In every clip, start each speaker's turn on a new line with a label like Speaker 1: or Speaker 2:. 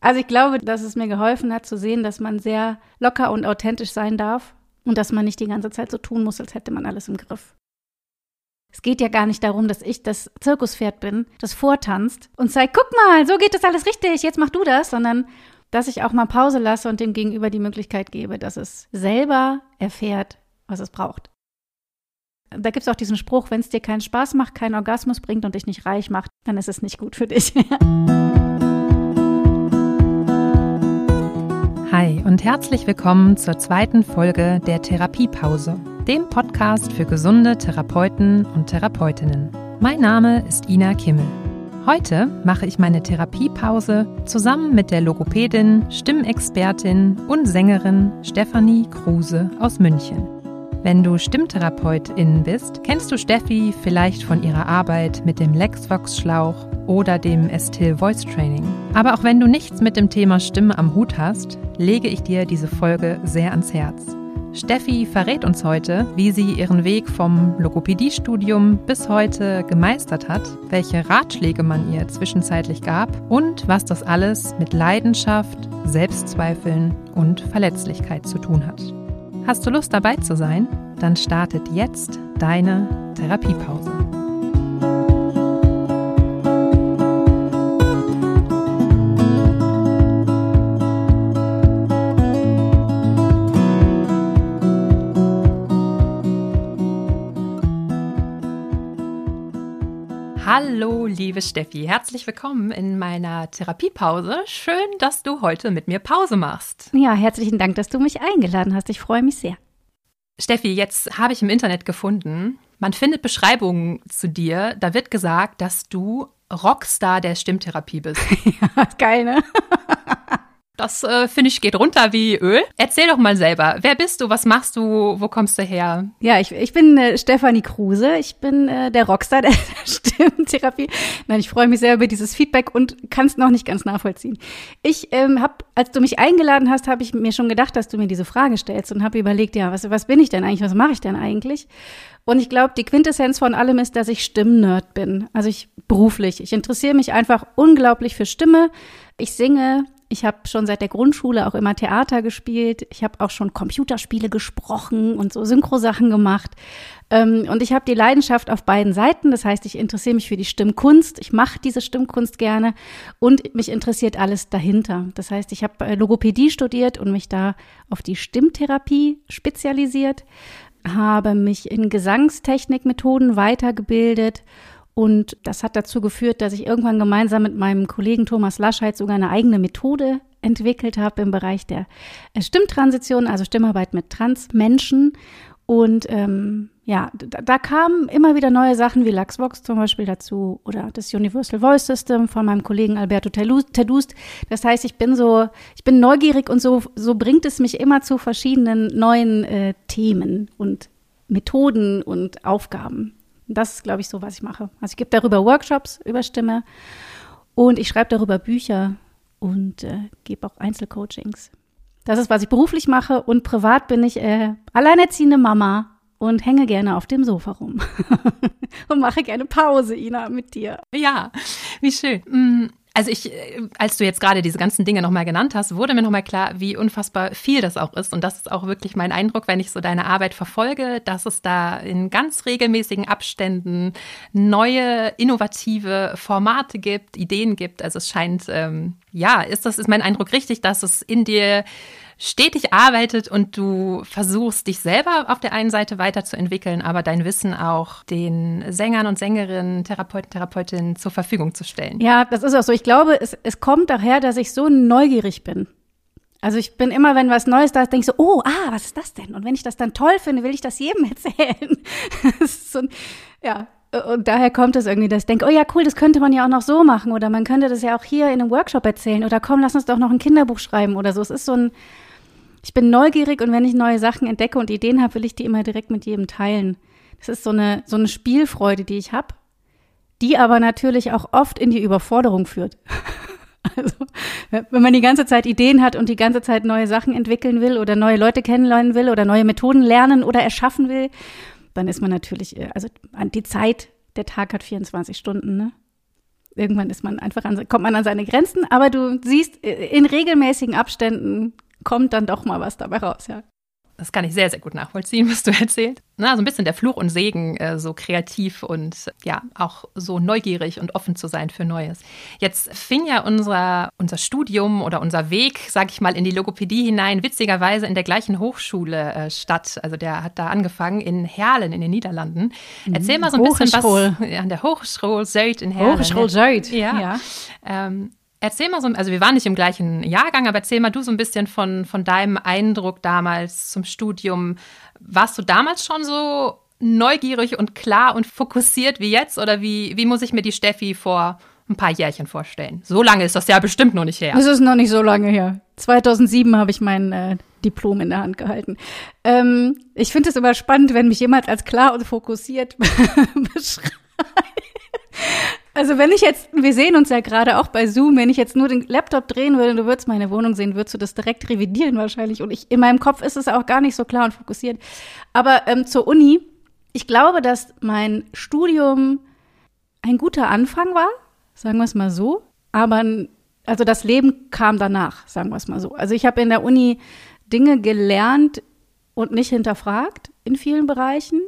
Speaker 1: Also ich glaube, dass es mir geholfen hat zu sehen, dass man sehr locker und authentisch sein darf und dass man nicht die ganze Zeit so tun muss, als hätte man alles im Griff. Es geht ja gar nicht darum, dass ich das Zirkuspferd bin, das vortanzt und zeigt, guck mal, so geht das alles richtig, jetzt mach du das, sondern dass ich auch mal Pause lasse und dem Gegenüber die Möglichkeit gebe, dass es selber erfährt, was es braucht. Da gibt es auch diesen Spruch, wenn es dir keinen Spaß macht, keinen Orgasmus bringt und dich nicht reich macht, dann ist es nicht gut für dich.
Speaker 2: Hi und herzlich willkommen zur zweiten Folge der Therapiepause, dem Podcast für gesunde Therapeuten und Therapeutinnen. Mein Name ist Ina Kimmel. Heute mache ich meine Therapiepause zusammen mit der Logopädin, Stimmexpertin und Sängerin Stefanie Kruse aus München. Wenn du Stimmtherapeutin bist, kennst du Steffi vielleicht von ihrer Arbeit mit dem Lexvox-Schlauch oder dem Estil Voice Training. Aber auch wenn du nichts mit dem Thema Stimme am Hut hast, lege ich dir diese Folge sehr ans Herz. Steffi verrät uns heute, wie sie ihren Weg vom Logopädiestudium bis heute gemeistert hat, welche Ratschläge man ihr zwischenzeitlich gab und was das alles mit Leidenschaft, Selbstzweifeln und Verletzlichkeit zu tun hat. Hast du Lust dabei zu sein? Dann startet jetzt deine Therapiepause. Hallo, liebe Steffi, herzlich willkommen in meiner Therapiepause. Schön, dass du heute mit mir Pause machst.
Speaker 1: Ja, herzlichen Dank, dass du mich eingeladen hast. Ich freue mich sehr.
Speaker 2: Steffi, jetzt habe ich im Internet gefunden, man findet Beschreibungen zu dir, da wird gesagt, dass du Rockstar der Stimmtherapie bist.
Speaker 1: ja, geil, ne?
Speaker 2: Das äh, finde ich geht runter wie Öl. Erzähl doch mal selber. Wer bist du? Was machst du? Wo kommst du her?
Speaker 1: Ja, ich, ich bin äh, Stefanie Kruse. Ich bin äh, der Rockstar der Stimmtherapie. Nein, ich freue mich sehr über dieses Feedback und kann es noch nicht ganz nachvollziehen. Ich ähm, habe, als du mich eingeladen hast, habe ich mir schon gedacht, dass du mir diese Frage stellst und habe überlegt, ja, was, was bin ich denn eigentlich? Was mache ich denn eigentlich? Und ich glaube, die Quintessenz von allem ist, dass ich Stimmnerd bin. Also ich beruflich. Ich interessiere mich einfach unglaublich für Stimme. Ich singe, ich habe schon seit der Grundschule auch immer Theater gespielt. Ich habe auch schon Computerspiele gesprochen und so Synchrosachen gemacht. Ähm, und ich habe die Leidenschaft auf beiden Seiten. Das heißt, ich interessiere mich für die Stimmkunst. Ich mache diese Stimmkunst gerne und mich interessiert alles dahinter. Das heißt, ich habe äh, Logopädie studiert und mich da auf die Stimmtherapie spezialisiert, habe mich in Gesangstechnikmethoden weitergebildet und das hat dazu geführt, dass ich irgendwann gemeinsam mit meinem Kollegen Thomas Laschheit sogar eine eigene Methode entwickelt habe im Bereich der äh, Stimmtransition, also Stimmarbeit mit Transmenschen. Und ähm, ja, da, da, kamen immer wieder neue Sachen wie LuxVox zum Beispiel dazu oder das Universal Voice System von meinem Kollegen Alberto Tedust. Das heißt, ich bin so, ich bin neugierig und so, so bringt es mich immer zu verschiedenen neuen äh, Themen und Methoden und Aufgaben. Das ist, glaube ich, so, was ich mache. Also ich gebe darüber Workshops über Stimme und ich schreibe darüber Bücher und äh, gebe auch Einzelcoachings. Das ist, was ich beruflich mache und privat bin ich äh, alleinerziehende Mama und hänge gerne auf dem Sofa rum und mache gerne Pause, Ina, mit dir.
Speaker 2: Ja, wie schön. Also ich, äh, als du jetzt gerade diese ganzen Dinge nochmal genannt hast, wurde mir nochmal klar, wie unfassbar viel das auch ist. Und das ist auch wirklich mein Eindruck, wenn ich so deine Arbeit verfolge, dass es da in ganz regelmäßigen Abständen neue, innovative Formate gibt, Ideen gibt. Also es scheint, ähm, ja, ist das ist mein Eindruck richtig, dass es in dir stetig arbeitet und du versuchst, dich selber auf der einen Seite weiterzuentwickeln, aber dein Wissen auch den Sängern und Sängerinnen, Therapeuten, Therapeutinnen zur Verfügung zu stellen.
Speaker 1: Ja, das ist auch so. Ich glaube, es, es kommt daher, dass ich so neugierig bin. Also ich bin immer, wenn was Neues da ist, denke ich so, oh, ah, was ist das denn? Und wenn ich das dann toll finde, will ich das jedem erzählen. das ist so ein, ja, und daher kommt es irgendwie, dass ich denke, oh ja, cool, das könnte man ja auch noch so machen oder man könnte das ja auch hier in einem Workshop erzählen oder komm, lass uns doch noch ein Kinderbuch schreiben oder so. Es ist so ein, ich bin neugierig und wenn ich neue Sachen entdecke und Ideen habe, will ich die immer direkt mit jedem teilen. Das ist so eine, so eine Spielfreude, die ich habe, die aber natürlich auch oft in die Überforderung führt. Also, wenn man die ganze Zeit Ideen hat und die ganze Zeit neue Sachen entwickeln will oder neue Leute kennenlernen will oder neue Methoden lernen oder erschaffen will, dann ist man natürlich, äh, also die Zeit, der Tag hat 24 Stunden, ne? irgendwann ist man einfach an, kommt man an seine Grenzen, aber du siehst, äh, in regelmäßigen Abständen kommt dann doch mal was dabei raus, ja.
Speaker 2: Das kann ich sehr, sehr gut nachvollziehen, was du erzählt. Na, so ein bisschen der Fluch und Segen, äh, so kreativ und ja, auch so neugierig und offen zu sein für Neues. Jetzt fing ja unser, unser Studium oder unser Weg, sag ich mal, in die Logopädie hinein, witzigerweise in der gleichen Hochschule äh, statt. Also der hat da angefangen in Herlen in den Niederlanden. Erzähl mal so ein bisschen was ja, an der Hochschule Zuid in Herlen.
Speaker 1: Hochschule Zuid,
Speaker 2: ja. ja. Ähm, Erzähl mal so, also wir waren nicht im gleichen Jahrgang, aber erzähl mal du so ein bisschen von, von deinem Eindruck damals zum Studium. Warst du damals schon so neugierig und klar und fokussiert wie jetzt? Oder wie, wie muss ich mir die Steffi vor ein paar Jährchen vorstellen? So lange ist das ja bestimmt noch nicht her.
Speaker 1: Es ist noch nicht so lange her. 2007 habe ich mein äh, Diplom in der Hand gehalten. Ähm, ich finde es immer spannend, wenn mich jemand als klar und fokussiert beschreibt. Also wenn ich jetzt, wir sehen uns ja gerade auch bei Zoom, wenn ich jetzt nur den Laptop drehen würde und du würdest meine Wohnung sehen, würdest du das direkt revidieren wahrscheinlich. Und ich, in meinem Kopf ist es auch gar nicht so klar und fokussiert. Aber ähm, zur Uni, ich glaube, dass mein Studium ein guter Anfang war, sagen wir es mal so. Aber also das Leben kam danach, sagen wir es mal so. Also ich habe in der Uni Dinge gelernt und nicht hinterfragt in vielen Bereichen.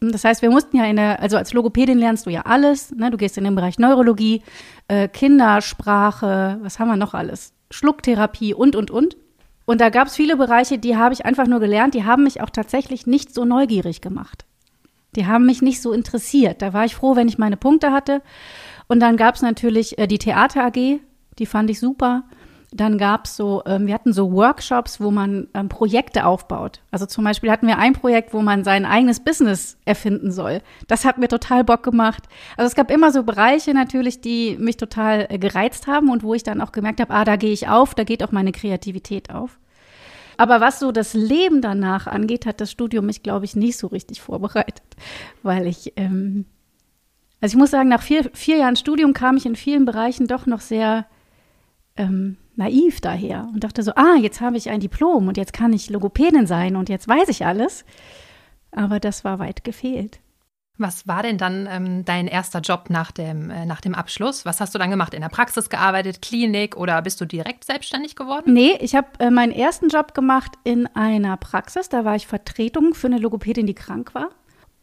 Speaker 1: Das heißt, wir mussten ja in der, also als Logopädin lernst du ja alles. Ne? Du gehst in den Bereich Neurologie, äh, Kindersprache, was haben wir noch alles? Schlucktherapie und, und, und. Und da gab es viele Bereiche, die habe ich einfach nur gelernt, die haben mich auch tatsächlich nicht so neugierig gemacht. Die haben mich nicht so interessiert. Da war ich froh, wenn ich meine Punkte hatte. Und dann gab es natürlich äh, die Theater AG, die fand ich super. Dann gab es so, ähm, wir hatten so Workshops, wo man ähm, Projekte aufbaut. Also zum Beispiel hatten wir ein Projekt, wo man sein eigenes Business erfinden soll. Das hat mir total Bock gemacht. Also es gab immer so Bereiche natürlich, die mich total äh, gereizt haben und wo ich dann auch gemerkt habe, ah, da gehe ich auf, da geht auch meine Kreativität auf. Aber was so das Leben danach angeht, hat das Studium mich, glaube ich, nicht so richtig vorbereitet, weil ich, ähm, also ich muss sagen, nach vier, vier Jahren Studium kam ich in vielen Bereichen doch noch sehr ähm, naiv daher und dachte so, ah, jetzt habe ich ein Diplom und jetzt kann ich Logopädin sein und jetzt weiß ich alles. Aber das war weit gefehlt.
Speaker 2: Was war denn dann ähm, dein erster Job nach dem, äh, nach dem Abschluss? Was hast du dann gemacht? In der Praxis gearbeitet, Klinik oder bist du direkt selbstständig geworden?
Speaker 1: Nee, ich habe äh, meinen ersten Job gemacht in einer Praxis. Da war ich Vertretung für eine Logopädin, die krank war.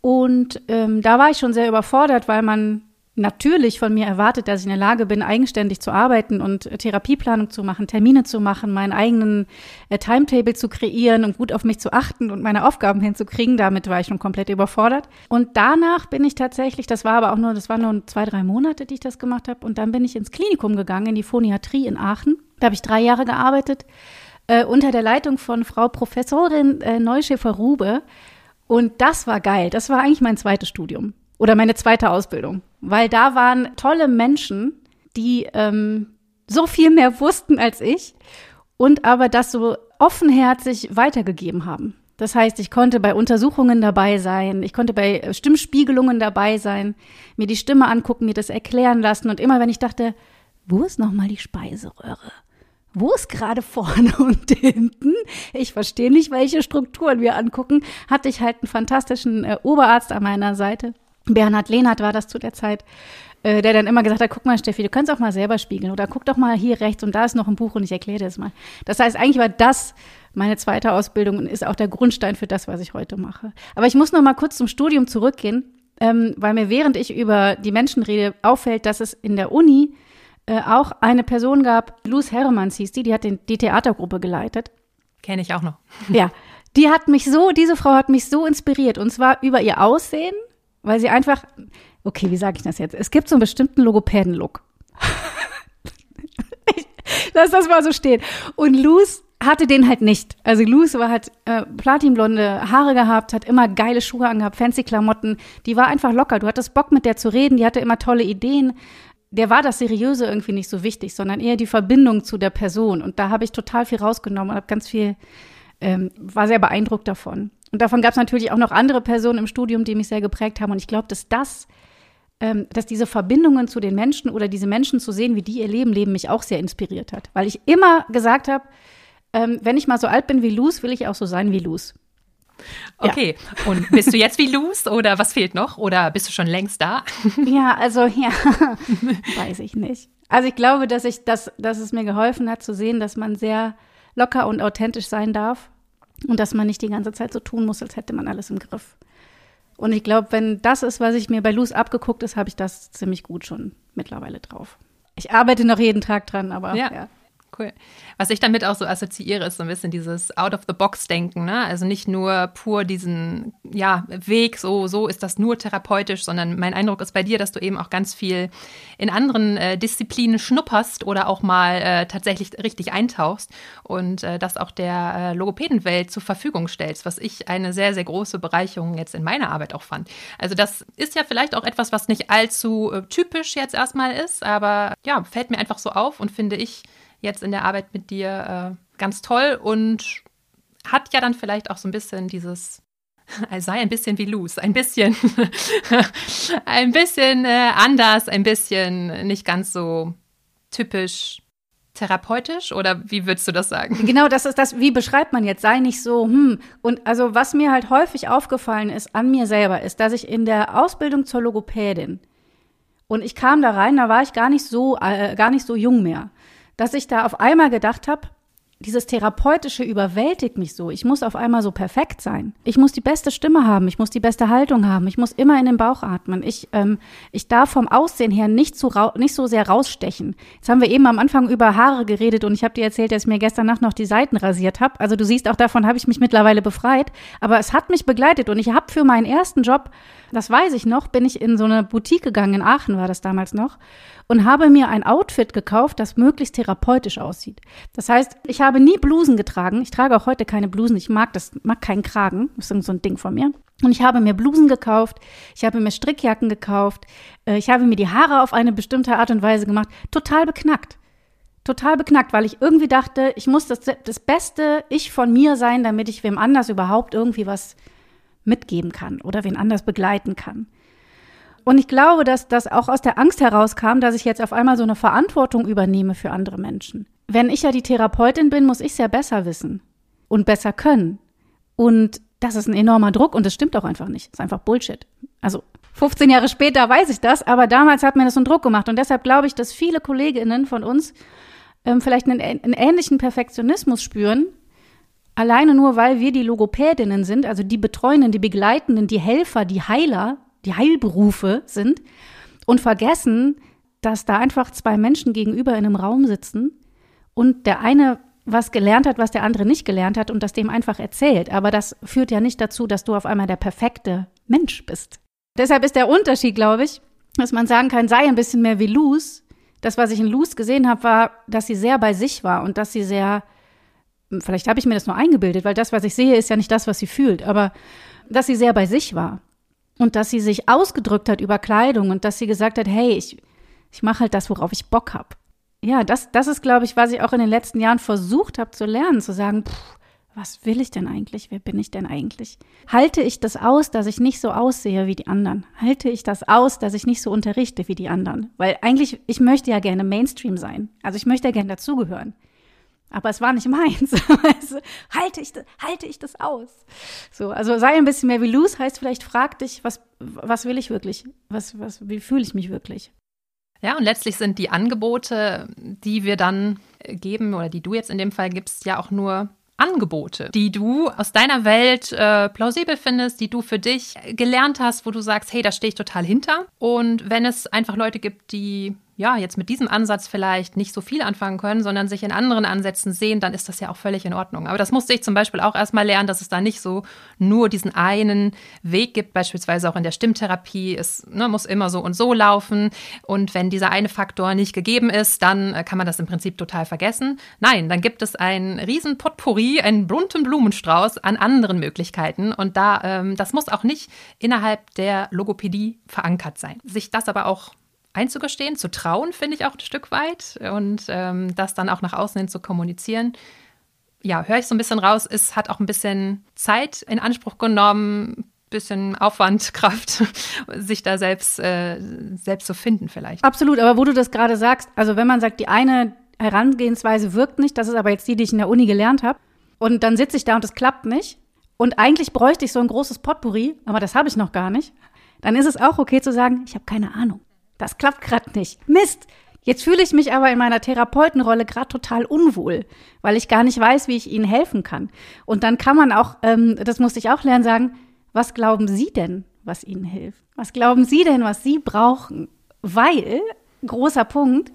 Speaker 1: Und ähm, da war ich schon sehr überfordert, weil man natürlich von mir erwartet, dass ich in der Lage bin, eigenständig zu arbeiten und äh, Therapieplanung zu machen, Termine zu machen, meinen eigenen äh, Timetable zu kreieren und gut auf mich zu achten und meine Aufgaben hinzukriegen. Damit war ich schon komplett überfordert. Und danach bin ich tatsächlich, das war aber auch nur, das waren nur zwei, drei Monate, die ich das gemacht habe. Und dann bin ich ins Klinikum gegangen, in die Phoniatrie in Aachen. Da habe ich drei Jahre gearbeitet, äh, unter der Leitung von Frau Professorin äh, Neuschäfer-Rube. Und das war geil. Das war eigentlich mein zweites Studium oder meine zweite Ausbildung, weil da waren tolle Menschen, die ähm, so viel mehr wussten als ich und aber das so offenherzig weitergegeben haben. Das heißt, ich konnte bei Untersuchungen dabei sein, ich konnte bei Stimmspiegelungen dabei sein, mir die Stimme angucken, mir das erklären lassen und immer wenn ich dachte, wo ist nochmal die Speiseröhre? Wo ist gerade vorne und hinten? Ich verstehe nicht, welche Strukturen wir angucken. Hatte ich halt einen fantastischen äh, Oberarzt an meiner Seite, Bernhard Lehnert war das zu der Zeit, äh, der dann immer gesagt hat, guck mal Steffi, du kannst auch mal selber spiegeln oder guck doch mal hier rechts und da ist noch ein Buch und ich erkläre dir das mal. Das heißt, eigentlich war das meine zweite Ausbildung und ist auch der Grundstein für das, was ich heute mache. Aber ich muss noch mal kurz zum Studium zurückgehen, ähm, weil mir während ich über die Menschen rede, auffällt, dass es in der Uni äh, auch eine Person gab, Luz Hermanns hieß die, die hat den, die Theatergruppe geleitet.
Speaker 2: Kenne ich auch noch.
Speaker 1: Ja, die hat mich so, diese Frau hat mich so inspiriert und zwar über ihr Aussehen, weil sie einfach, okay, wie sage ich das jetzt? Es gibt so einen bestimmten Logopäden-Look. Lass das mal so stehen. Und Luz hatte den halt nicht. Also Luz war halt äh, platinblonde Haare gehabt, hat immer geile Schuhe angehabt, fancy Klamotten. Die war einfach locker. Du hattest Bock mit der zu reden, die hatte immer tolle Ideen. Der war das Seriöse irgendwie nicht so wichtig, sondern eher die Verbindung zu der Person. Und da habe ich total viel rausgenommen und habe ganz viel, ähm, war sehr beeindruckt davon. Und davon gab es natürlich auch noch andere Personen im Studium, die mich sehr geprägt haben. Und ich glaube, dass das, ähm, dass diese Verbindungen zu den Menschen oder diese Menschen zu sehen, wie die ihr Leben leben, mich auch sehr inspiriert hat. Weil ich immer gesagt habe, ähm, wenn ich mal so alt bin wie Luz, will ich auch so sein wie Luz.
Speaker 2: Okay, ja. und bist du jetzt wie Luz oder was fehlt noch? Oder bist du schon längst da?
Speaker 1: Ja, also ja, weiß ich nicht. Also ich glaube, dass ich das, dass es mir geholfen hat zu sehen, dass man sehr locker und authentisch sein darf und dass man nicht die ganze Zeit so tun muss, als hätte man alles im Griff. Und ich glaube, wenn das ist, was ich mir bei Luz abgeguckt ist, habe ich das ziemlich gut schon mittlerweile drauf. Ich arbeite noch jeden Tag dran, aber ja. ja.
Speaker 2: Cool. Was ich damit auch so assoziiere, ist so ein bisschen dieses Out-of-the-Box-Denken. Ne? Also nicht nur pur diesen ja, Weg, so, so ist das nur therapeutisch, sondern mein Eindruck ist bei dir, dass du eben auch ganz viel in anderen äh, Disziplinen schnupperst oder auch mal äh, tatsächlich richtig eintauchst und äh, das auch der äh, Logopädenwelt zur Verfügung stellst, was ich eine sehr, sehr große Bereicherung jetzt in meiner Arbeit auch fand. Also das ist ja vielleicht auch etwas, was nicht allzu äh, typisch jetzt erstmal ist, aber ja, fällt mir einfach so auf und finde ich, jetzt in der Arbeit mit dir äh, ganz toll und hat ja dann vielleicht auch so ein bisschen dieses also sei ein bisschen wie Luz, ein bisschen, ein bisschen äh, anders, ein bisschen nicht ganz so typisch therapeutisch oder wie würdest du das sagen?
Speaker 1: Genau, das ist das, wie beschreibt man jetzt? Sei nicht so, hm. Und also was mir halt häufig aufgefallen ist an mir selber, ist, dass ich in der Ausbildung zur Logopädin und ich kam da rein, da war ich gar nicht so, äh, gar nicht so jung mehr dass ich da auf einmal gedacht habe, dieses Therapeutische überwältigt mich so. Ich muss auf einmal so perfekt sein. Ich muss die beste Stimme haben. Ich muss die beste Haltung haben. Ich muss immer in den Bauch atmen. Ich, ähm, ich darf vom Aussehen her nicht so, nicht so sehr rausstechen. Jetzt haben wir eben am Anfang über Haare geredet und ich habe dir erzählt, dass ich mir gestern Nacht noch die Seiten rasiert habe. Also du siehst, auch davon habe ich mich mittlerweile befreit. Aber es hat mich begleitet und ich habe für meinen ersten Job, das weiß ich noch, bin ich in so eine Boutique gegangen. In Aachen war das damals noch und habe mir ein Outfit gekauft, das möglichst therapeutisch aussieht. Das heißt, ich habe nie Blusen getragen. Ich trage auch heute keine Blusen. Ich mag das, mag keinen Kragen. Das ist so ein Ding von mir. Und ich habe mir Blusen gekauft, ich habe mir Strickjacken gekauft, äh, ich habe mir die Haare auf eine bestimmte Art und Weise gemacht. Total beknackt. Total beknackt, weil ich irgendwie dachte, ich muss das, das beste Ich von mir sein, damit ich wem anders überhaupt irgendwie was mitgeben kann oder wen anders begleiten kann. Und ich glaube, dass das auch aus der Angst herauskam, dass ich jetzt auf einmal so eine Verantwortung übernehme für andere Menschen. Wenn ich ja die Therapeutin bin, muss ich es ja besser wissen und besser können. Und das ist ein enormer Druck und das stimmt auch einfach nicht. Das ist einfach Bullshit. Also 15 Jahre später weiß ich das, aber damals hat mir das einen Druck gemacht. Und deshalb glaube ich, dass viele Kolleginnen von uns ähm, vielleicht einen, einen ähnlichen Perfektionismus spüren, alleine nur, weil wir die Logopädinnen sind, also die Betreuenden, die Begleitenden, die Helfer, die Heiler die Heilberufe sind und vergessen, dass da einfach zwei Menschen gegenüber in einem Raum sitzen und der eine was gelernt hat, was der andere nicht gelernt hat und das dem einfach erzählt. Aber das führt ja nicht dazu, dass du auf einmal der perfekte Mensch bist. Deshalb ist der Unterschied, glaube ich, dass man sagen kann, sei ein bisschen mehr wie Luz. Das, was ich in Luz gesehen habe, war, dass sie sehr bei sich war und dass sie sehr, vielleicht habe ich mir das nur eingebildet, weil das, was ich sehe, ist ja nicht das, was sie fühlt, aber dass sie sehr bei sich war und dass sie sich ausgedrückt hat über Kleidung und dass sie gesagt hat, hey, ich, ich mache halt das, worauf ich Bock habe. Ja, das, das ist, glaube ich, was ich auch in den letzten Jahren versucht habe zu lernen, zu sagen, pff, was will ich denn eigentlich? Wer bin ich denn eigentlich? Halte ich das aus, dass ich nicht so aussehe wie die anderen? Halte ich das aus, dass ich nicht so unterrichte wie die anderen? Weil eigentlich, ich möchte ja gerne Mainstream sein. Also ich möchte ja gerne dazugehören aber es war nicht meins. also, halte, ich, halte ich das aus? So, also sei ein bisschen mehr wie Luz, heißt vielleicht frag dich, was, was will ich wirklich? Was, was, wie fühle ich mich wirklich?
Speaker 2: Ja, und letztlich sind die Angebote, die wir dann geben oder die du jetzt in dem Fall gibst, ja auch nur Angebote, die du aus deiner Welt äh, plausibel findest, die du für dich gelernt hast, wo du sagst, hey, da stehe ich total hinter. Und wenn es einfach Leute gibt, die ja, jetzt mit diesem Ansatz vielleicht nicht so viel anfangen können, sondern sich in anderen Ansätzen sehen, dann ist das ja auch völlig in Ordnung. Aber das musste ich zum Beispiel auch erstmal lernen, dass es da nicht so nur diesen einen Weg gibt, beispielsweise auch in der Stimmtherapie. Es ne, muss immer so und so laufen. Und wenn dieser eine Faktor nicht gegeben ist, dann äh, kann man das im Prinzip total vergessen. Nein, dann gibt es ein riesen Potpourri, einen bunten Blumenstrauß an anderen Möglichkeiten. Und da, ähm, das muss auch nicht innerhalb der Logopädie verankert sein. Sich das aber auch einzugestehen, zu trauen, finde ich auch ein Stück weit und ähm, das dann auch nach außen hin zu kommunizieren. Ja, höre ich so ein bisschen raus, es hat auch ein bisschen Zeit in Anspruch genommen, bisschen Aufwand, Kraft, sich da selbst, äh, selbst zu finden vielleicht.
Speaker 1: Absolut, aber wo du das gerade sagst, also wenn man sagt, die eine Herangehensweise wirkt nicht, das ist aber jetzt die, die ich in der Uni gelernt habe, und dann sitze ich da und es klappt nicht, und eigentlich bräuchte ich so ein großes Potpourri, aber das habe ich noch gar nicht, dann ist es auch okay zu sagen, ich habe keine Ahnung. Das klappt gerade nicht. Mist. Jetzt fühle ich mich aber in meiner Therapeutenrolle gerade total unwohl, weil ich gar nicht weiß, wie ich Ihnen helfen kann. Und dann kann man auch, ähm, das musste ich auch lernen, sagen, was glauben Sie denn, was Ihnen hilft? Was glauben Sie denn, was Sie brauchen? Weil, großer Punkt,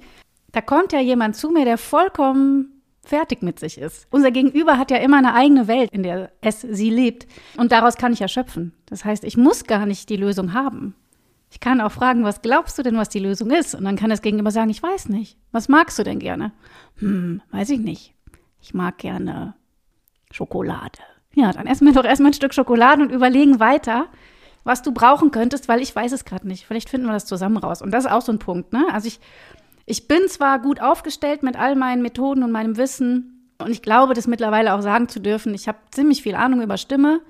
Speaker 1: da kommt ja jemand zu mir, der vollkommen fertig mit sich ist. Unser Gegenüber hat ja immer eine eigene Welt, in der es sie lebt. Und daraus kann ich erschöpfen. Das heißt, ich muss gar nicht die Lösung haben. Ich kann auch fragen, was glaubst du denn, was die Lösung ist? Und dann kann das Gegenüber sagen, ich weiß nicht. Was magst du denn gerne? Hm, weiß ich nicht. Ich mag gerne Schokolade. Ja, dann essen wir doch erstmal ein Stück Schokolade und überlegen weiter, was du brauchen könntest, weil ich weiß es gerade nicht. Vielleicht finden wir das zusammen raus. Und das ist auch so ein Punkt, ne? Also ich, ich bin zwar gut aufgestellt mit all meinen Methoden und meinem Wissen und ich glaube, das mittlerweile auch sagen zu dürfen, ich habe ziemlich viel Ahnung über Stimme,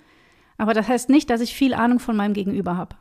Speaker 1: aber das heißt nicht, dass ich viel Ahnung von meinem Gegenüber habe.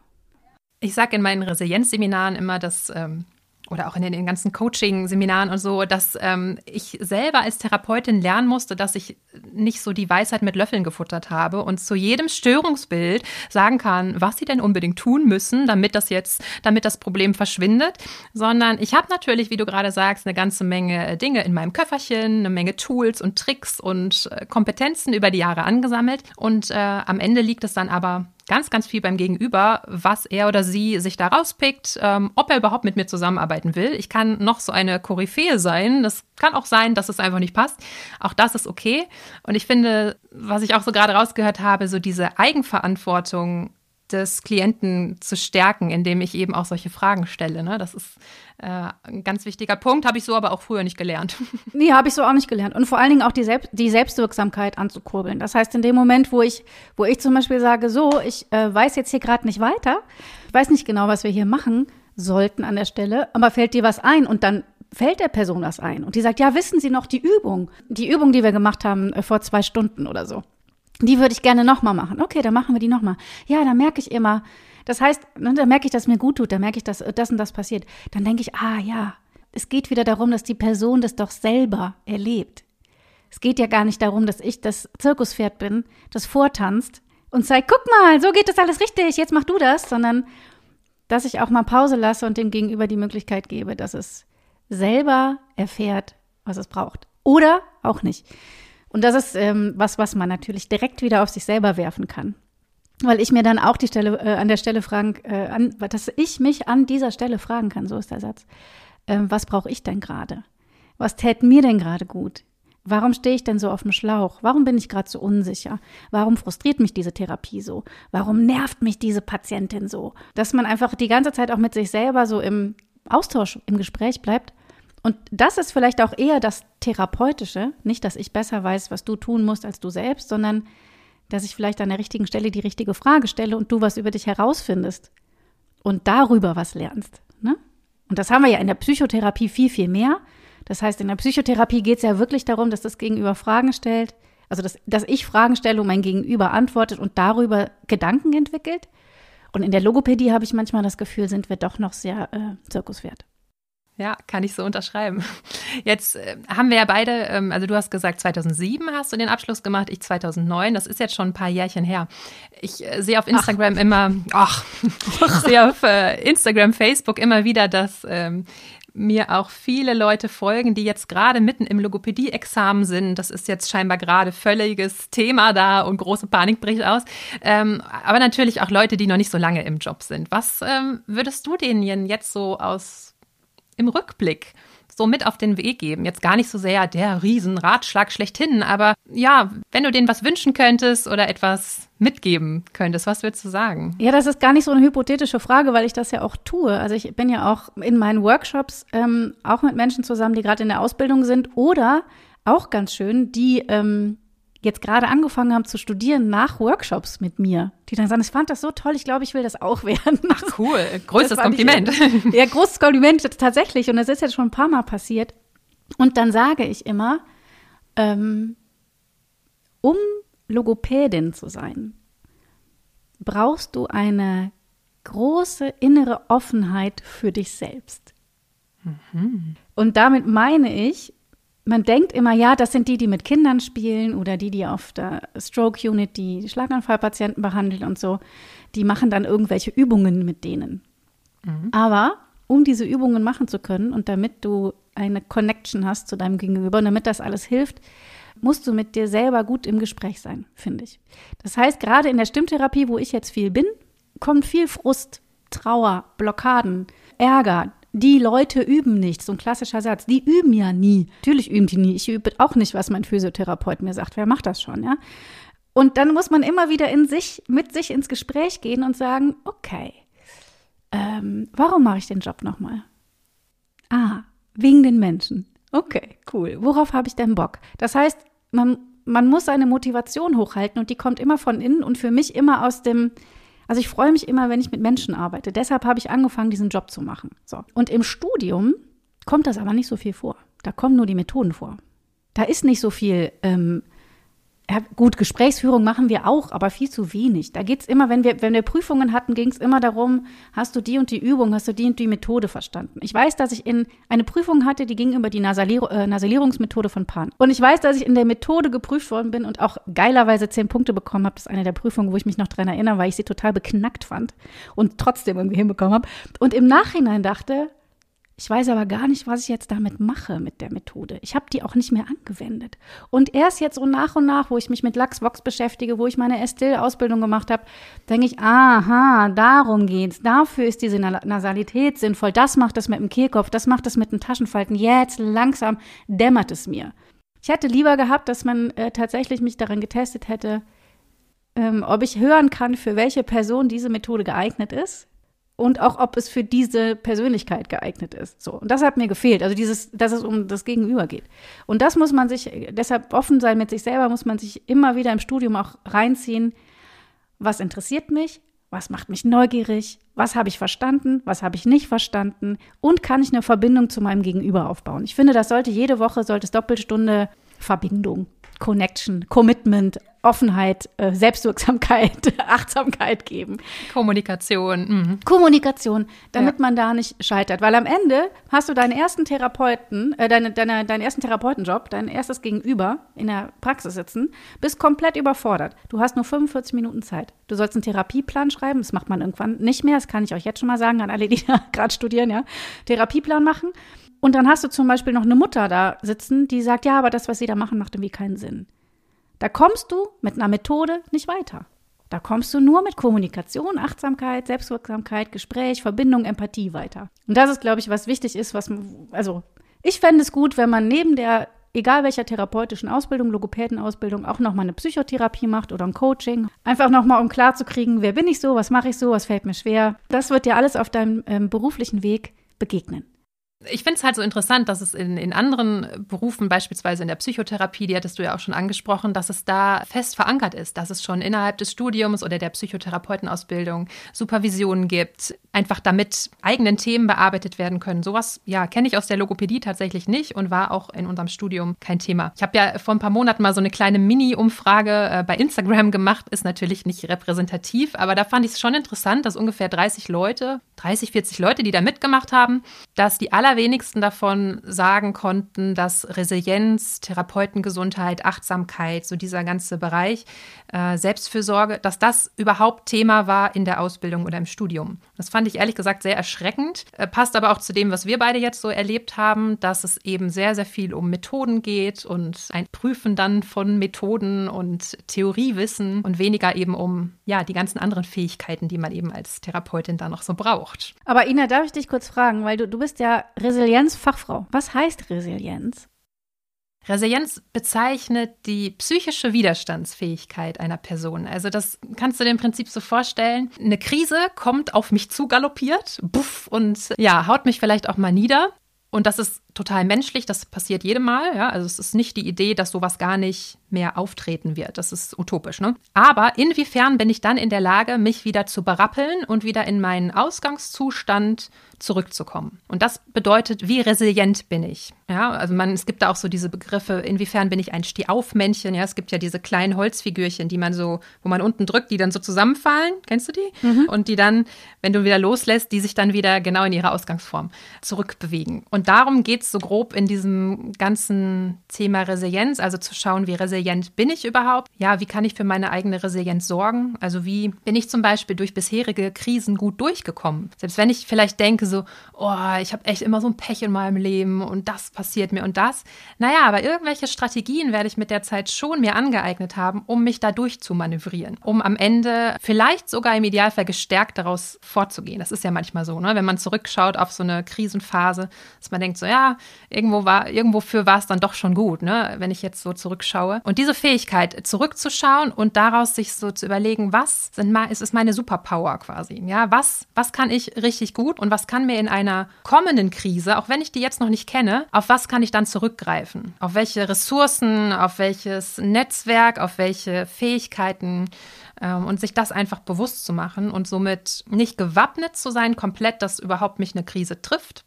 Speaker 2: Ich sage in meinen Resilienzseminaren immer, dass ähm, oder auch in den ganzen Coaching-Seminaren und so, dass ähm, ich selber als Therapeutin lernen musste, dass ich nicht so die Weisheit mit Löffeln gefuttert habe und zu jedem Störungsbild sagen kann, was sie denn unbedingt tun müssen, damit das jetzt, damit das Problem verschwindet, sondern ich habe natürlich, wie du gerade sagst, eine ganze Menge Dinge in meinem Köfferchen, eine Menge Tools und Tricks und äh, Kompetenzen über die Jahre angesammelt. Und äh, am Ende liegt es dann aber ganz, ganz viel beim Gegenüber, was er oder sie sich da rauspickt, ähm, ob er überhaupt mit mir zusammenarbeiten will. Ich kann noch so eine Koryphäe sein. Das kann auch sein, dass es einfach nicht passt. Auch das ist okay. Und ich finde, was ich auch so gerade rausgehört habe, so diese Eigenverantwortung des Klienten zu stärken, indem ich eben auch solche Fragen stelle. Ne? Das ist äh, ein ganz wichtiger Punkt, habe ich so aber auch früher nicht gelernt.
Speaker 1: Nee, habe ich so auch nicht gelernt. Und vor allen Dingen auch die, Selbst die Selbstwirksamkeit anzukurbeln. Das heißt, in dem Moment, wo ich, wo ich zum Beispiel sage, so, ich äh, weiß jetzt hier gerade nicht weiter, ich weiß nicht genau, was wir hier machen sollten an der Stelle, aber fällt dir was ein und dann fällt der Person was ein. Und die sagt, ja, wissen Sie noch die Übung? Die Übung, die wir gemacht haben äh, vor zwei Stunden oder so. Die würde ich gerne nochmal machen. Okay, dann machen wir die nochmal. Ja, da merke ich immer, das heißt, ne, da merke ich, dass mir gut tut, da merke ich, dass das und das passiert. Dann denke ich, ah ja, es geht wieder darum, dass die Person das doch selber erlebt. Es geht ja gar nicht darum, dass ich das Zirkuspferd bin, das vortanzt und zeigt, guck mal, so geht das alles richtig, jetzt mach du das, sondern dass ich auch mal Pause lasse und dem Gegenüber die Möglichkeit gebe, dass es selber erfährt, was es braucht. Oder auch nicht. Und das ist ähm, was, was man natürlich direkt wieder auf sich selber werfen kann. Weil ich mir dann auch die Stelle, äh, an der Stelle fragen, äh, an, dass ich mich an dieser Stelle fragen kann, so ist der Satz. Äh, was brauche ich denn gerade? Was tät mir denn gerade gut? Warum stehe ich denn so auf dem Schlauch? Warum bin ich gerade so unsicher? Warum frustriert mich diese Therapie so? Warum nervt mich diese Patientin so? Dass man einfach die ganze Zeit auch mit sich selber so im Austausch, im Gespräch bleibt und das ist vielleicht auch eher das Therapeutische, nicht, dass ich besser weiß, was du tun musst als du selbst, sondern dass ich vielleicht an der richtigen Stelle die richtige Frage stelle und du was über dich herausfindest und darüber was lernst. Ne? Und das haben wir ja in der Psychotherapie viel, viel mehr. Das heißt, in der Psychotherapie geht es ja wirklich darum, dass das Gegenüber Fragen stellt, also dass, dass ich Fragen stelle und mein Gegenüber antwortet und darüber Gedanken entwickelt. Und in der Logopädie habe ich manchmal das Gefühl, sind wir doch noch sehr äh, zirkuswert.
Speaker 2: Ja, kann ich so unterschreiben. Jetzt äh, haben wir ja beide, ähm, also du hast gesagt, 2007 hast du den Abschluss gemacht, ich 2009. Das ist jetzt schon ein paar Jährchen her. Ich äh, sehe auf Instagram ach. immer, ach, ich sehe auf äh, Instagram, Facebook immer wieder, dass ähm, mir auch viele Leute folgen, die jetzt gerade mitten im Logopädie-Examen sind. Das ist jetzt scheinbar gerade völliges Thema da und große Panik bricht aus. Ähm, aber natürlich auch Leute, die noch nicht so lange im Job sind. Was ähm, würdest du denen jetzt so aus im Rückblick so mit auf den Weg geben. Jetzt gar nicht so sehr der Riesenratschlag schlechthin, aber ja, wenn du denen was wünschen könntest oder etwas mitgeben könntest, was würdest du sagen?
Speaker 1: Ja, das ist gar nicht so eine hypothetische Frage, weil ich das ja auch tue. Also ich bin ja auch in meinen Workshops ähm, auch mit Menschen zusammen, die gerade in der Ausbildung sind oder auch ganz schön, die ähm, jetzt gerade angefangen haben zu studieren nach Workshops mit mir, die dann sagen, ich fand das so toll, ich glaube, ich will das auch werden.
Speaker 2: Ach cool, größtes Kompliment.
Speaker 1: Ich, ja, großes Kompliment tatsächlich und das ist jetzt schon ein paar Mal passiert. Und dann sage ich immer, ähm, um Logopädin zu sein, brauchst du eine große innere Offenheit für dich selbst. Mhm. Und damit meine ich, man denkt immer, ja, das sind die, die mit Kindern spielen oder die, die auf der Stroke Unit die Schlaganfallpatienten behandeln und so. Die machen dann irgendwelche Übungen mit denen. Mhm. Aber um diese Übungen machen zu können und damit du eine Connection hast zu deinem Gegenüber und damit das alles hilft, musst du mit dir selber gut im Gespräch sein, finde ich. Das heißt, gerade in der Stimmtherapie, wo ich jetzt viel bin, kommt viel Frust, Trauer, Blockaden, Ärger, die Leute üben nicht. So ein klassischer Satz. Die üben ja nie. Natürlich üben die nie. Ich übe auch nicht, was mein Physiotherapeut mir sagt. Wer macht das schon, ja? Und dann muss man immer wieder in sich, mit sich ins Gespräch gehen und sagen, okay, ähm, warum mache ich den Job nochmal? Ah, wegen den Menschen. Okay, cool. Worauf habe ich denn Bock? Das heißt, man, man muss seine Motivation hochhalten und die kommt immer von innen und für mich immer aus dem, also ich freue mich immer, wenn ich mit Menschen arbeite. Deshalb habe ich angefangen, diesen Job zu machen. So. Und im Studium kommt das aber nicht so viel vor. Da kommen nur die Methoden vor. Da ist nicht so viel ähm, gut, Gesprächsführung machen wir auch, aber viel zu wenig. Da geht's immer, wenn wir, wenn wir Prüfungen hatten, ging es immer darum, hast du die und die Übung, hast du die und die Methode verstanden. Ich weiß, dass ich in eine Prüfung hatte, die ging über die Nasalier äh, Nasalierungsmethode von Pan. Und ich weiß, dass ich in der Methode geprüft worden bin und auch geilerweise zehn Punkte bekommen habe. Das ist eine der Prüfungen, wo ich mich noch dran erinnere, weil ich sie total beknackt fand und trotzdem irgendwie hinbekommen habe. Und im Nachhinein dachte, ich weiß aber gar nicht, was ich jetzt damit mache mit der Methode. Ich habe die auch nicht mehr angewendet. Und erst jetzt so nach und nach, wo ich mich mit Lachsbox beschäftige, wo ich meine Estil-Ausbildung gemacht habe, denke ich, aha, darum geht's. Dafür ist diese Nasalität sinnvoll. Das macht das mit dem Kehlkopf, das macht das mit den Taschenfalten. Jetzt langsam dämmert es mir. Ich hätte lieber gehabt, dass man äh, tatsächlich mich daran getestet hätte, ähm, ob ich hören kann, für welche Person diese Methode geeignet ist und auch, ob es für diese Persönlichkeit geeignet ist. So. Und das hat mir gefehlt. Also dieses, dass es um das Gegenüber geht. Und das muss man sich, deshalb offen sein mit sich selber, muss man sich immer wieder im Studium auch reinziehen. Was interessiert mich? Was macht mich neugierig? Was habe ich verstanden? Was habe ich nicht verstanden? Und kann ich eine Verbindung zu meinem Gegenüber aufbauen? Ich finde, das sollte jede Woche, sollte es Doppelstunde Verbindung, Connection, Commitment, Offenheit, äh, Selbstwirksamkeit, Achtsamkeit geben.
Speaker 2: Kommunikation.
Speaker 1: Mhm. Kommunikation, damit ja. man da nicht scheitert. Weil am Ende hast du deinen ersten Therapeuten, äh, deine, deine, deinen ersten Therapeutenjob, dein erstes Gegenüber in der Praxis sitzen, bist komplett überfordert. Du hast nur 45 Minuten Zeit. Du sollst einen Therapieplan schreiben, das macht man irgendwann nicht mehr, das kann ich euch jetzt schon mal sagen an alle, die da gerade studieren, ja. Therapieplan machen. Und dann hast du zum Beispiel noch eine Mutter da sitzen, die sagt, ja, aber das, was sie da machen, macht irgendwie keinen Sinn. Da kommst du mit einer Methode nicht weiter. Da kommst du nur mit Kommunikation, Achtsamkeit, Selbstwirksamkeit, Gespräch, Verbindung, Empathie weiter. Und das ist, glaube ich, was wichtig ist, was, also, ich fände es gut, wenn man neben der, egal welcher therapeutischen Ausbildung, Logopädenausbildung, auch nochmal eine Psychotherapie macht oder ein Coaching. Einfach nochmal, um klarzukriegen, wer bin ich so, was mache ich so, was fällt mir schwer. Das wird dir alles auf deinem ähm, beruflichen Weg begegnen.
Speaker 2: Ich finde es halt so interessant, dass es in, in anderen Berufen, beispielsweise in der Psychotherapie, die hattest du ja auch schon angesprochen, dass es da fest verankert ist, dass es schon innerhalb des Studiums oder der Psychotherapeutenausbildung Supervisionen gibt, einfach damit eigenen Themen bearbeitet werden können. Sowas, ja, kenne ich aus der Logopädie tatsächlich nicht und war auch in unserem Studium kein Thema. Ich habe ja vor ein paar Monaten mal so eine kleine Mini-Umfrage äh, bei Instagram gemacht, ist natürlich nicht repräsentativ, aber da fand ich es schon interessant, dass ungefähr 30 Leute, 30, 40 Leute, die da mitgemacht haben, dass die allerwenigsten davon sagen konnten, dass Resilienz, Therapeutengesundheit, Achtsamkeit, so dieser ganze Bereich, äh, Selbstfürsorge, dass das überhaupt Thema war in der Ausbildung oder im Studium. Das fand ich ehrlich gesagt sehr erschreckend, äh, passt aber auch zu dem, was wir beide jetzt so erlebt haben, dass es eben sehr, sehr viel um Methoden geht und ein Prüfen dann von Methoden und Theoriewissen und weniger eben um ja die ganzen anderen Fähigkeiten, die man eben als Therapeutin da noch so braucht.
Speaker 1: Aber Ina, darf ich dich kurz fragen, weil du, du bist ja Resilienzfachfrau. Was heißt Resilienz?
Speaker 2: Resilienz bezeichnet die psychische Widerstandsfähigkeit einer Person. Also das kannst du dir im Prinzip so vorstellen. Eine Krise kommt auf mich zu galoppiert, buff, und ja, haut mich vielleicht auch mal nieder. Und das ist total menschlich, das passiert jedem Mal. Ja? Also es ist nicht die Idee, dass sowas gar nicht mehr auftreten wird. Das ist utopisch, ne? Aber inwiefern bin ich dann in der Lage, mich wieder zu berappeln und wieder in meinen Ausgangszustand zurückzukommen. Und das bedeutet, wie resilient bin ich? Ja, also man, es gibt da auch so diese Begriffe, inwiefern bin ich ein Stehaufmännchen? Ja, es gibt ja diese kleinen Holzfigürchen, die man so, wo man unten drückt, die dann so zusammenfallen. Kennst du die? Mhm. Und die dann, wenn du wieder loslässt, die sich dann wieder genau in ihre Ausgangsform zurückbewegen. Und darum geht es so grob in diesem ganzen Thema Resilienz, also zu schauen, wie resilient bin ich überhaupt? Ja, wie kann ich für meine eigene Resilienz sorgen? Also wie bin ich zum Beispiel durch bisherige Krisen gut durchgekommen? Selbst wenn ich vielleicht denke, so, oh, ich habe echt immer so ein Pech in meinem Leben und das passiert mir und das. Naja, aber irgendwelche Strategien werde ich mit der Zeit schon mir angeeignet haben, um mich da durchzumanövrieren, um am Ende vielleicht sogar im Idealfall gestärkt daraus vorzugehen. Das ist ja manchmal so, ne? wenn man zurückschaut auf so eine Krisenphase, dass man denkt, so ja, irgendwo war, irgendwofür war es dann doch schon gut, ne? wenn ich jetzt so zurückschaue. Und diese Fähigkeit, zurückzuschauen und daraus sich so zu überlegen, was sind, ist, ist meine Superpower quasi, ja, was, was kann ich richtig gut und was kann kann mir in einer kommenden Krise, auch wenn ich die jetzt noch nicht kenne, auf was kann ich dann zurückgreifen? Auf welche Ressourcen, auf welches Netzwerk, auf welche Fähigkeiten ähm, und sich das einfach bewusst zu machen und somit nicht gewappnet zu sein, komplett, dass überhaupt mich eine Krise trifft,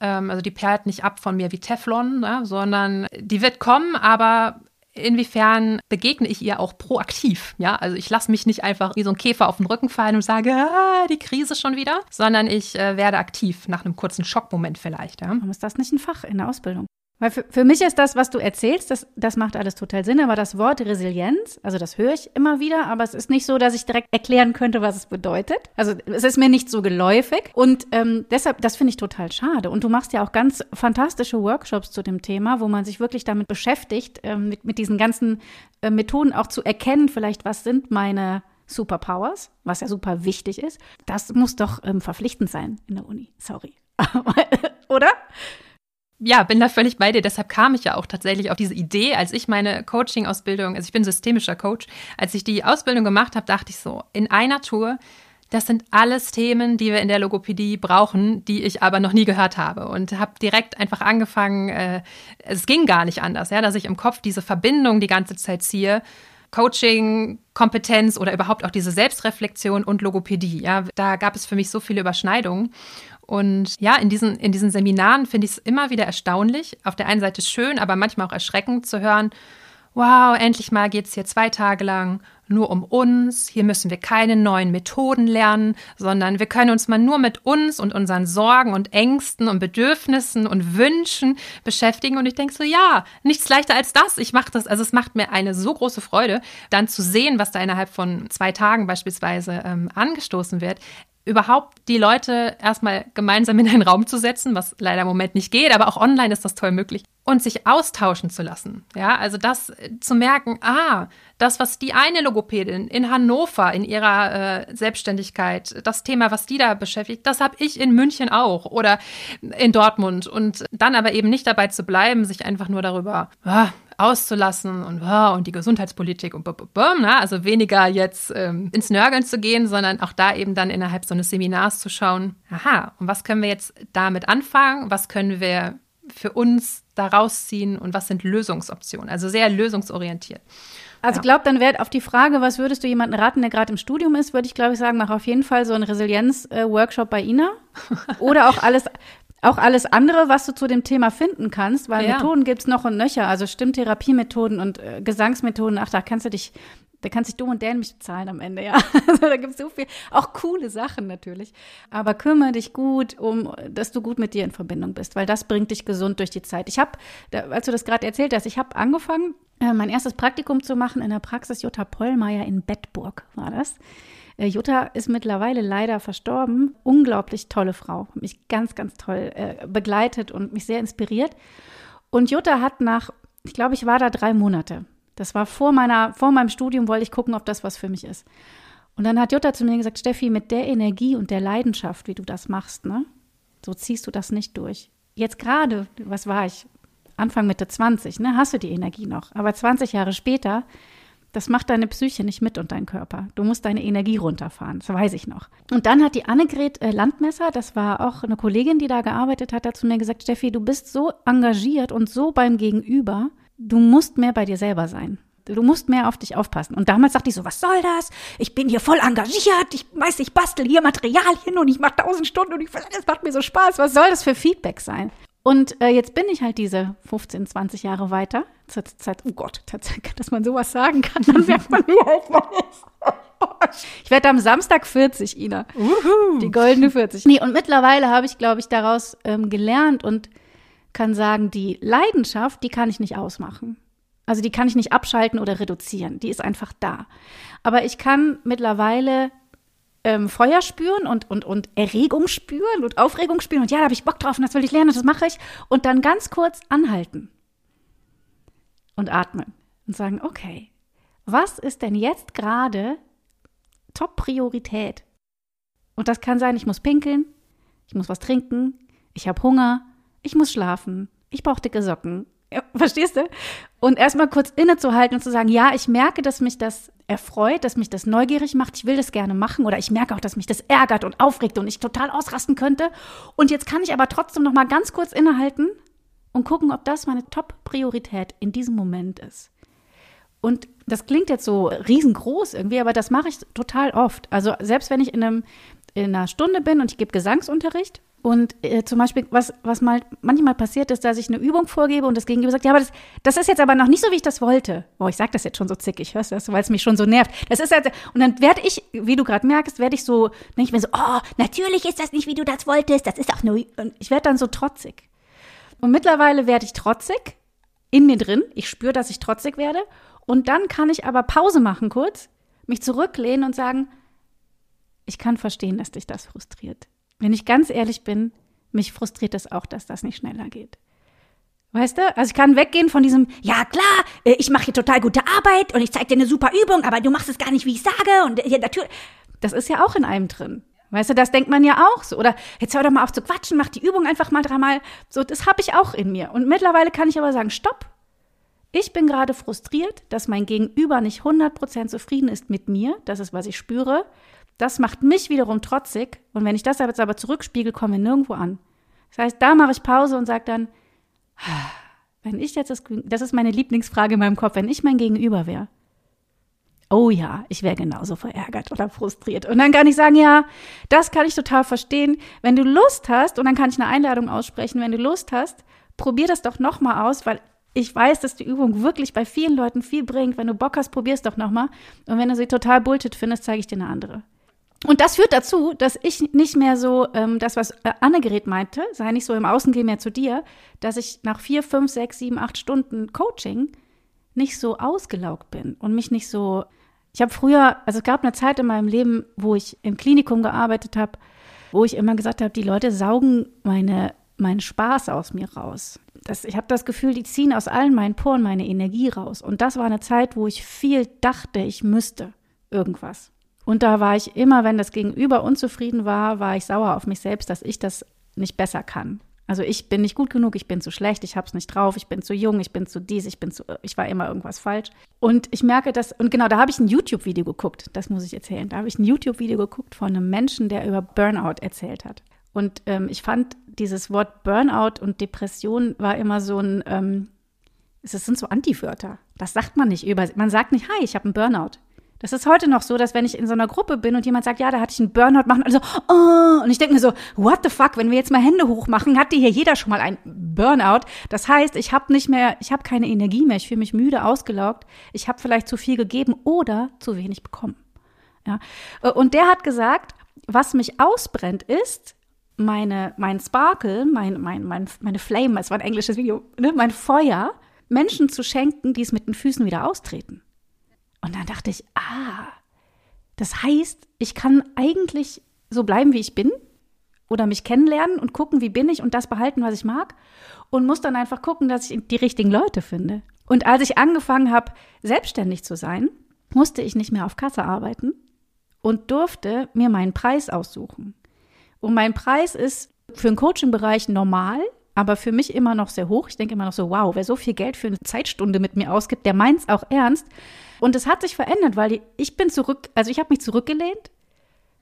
Speaker 2: ähm, also die perlt nicht ab von mir wie Teflon, ne, sondern die wird kommen, aber inwiefern begegne ich ihr auch proaktiv. Ja, also ich lasse mich nicht einfach wie so ein Käfer auf den Rücken fallen und sage, ah, die Krise schon wieder, sondern ich äh, werde aktiv nach einem kurzen Schockmoment vielleicht. Ja.
Speaker 1: Warum ist das nicht ein Fach in der Ausbildung? Weil für, für mich ist das, was du erzählst, das, das macht alles total Sinn. Aber das Wort Resilienz, also das höre ich immer wieder, aber es ist nicht so, dass ich direkt erklären könnte, was es bedeutet. Also es ist mir nicht so geläufig. Und ähm, deshalb, das finde ich total schade. Und du machst ja auch ganz fantastische Workshops zu dem Thema, wo man sich wirklich damit beschäftigt, ähm, mit, mit diesen ganzen äh, Methoden auch zu erkennen, vielleicht, was sind meine Superpowers, was ja super wichtig ist. Das muss doch ähm, verpflichtend sein in der Uni. Sorry. Oder?
Speaker 2: Ja, bin da völlig bei dir. Deshalb kam ich ja auch tatsächlich auf diese Idee, als ich meine Coaching-Ausbildung, also ich bin systemischer Coach, als ich die Ausbildung gemacht habe, dachte ich so, in einer Tour, das sind alles Themen, die wir in der Logopädie brauchen, die ich aber noch nie gehört habe. Und habe direkt einfach angefangen, äh, es ging gar nicht anders, ja, dass ich im Kopf diese Verbindung die ganze Zeit ziehe. Coaching, Kompetenz oder überhaupt auch diese Selbstreflexion und Logopädie. Ja, da gab es für mich so viele Überschneidungen. Und ja, in diesen, in diesen Seminaren finde ich es immer wieder erstaunlich. Auf der einen Seite schön, aber manchmal auch erschreckend zu hören, wow, endlich mal geht es hier zwei Tage lang nur um uns. Hier müssen wir keine neuen Methoden lernen, sondern wir können uns mal nur mit uns und unseren Sorgen und Ängsten und Bedürfnissen und Wünschen beschäftigen. Und ich denke so, ja, nichts leichter als das. Ich mache das. Also es macht mir eine so große Freude, dann zu sehen, was da innerhalb von zwei Tagen beispielsweise ähm, angestoßen wird überhaupt die Leute erstmal gemeinsam in einen Raum zu setzen, was leider im Moment nicht geht, aber auch online ist das toll möglich, und sich austauschen zu lassen. Ja, also das äh, zu merken, ah, das, was die eine Logopädin in Hannover in ihrer äh, Selbstständigkeit, das Thema, was die da beschäftigt, das habe ich in München auch oder in Dortmund. Und dann aber eben nicht dabei zu bleiben, sich einfach nur darüber ah, auszulassen und, oh, und die Gesundheitspolitik und ne? also weniger jetzt ähm, ins Nörgeln zu gehen, sondern auch da eben dann innerhalb so eines Seminars zu schauen, aha, und was können wir jetzt damit anfangen, was können wir für uns da rausziehen und was sind Lösungsoptionen, also sehr lösungsorientiert.
Speaker 1: Also ich glaube, dann wäre auf die Frage, was würdest du jemanden raten, der gerade im Studium ist, würde ich glaube ich sagen, mach auf jeden Fall so einen Resilienz-Workshop bei Ina. Oder auch alles, auch alles andere, was du zu dem Thema finden kannst, weil ja. Methoden gibt's noch und nöcher, also Stimmtherapiemethoden und äh, Gesangsmethoden, ach, da kannst du dich, da kannst du dich dumm und dämlich bezahlen am Ende, ja. Also da gibt's so viel, auch coole Sachen natürlich. Aber kümmere dich gut um, dass du gut mit dir in Verbindung bist, weil das bringt dich gesund durch die Zeit. Ich habe, als du das gerade erzählt hast, ich habe angefangen, äh, mein erstes Praktikum zu machen in der Praxis Jutta Pollmeier in Bettburg, war das. Äh, Jutta ist mittlerweile leider verstorben. Unglaublich tolle Frau. Mich ganz, ganz toll äh, begleitet und mich sehr inspiriert. Und Jutta hat nach, ich glaube, ich war da drei Monate. Das war vor meiner, vor meinem Studium, wollte ich gucken, ob das was für mich ist. Und dann hat Jutta zu mir gesagt, Steffi, mit der Energie und der Leidenschaft, wie du das machst, ne, so ziehst du das nicht durch. Jetzt gerade, was war ich? Anfang Mitte 20, ne, hast du die Energie noch. Aber 20 Jahre später das macht deine Psyche nicht mit und dein Körper. Du musst deine Energie runterfahren, das weiß ich noch. Und dann hat die Annegret äh, Landmesser, das war auch eine Kollegin, die da gearbeitet hat, hat zu mir gesagt, Steffi, du bist so engagiert und so beim Gegenüber, du musst mehr bei dir selber sein. Du musst mehr auf dich aufpassen. Und damals dachte ich so, was soll das? Ich bin hier voll engagiert. Ich weiß, ich bastel hier Materialien und ich mache tausend Stunden und ich, das macht mir so Spaß. Was soll das für Feedback sein? Und äh, jetzt bin ich halt diese 15, 20 Jahre weiter. Zur Zeit, oh Gott, tatsächlich, dass man sowas sagen kann, dann merkt man, wie alt man ist. Ich werde am Samstag 40, Ina. Uhu. Die goldene 40. Nee, und mittlerweile habe ich, glaube ich, daraus ähm, gelernt und kann sagen, die Leidenschaft, die kann ich nicht ausmachen. Also die kann ich nicht abschalten oder reduzieren. Die ist einfach da. Aber ich kann mittlerweile ähm, Feuer spüren und, und, und Erregung spüren und Aufregung spüren und ja, da habe ich Bock drauf und das will ich lernen, das mache ich. Und dann ganz kurz anhalten und atmen und sagen, okay, was ist denn jetzt gerade Top-Priorität? Und das kann sein, ich muss pinkeln, ich muss was trinken, ich habe Hunger, ich muss schlafen, ich brauche dicke Socken, ja, verstehst du? Und erstmal kurz innezuhalten und zu sagen, ja, ich merke, dass mich das erfreut, dass mich das neugierig macht, ich will das gerne machen oder ich merke auch, dass mich das ärgert und aufregt und ich total ausrasten könnte. Und jetzt kann ich aber trotzdem noch mal ganz kurz innehalten und gucken, ob das meine Top-Priorität in diesem Moment ist. Und das klingt jetzt so riesengroß irgendwie, aber das mache ich total oft. Also selbst wenn ich in, einem, in einer Stunde bin und ich gebe Gesangsunterricht und äh, zum Beispiel, was, was mal manchmal passiert ist, dass ich eine Übung vorgebe und das Gegenüber sagt, ja, aber das, das ist jetzt aber noch nicht so, wie ich das wollte. Boah, ich sag das jetzt schon so zickig, hörst du das, weil es mich schon so nervt. Das ist halt, und dann werde ich, wie du gerade merkst, werde ich so, denke ich mir so, oh, natürlich ist das nicht, wie du das wolltest, das ist auch nur, und ich werde dann so trotzig. Und mittlerweile werde ich trotzig, in mir drin, ich spüre, dass ich trotzig werde, und dann kann ich aber Pause machen kurz, mich zurücklehnen und sagen, ich kann verstehen, dass dich das frustriert wenn ich ganz ehrlich bin, mich frustriert es auch, dass das nicht schneller geht. Weißt du? Also ich kann weggehen von diesem, ja klar, äh, ich mache hier total gute Arbeit und ich zeige dir eine super Übung, aber du machst es gar nicht, wie ich sage. Und ja, natürlich. Das ist ja auch in einem drin. Weißt du, das denkt man ja auch so. Oder jetzt hör doch mal auf zu quatschen, mach die Übung einfach mal dreimal. So, das habe ich auch in mir. Und mittlerweile kann ich aber sagen, stopp. Ich bin gerade frustriert, dass mein Gegenüber nicht 100% zufrieden ist mit mir. Das ist, was ich spüre. Das macht mich wiederum trotzig. Und wenn ich das jetzt aber zurückspiegel, kommen wir nirgendwo an. Das heißt, da mache ich Pause und sage dann, wenn ich jetzt das, das ist meine Lieblingsfrage in meinem Kopf, wenn ich mein Gegenüber wäre. Oh ja, ich wäre genauso verärgert oder frustriert. Und dann kann ich sagen, ja, das kann ich total verstehen. Wenn du Lust hast, und dann kann ich eine Einladung aussprechen, wenn du Lust hast, probier das doch nochmal aus, weil ich weiß, dass die Übung wirklich bei vielen Leuten viel bringt. Wenn du Bock hast, probier es doch nochmal. Und wenn du sie total Bullshit findest, zeige ich dir eine andere. Und das führt dazu, dass ich nicht mehr so, ähm, das, was äh, Annegret meinte, sei nicht so im Außen, geh mehr zu dir, dass ich nach vier, fünf, sechs, sieben, acht Stunden Coaching nicht so ausgelaugt bin und mich nicht so. Ich habe früher, also es gab eine Zeit in meinem Leben, wo ich im Klinikum gearbeitet habe, wo ich immer gesagt habe, die Leute saugen meine, meinen Spaß aus mir raus. Das, ich habe das Gefühl, die ziehen aus allen meinen Poren meine Energie raus. Und das war eine Zeit, wo ich viel dachte, ich müsste irgendwas. Und da war ich immer, wenn das Gegenüber unzufrieden war, war ich sauer auf mich selbst, dass ich das nicht besser kann. Also ich bin nicht gut genug, ich bin zu schlecht, ich habe es nicht drauf, ich bin zu jung, ich bin zu dies, ich bin zu, ich war immer irgendwas falsch. Und ich merke das, und genau, da habe ich ein YouTube-Video geguckt, das muss ich erzählen. Da habe ich ein YouTube-Video geguckt von einem Menschen, der über Burnout erzählt hat. Und ähm, ich fand dieses Wort Burnout und Depression war immer so ein, ähm, es sind so Antiwörter. Das sagt man nicht über, man sagt nicht, hi, ich habe einen Burnout. Das ist heute noch so, dass wenn ich in so einer Gruppe bin und jemand sagt, ja, da hatte ich einen Burnout, machen also, oh, und ich denke mir so, what the fuck, wenn wir jetzt mal Hände hoch machen, hatte hier jeder schon mal einen Burnout. Das heißt, ich habe nicht mehr, ich habe keine Energie mehr, ich fühle mich müde, ausgelaugt, ich habe vielleicht zu viel gegeben oder zu wenig bekommen. Ja. Und der hat gesagt, was mich ausbrennt ist, meine, mein Sparkle, mein, mein, mein, meine Flame, es war ein englisches Video, ne, mein Feuer, Menschen zu schenken, die es mit den Füßen wieder austreten. Und dann dachte ich, ah, das heißt, ich kann eigentlich so bleiben, wie ich bin oder mich kennenlernen und gucken, wie bin ich und das behalten, was ich mag und muss dann einfach gucken, dass ich die richtigen Leute finde. Und als ich angefangen habe, selbstständig zu sein, musste ich nicht mehr auf Kasse arbeiten und durfte mir meinen Preis aussuchen. Und mein Preis ist für den Coaching-Bereich normal, aber für mich immer noch sehr hoch. Ich denke immer noch so, wow, wer so viel Geld für eine Zeitstunde mit mir ausgibt, der meint es auch ernst. Und es hat sich verändert, weil ich bin zurück, also ich habe mich zurückgelehnt,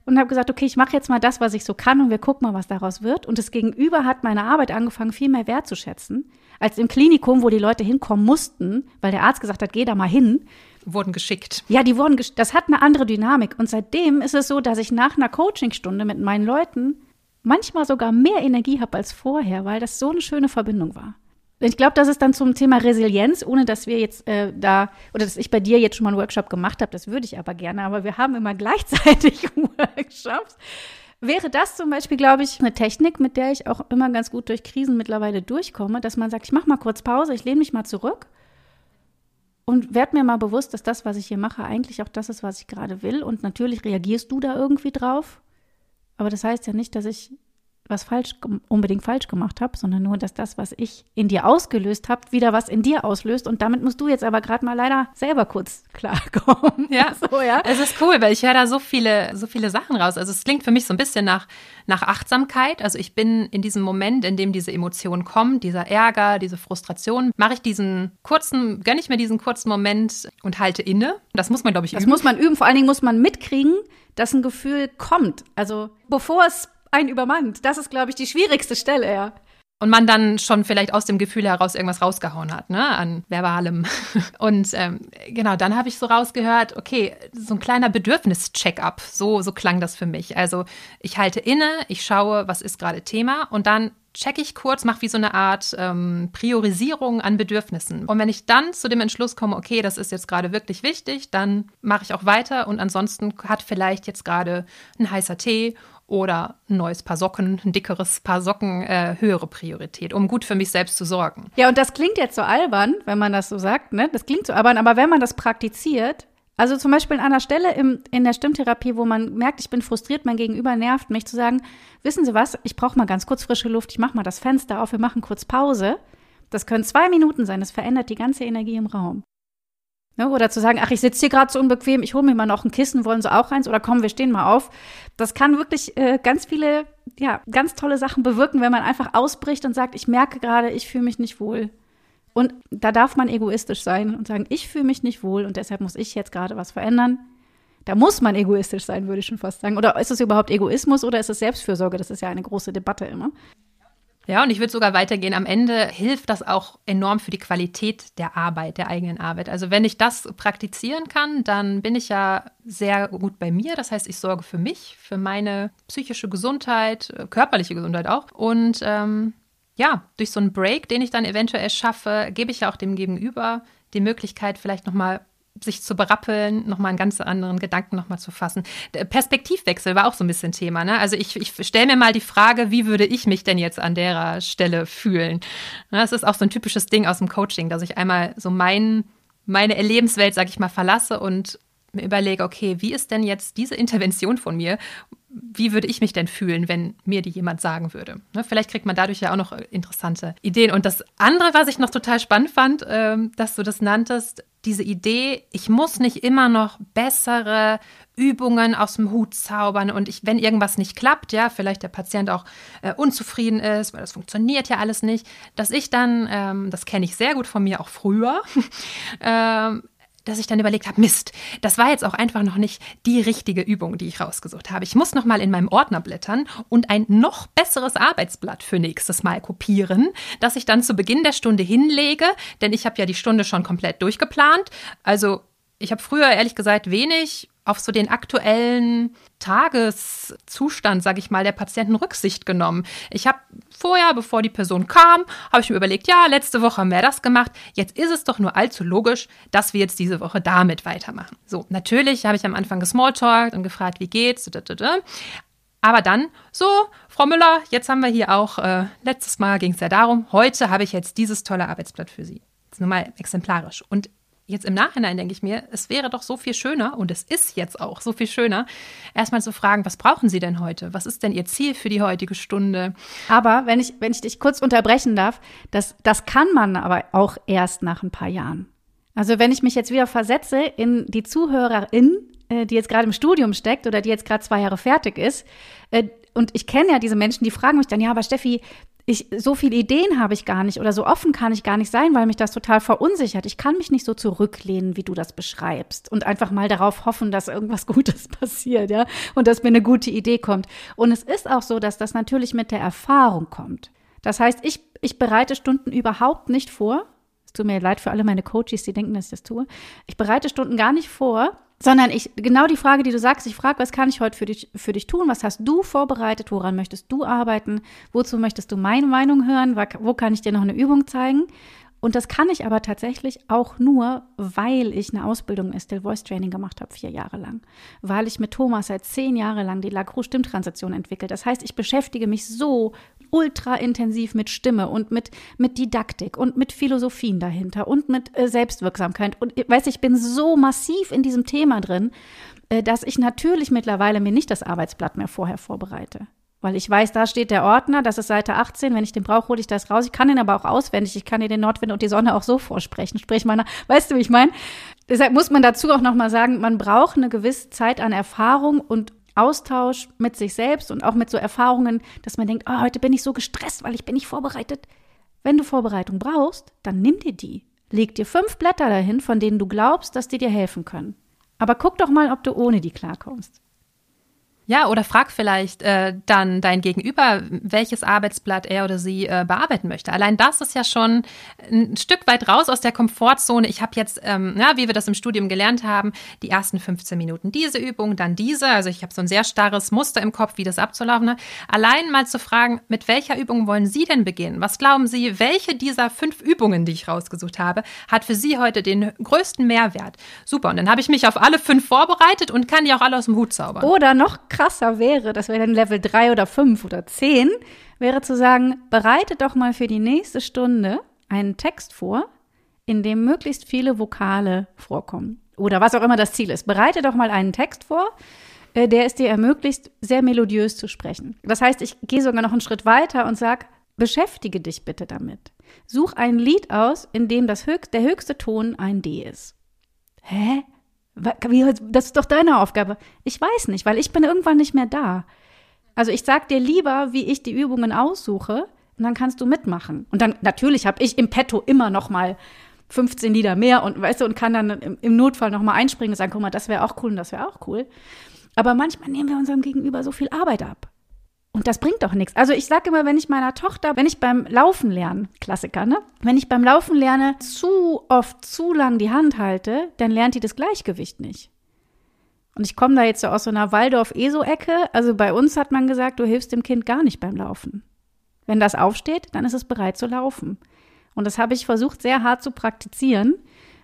Speaker 1: und habe gesagt, okay, ich mache jetzt mal das, was ich so kann und wir gucken mal, was daraus wird. Und das Gegenüber hat meine Arbeit angefangen, viel mehr wertzuschätzen, als im Klinikum, wo die Leute hinkommen mussten, weil der Arzt gesagt hat, geh da mal hin.
Speaker 2: Wurden geschickt.
Speaker 1: Ja, die wurden, gesch das hat eine andere Dynamik. Und seitdem ist es so, dass ich nach einer Coachingstunde mit meinen Leuten manchmal sogar mehr Energie habe als vorher, weil das so eine schöne Verbindung war. Ich glaube, das ist dann zum Thema Resilienz, ohne dass wir jetzt äh, da oder dass ich bei dir jetzt schon mal einen Workshop gemacht habe. Das würde ich aber gerne, aber wir haben immer gleichzeitig Workshops. Wäre das zum Beispiel, glaube ich, eine Technik, mit der ich auch immer ganz gut durch Krisen mittlerweile durchkomme, dass man sagt, ich mache mal kurz Pause, ich lehne mich mal zurück und werde mir mal bewusst, dass das, was ich hier mache, eigentlich auch das ist, was ich gerade will. Und natürlich reagierst du da irgendwie drauf. Aber das heißt ja nicht, dass ich was falsch unbedingt falsch gemacht habe, sondern nur, dass das, was ich in dir ausgelöst habe, wieder was in dir auslöst. Und damit musst du jetzt aber gerade mal leider selber kurz klarkommen.
Speaker 2: Ja, so, ja. Es ist cool, weil ich höre da so viele, so viele Sachen raus. Also es klingt für mich so ein bisschen nach, nach Achtsamkeit. Also ich bin in diesem Moment, in dem diese Emotion kommt, dieser Ärger, diese Frustration, mache ich diesen kurzen, gönne ich mir diesen kurzen Moment und halte inne. Das muss man, glaube ich,
Speaker 1: üben. Das muss man üben. Vor allen Dingen muss man mitkriegen, dass ein Gefühl kommt. Also bevor es einen übermannt. Das ist, glaube ich, die schwierigste Stelle, ja.
Speaker 2: Und man dann schon vielleicht aus dem Gefühl heraus irgendwas rausgehauen hat, ne, an verbalem. Und ähm, genau, dann habe ich so rausgehört, okay, so ein kleiner Bedürfnis-Check-up, so, so klang das für mich. Also ich halte inne, ich schaue, was ist gerade Thema und dann checke ich kurz, mache wie so eine Art ähm, Priorisierung an Bedürfnissen. Und wenn ich dann zu dem Entschluss komme, okay, das ist jetzt gerade wirklich wichtig, dann mache ich auch weiter und ansonsten hat vielleicht jetzt gerade ein heißer Tee oder ein neues Paar Socken, ein dickeres Paar Socken äh, höhere Priorität, um gut für mich selbst zu sorgen.
Speaker 1: Ja, und das klingt jetzt so albern, wenn man das so sagt, ne? Das klingt so albern, aber wenn man das praktiziert, also zum Beispiel an einer Stelle im, in der Stimmtherapie, wo man merkt, ich bin frustriert, mein Gegenüber nervt mich, zu sagen, wissen Sie was, ich brauche mal ganz kurz frische Luft, ich mache mal das Fenster auf, wir machen kurz Pause. Das können zwei Minuten sein, das verändert die ganze Energie im Raum. Ne? Oder zu sagen, ach, ich sitze hier gerade so unbequem, ich hole mir mal noch ein Kissen, wollen Sie auch eins? Oder komm, wir stehen mal auf. Das kann wirklich äh, ganz viele, ja, ganz tolle Sachen bewirken, wenn man einfach ausbricht und sagt, ich merke gerade, ich fühle mich nicht wohl. Und da darf man egoistisch sein und sagen, ich fühle mich nicht wohl und deshalb muss ich jetzt gerade was verändern. Da muss man egoistisch sein, würde ich schon fast sagen. Oder ist es überhaupt Egoismus oder ist es Selbstfürsorge? Das ist ja eine große Debatte immer.
Speaker 2: Ja, und ich würde sogar weitergehen. Am Ende hilft das auch enorm für die Qualität der Arbeit, der eigenen Arbeit. Also wenn ich das praktizieren kann, dann bin ich ja sehr gut bei mir. Das heißt, ich sorge für mich, für meine psychische Gesundheit, äh, körperliche Gesundheit auch. Und ähm, ja, durch so einen Break, den ich dann eventuell schaffe, gebe ich ja auch dem Gegenüber die Möglichkeit, vielleicht nochmal sich zu berappeln, nochmal einen ganz anderen Gedanken nochmal zu fassen. Perspektivwechsel war auch so ein bisschen Thema. Ne? Also ich, ich stelle mir mal die Frage, wie würde ich mich denn jetzt an der Stelle fühlen? Das ist auch so ein typisches Ding aus dem Coaching, dass ich einmal so mein, meine Erlebenswelt, sag ich mal, verlasse und mir überlege, okay, wie ist denn jetzt diese Intervention von mir? Wie würde ich mich denn fühlen, wenn mir die jemand sagen würde? Ne, vielleicht kriegt man dadurch ja auch noch interessante Ideen. Und das andere, was ich noch total spannend fand, ähm, dass du das nanntest, diese Idee, ich muss nicht immer noch bessere Übungen aus dem Hut zaubern und ich, wenn irgendwas nicht klappt, ja, vielleicht der Patient auch äh, unzufrieden ist, weil das funktioniert ja alles nicht, dass ich dann, ähm, das kenne ich sehr gut von mir auch früher, ähm, dass ich dann überlegt habe, Mist, das war jetzt auch einfach noch nicht die richtige Übung, die ich rausgesucht habe. Ich muss noch mal in meinem Ordner blättern und ein noch besseres Arbeitsblatt für nächstes Mal kopieren, das ich dann zu Beginn der Stunde hinlege, denn ich habe ja die Stunde schon komplett durchgeplant. Also ich habe früher ehrlich gesagt wenig auf so den aktuellen Tageszustand, sage ich mal, der Patienten Rücksicht genommen. Ich habe vorher, bevor die Person kam, habe ich mir überlegt, ja, letzte Woche haben wir das gemacht. Jetzt ist es doch nur allzu logisch, dass wir jetzt diese Woche damit weitermachen. So, natürlich habe ich am Anfang gesmalltalkt und gefragt, wie geht's? Aber dann, so, Frau Müller, jetzt haben wir hier auch, äh, letztes Mal ging es ja darum, heute habe ich jetzt dieses tolle Arbeitsblatt für Sie. Ist nur mal exemplarisch. Und jetzt im Nachhinein denke ich mir, es wäre doch so viel schöner, und es ist jetzt auch so viel schöner, erstmal zu fragen, was brauchen Sie denn heute? Was ist denn Ihr Ziel für die heutige Stunde?
Speaker 1: Aber wenn ich, wenn ich dich kurz unterbrechen darf, das, das kann man aber auch erst nach ein paar Jahren. Also wenn ich mich jetzt wieder versetze in die Zuhörerin, äh, die jetzt gerade im Studium steckt oder die jetzt gerade zwei Jahre fertig ist, äh, und ich kenne ja diese Menschen, die fragen mich dann, ja, aber Steffi, ich, so viele Ideen habe ich gar nicht oder so offen kann ich gar nicht sein, weil mich das total verunsichert. Ich kann mich nicht so zurücklehnen, wie du das beschreibst und einfach mal darauf hoffen, dass irgendwas Gutes passiert, ja, und dass mir eine gute Idee kommt. Und es ist auch so, dass das natürlich mit der Erfahrung kommt. Das heißt, ich, ich bereite Stunden überhaupt nicht vor. Es tut mir leid für alle meine Coaches, die denken, dass ich das tue. Ich bereite Stunden gar nicht vor, sondern ich, genau die Frage, die du sagst, ich frage, was kann ich heute für dich, für dich tun? Was hast du vorbereitet? Woran möchtest du arbeiten? Wozu möchtest du meine Meinung hören? Wo kann ich dir noch eine Übung zeigen? Und das kann ich aber tatsächlich auch nur, weil ich eine Ausbildung im Still Voice Training gemacht habe, vier Jahre lang. Weil ich mit Thomas seit zehn Jahren lang die Lacroix-Stimmtransition entwickelt. Das heißt, ich beschäftige mich so ultra intensiv mit Stimme und mit, mit Didaktik und mit Philosophien dahinter und mit äh, Selbstwirksamkeit. Und ich weiß, ich bin so massiv in diesem Thema drin, äh, dass ich natürlich mittlerweile mir nicht das Arbeitsblatt mehr vorher vorbereite. Weil ich weiß, da steht der Ordner, das ist Seite 18. Wenn ich den brauche, hole ich das raus. Ich kann den aber auch auswendig. Ich kann dir den Nordwind und die Sonne auch so vorsprechen. Sprich nach. Weißt du, wie ich meine? Deshalb muss man dazu auch nochmal sagen, man braucht eine gewisse Zeit an Erfahrung und Austausch mit sich selbst und auch mit so Erfahrungen, dass man denkt, oh, heute bin ich so gestresst, weil ich bin nicht vorbereitet. Wenn du Vorbereitung brauchst, dann nimm dir die. Leg dir fünf Blätter dahin, von denen du glaubst, dass die dir helfen können. Aber guck doch mal, ob du ohne die klarkommst.
Speaker 2: Ja, oder frag vielleicht äh, dann dein Gegenüber, welches Arbeitsblatt er oder sie äh, bearbeiten möchte. Allein das ist ja schon ein Stück weit raus aus der Komfortzone. Ich habe jetzt, ähm, ja, wie wir das im Studium gelernt haben, die ersten 15 Minuten diese Übung, dann diese. Also ich habe so ein sehr starres Muster im Kopf, wie das abzulaufen. Ne? Allein mal zu fragen, mit welcher Übung wollen Sie denn beginnen? Was glauben Sie, welche dieser fünf Übungen, die ich rausgesucht habe, hat für Sie heute den größten Mehrwert? Super. Und dann habe ich mich auf alle fünf vorbereitet und kann die auch alle aus dem Hut zaubern.
Speaker 1: Oder noch krasser wäre, das wäre dann Level 3 oder 5 oder 10, wäre zu sagen, bereite doch mal für die nächste Stunde einen Text vor, in dem möglichst viele Vokale vorkommen. Oder was auch immer das Ziel ist. Bereite doch mal einen Text vor, äh, der es dir ermöglicht, sehr melodiös zu sprechen. Das heißt, ich gehe sogar noch einen Schritt weiter und sage, beschäftige dich bitte damit. Such ein Lied aus, in dem das höchst, der höchste Ton ein D ist. Hä? Das ist doch deine Aufgabe. Ich weiß nicht, weil ich bin irgendwann nicht mehr da. Also ich sag dir lieber, wie ich die Übungen aussuche, und dann kannst du mitmachen. Und dann natürlich habe ich im Petto immer noch mal 15 Lieder mehr und weißt du und kann dann im, im Notfall noch mal einspringen und sagen, guck mal, das wäre auch cool und das wäre auch cool. Aber manchmal nehmen wir unserem Gegenüber so viel Arbeit ab. Und das bringt doch nichts. Also ich sage immer, wenn ich meiner Tochter, wenn ich beim Laufen lernen, Klassiker, ne? Wenn ich beim Laufen lerne, zu oft, zu lang die Hand halte, dann lernt die das Gleichgewicht nicht. Und ich komme da jetzt so aus so einer Waldorf-ESO-Ecke. Also bei uns hat man gesagt, du hilfst dem Kind gar nicht beim Laufen. Wenn das aufsteht, dann ist es bereit zu laufen. Und das habe ich versucht, sehr hart zu praktizieren.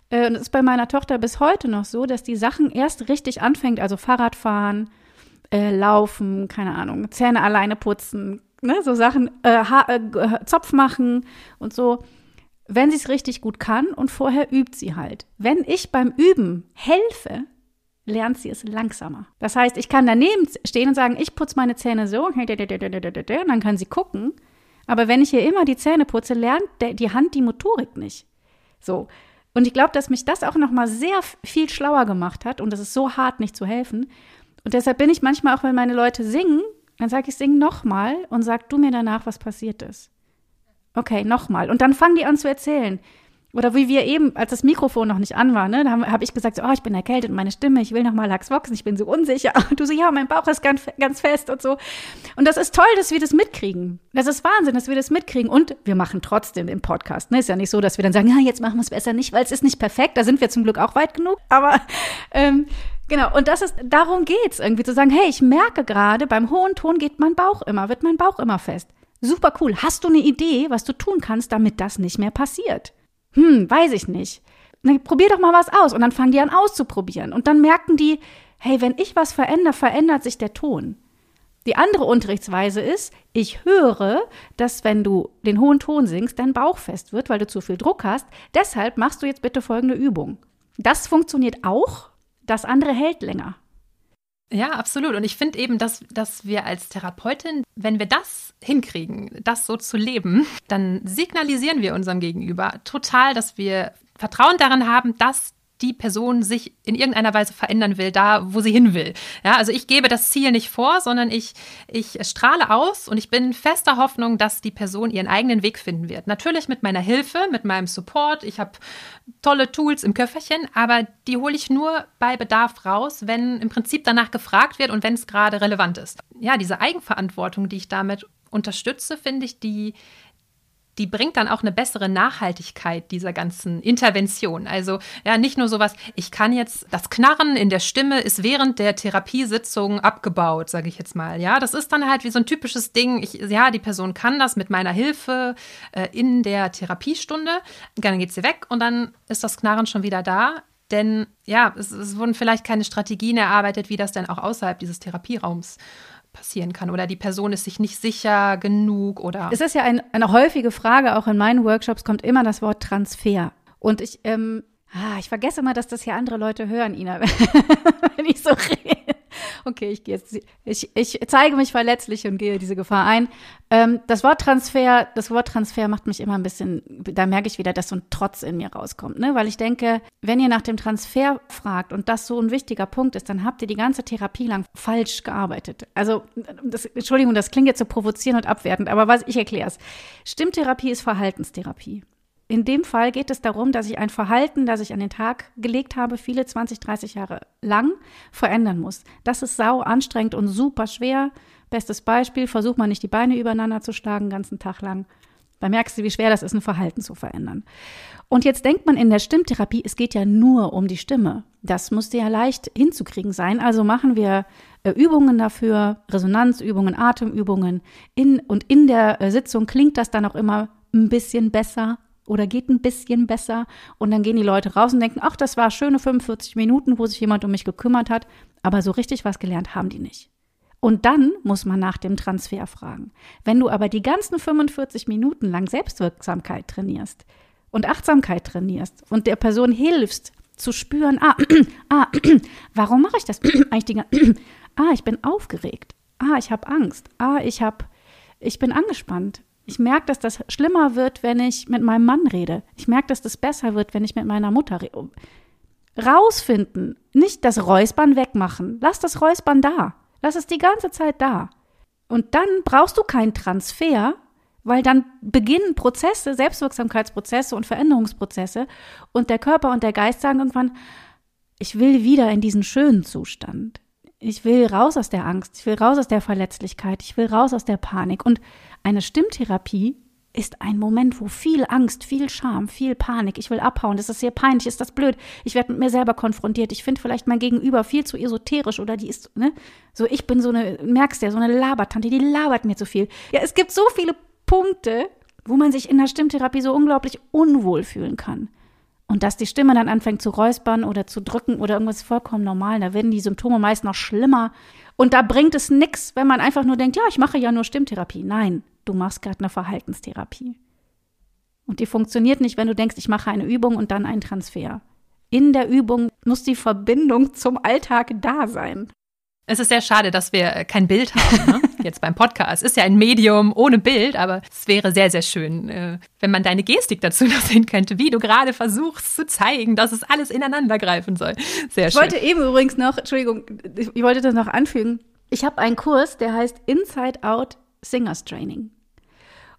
Speaker 1: Äh, und es ist bei meiner Tochter bis heute noch so, dass die Sachen erst richtig anfängt, also Fahrradfahren, äh, laufen, keine Ahnung, Zähne alleine putzen, ne, so Sachen, äh, äh, Zopf machen und so. Wenn sie es richtig gut kann und vorher übt sie halt. Wenn ich beim Üben helfe, lernt sie es langsamer. Das heißt, ich kann daneben stehen und sagen, ich putze meine Zähne so, und dann kann sie gucken. Aber wenn ich ihr immer die Zähne putze, lernt die Hand die Motorik nicht. So. Und ich glaube, dass mich das auch noch mal sehr viel schlauer gemacht hat und es ist so hart, nicht zu helfen, und deshalb bin ich manchmal auch, wenn meine Leute singen, dann sage ich, sing nochmal und sag du mir danach, was passiert ist. Okay, nochmal. Und dann fangen die an zu erzählen. Oder wie wir eben, als das Mikrofon noch nicht an war, ne, da habe hab ich gesagt, so, oh, ich bin erkältet, meine Stimme, ich will noch mal Lachs wachsen, ich bin so unsicher. Und du so, ja, mein Bauch ist ganz, ganz fest und so. Und das ist toll, dass wir das mitkriegen. Das ist Wahnsinn, dass wir das mitkriegen. Und wir machen trotzdem den Podcast. Ne? Ist ja nicht so, dass wir dann sagen, ja, jetzt machen wir es besser nicht, weil es ist nicht perfekt. Da sind wir zum Glück auch weit genug. Aber ähm, Genau, und das ist, darum geht's irgendwie zu sagen, hey, ich merke gerade, beim hohen Ton geht mein Bauch immer, wird mein Bauch immer fest. Super cool. Hast du eine Idee, was du tun kannst, damit das nicht mehr passiert? Hm, weiß ich nicht. Na, probier doch mal was aus. Und dann fangen die an auszuprobieren. Und dann merken die, hey, wenn ich was verändere, verändert sich der Ton. Die andere Unterrichtsweise ist, ich höre, dass wenn du den hohen Ton singst, dein Bauch fest wird, weil du zu viel Druck hast. Deshalb machst du jetzt bitte folgende Übung. Das funktioniert auch, das andere hält länger.
Speaker 2: Ja, absolut. Und ich finde eben, dass, dass wir als Therapeutin, wenn wir das hinkriegen, das so zu leben, dann signalisieren wir unserem Gegenüber total, dass wir Vertrauen darin haben, dass die Person sich in irgendeiner Weise verändern will, da wo sie hin will. Ja, also ich gebe das Ziel nicht vor, sondern ich, ich strahle aus und ich bin fester Hoffnung, dass die Person ihren eigenen Weg finden wird. Natürlich mit meiner Hilfe, mit meinem Support. Ich habe tolle Tools im Köfferchen, aber die hole ich nur bei Bedarf raus, wenn im Prinzip danach gefragt wird und wenn es gerade relevant ist. Ja, diese Eigenverantwortung, die ich damit unterstütze, finde ich, die die bringt dann auch eine bessere Nachhaltigkeit dieser ganzen Intervention. Also ja, nicht nur sowas, ich kann jetzt, das Knarren in der Stimme ist während der Therapiesitzung abgebaut, sage ich jetzt mal. Ja, das ist dann halt wie so ein typisches Ding. Ich, ja, die Person kann das mit meiner Hilfe äh, in der Therapiestunde. Dann geht sie weg und dann ist das Knarren schon wieder da. Denn ja, es, es wurden vielleicht keine Strategien erarbeitet, wie das denn auch außerhalb dieses Therapieraums passieren kann oder die Person ist sich nicht sicher genug oder.
Speaker 1: Es ist ja ein, eine häufige Frage, auch in meinen Workshops kommt immer das Wort Transfer. Und ich, ähm, ah, ich vergesse mal, dass das hier andere Leute hören, Ina, wenn ich so rede. Okay, ich gehe jetzt, ich, ich zeige mich verletzlich und gehe diese Gefahr ein. Ähm, das Wort Transfer, das Wort Transfer macht mich immer ein bisschen, da merke ich wieder, dass so ein Trotz in mir rauskommt, ne? Weil ich denke, wenn ihr nach dem Transfer fragt und das so ein wichtiger Punkt ist, dann habt ihr die ganze Therapie lang falsch gearbeitet. Also, das, Entschuldigung, das klingt jetzt so provozierend und abwertend, aber was ich erkläre es. Stimmtherapie ist Verhaltenstherapie. In dem Fall geht es darum, dass ich ein Verhalten, das ich an den Tag gelegt habe, viele 20, 30 Jahre lang, verändern muss. Das ist sau anstrengend und super schwer. Bestes Beispiel, versuch mal nicht die Beine übereinander zu schlagen, den ganzen Tag lang. Da merkst du, wie schwer das ist, ein Verhalten zu verändern. Und jetzt denkt man in der Stimmtherapie, es geht ja nur um die Stimme. Das musste ja leicht hinzukriegen sein. Also machen wir äh, Übungen dafür, Resonanzübungen, Atemübungen. In, und in der äh, Sitzung klingt das dann auch immer ein bisschen besser, oder geht ein bisschen besser und dann gehen die Leute raus und denken, ach, das war schöne 45 Minuten, wo sich jemand um mich gekümmert hat, aber so richtig was gelernt haben die nicht. Und dann muss man nach dem Transfer fragen. Wenn du aber die ganzen 45 Minuten lang Selbstwirksamkeit trainierst und Achtsamkeit trainierst und der Person hilfst zu spüren, ah, ah, warum mache ich das eigentlich die Ah, ich bin aufgeregt. Ah, ich habe Angst. Ah, ich habe ich bin angespannt. Ich merke, dass das schlimmer wird, wenn ich mit meinem Mann rede. Ich merke, dass das besser wird, wenn ich mit meiner Mutter rede. Rausfinden, nicht das Räuspern wegmachen. Lass das Räuspern da. Lass es die ganze Zeit da. Und dann brauchst du keinen Transfer, weil dann beginnen Prozesse, Selbstwirksamkeitsprozesse und Veränderungsprozesse und der Körper und der Geist sagen irgendwann, ich will wieder in diesen schönen Zustand. Ich will raus aus der Angst, ich will raus aus der Verletzlichkeit, ich will raus aus der Panik. Und eine Stimmtherapie ist ein Moment, wo viel Angst, viel Scham, viel Panik, ich will abhauen, das ist sehr peinlich, ist das blöd, ich werde mit mir selber konfrontiert, ich finde vielleicht mein Gegenüber viel zu esoterisch oder die ist, ne, so ich bin so eine, merkst du ja, so eine Labertante, die labert mir zu viel. Ja, es gibt so viele Punkte, wo man sich in der Stimmtherapie so unglaublich unwohl fühlen kann. Und dass die Stimme dann anfängt zu räuspern oder zu drücken oder irgendwas vollkommen normal, da werden die Symptome meist noch schlimmer. Und da bringt es nichts, wenn man einfach nur denkt, ja, ich mache ja nur Stimmtherapie. Nein, du machst gerade eine Verhaltenstherapie. Und die funktioniert nicht, wenn du denkst, ich mache eine Übung und dann einen Transfer. In der Übung muss die Verbindung zum Alltag da sein.
Speaker 2: Es ist sehr schade, dass wir äh, kein Bild haben, ne? jetzt beim Podcast. Es ist ja ein Medium ohne Bild, aber es wäre sehr, sehr schön, äh, wenn man deine Gestik dazu noch sehen könnte, wie du gerade versuchst zu zeigen, dass es alles ineinander greifen soll. Sehr schön.
Speaker 1: Ich wollte eben übrigens noch, Entschuldigung, ich wollte das noch anfügen. Ich habe einen Kurs, der heißt Inside Out Singers Training.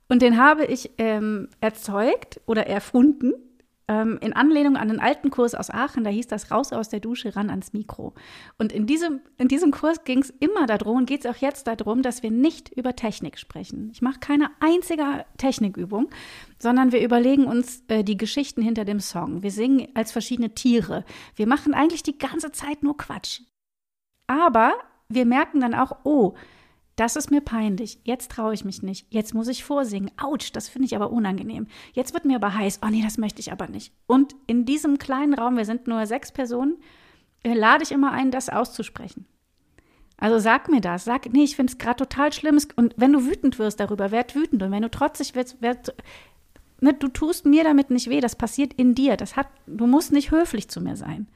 Speaker 1: Und den habe ich ähm, erzeugt oder erfunden ähm, in Anlehnung an einen alten Kurs aus Aachen. Da hieß das Raus aus der Dusche, ran ans Mikro. Und in diesem, in diesem Kurs ging es immer darum und geht es auch jetzt darum, dass wir nicht über Technik sprechen. Ich mache keine einzige Technikübung, sondern wir überlegen uns äh, die Geschichten hinter dem Song. Wir singen als verschiedene Tiere. Wir machen eigentlich die ganze Zeit nur Quatsch. Aber wir merken dann auch, oh, das ist mir peinlich. Jetzt traue ich mich nicht. Jetzt muss ich vorsingen. Autsch, das finde ich aber unangenehm. Jetzt wird mir aber heiß. Oh nee, das möchte ich aber nicht. Und in diesem kleinen Raum, wir sind nur sechs Personen, äh, lade ich immer ein, das auszusprechen. Also sag mir das. Sag, nee, ich finde es gerade total schlimm. Und wenn du wütend wirst darüber, werd wütend. Und wenn du trotzig wirst, werd, ne, du tust mir damit nicht weh. Das passiert in dir. Das hat, du musst nicht höflich zu mir sein.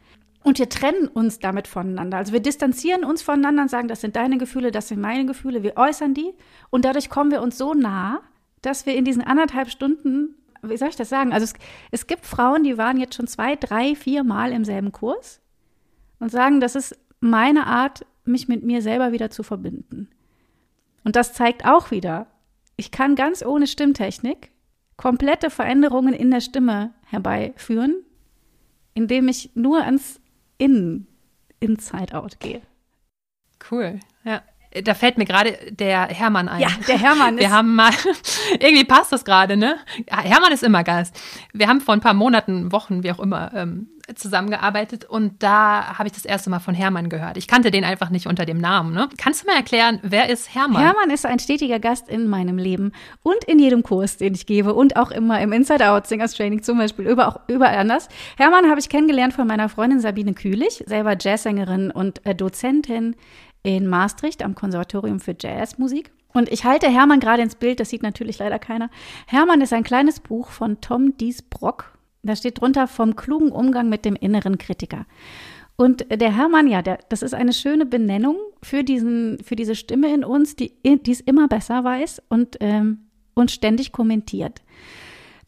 Speaker 1: Und wir trennen uns damit voneinander. Also wir distanzieren uns voneinander und sagen, das sind deine Gefühle, das sind meine Gefühle. Wir äußern die und dadurch kommen wir uns so nah, dass wir in diesen anderthalb Stunden wie soll ich das sagen? Also es, es gibt Frauen, die waren jetzt schon zwei, drei, vier Mal im selben Kurs und sagen, das ist meine Art, mich mit mir selber wieder zu verbinden. Und das zeigt auch wieder, ich kann ganz ohne Stimmtechnik komplette Veränderungen in der Stimme herbeiführen, indem ich nur ans Innen, Inside-Out gehe.
Speaker 2: Cool, ja. Da fällt mir gerade der Hermann ein.
Speaker 1: Ja, der Hermann
Speaker 2: ist. Wir haben mal, irgendwie passt das gerade, ne? Hermann ist immer Gast. Wir haben vor ein paar Monaten, Wochen, wie auch immer, ähm, zusammengearbeitet und da habe ich das erste Mal von Hermann gehört. Ich kannte den einfach nicht unter dem Namen. Ne? Kannst du mir erklären, wer ist Hermann?
Speaker 1: Hermann ist ein stetiger Gast in meinem Leben und in jedem Kurs, den ich gebe und auch immer im Inside-Out Singers Training zum Beispiel, über, auch überall anders. Hermann habe ich kennengelernt von meiner Freundin Sabine Kühlich, selber Jazzsängerin und äh, Dozentin in Maastricht am Konservatorium für Jazzmusik. Und ich halte Hermann gerade ins Bild, das sieht natürlich leider keiner. Hermann ist ein kleines Buch von Tom Dies Brock. Da steht drunter vom klugen Umgang mit dem inneren Kritiker. Und der Hermann, ja, der, das ist eine schöne Benennung für, diesen, für diese Stimme in uns, die es immer besser weiß und, ähm, und ständig kommentiert.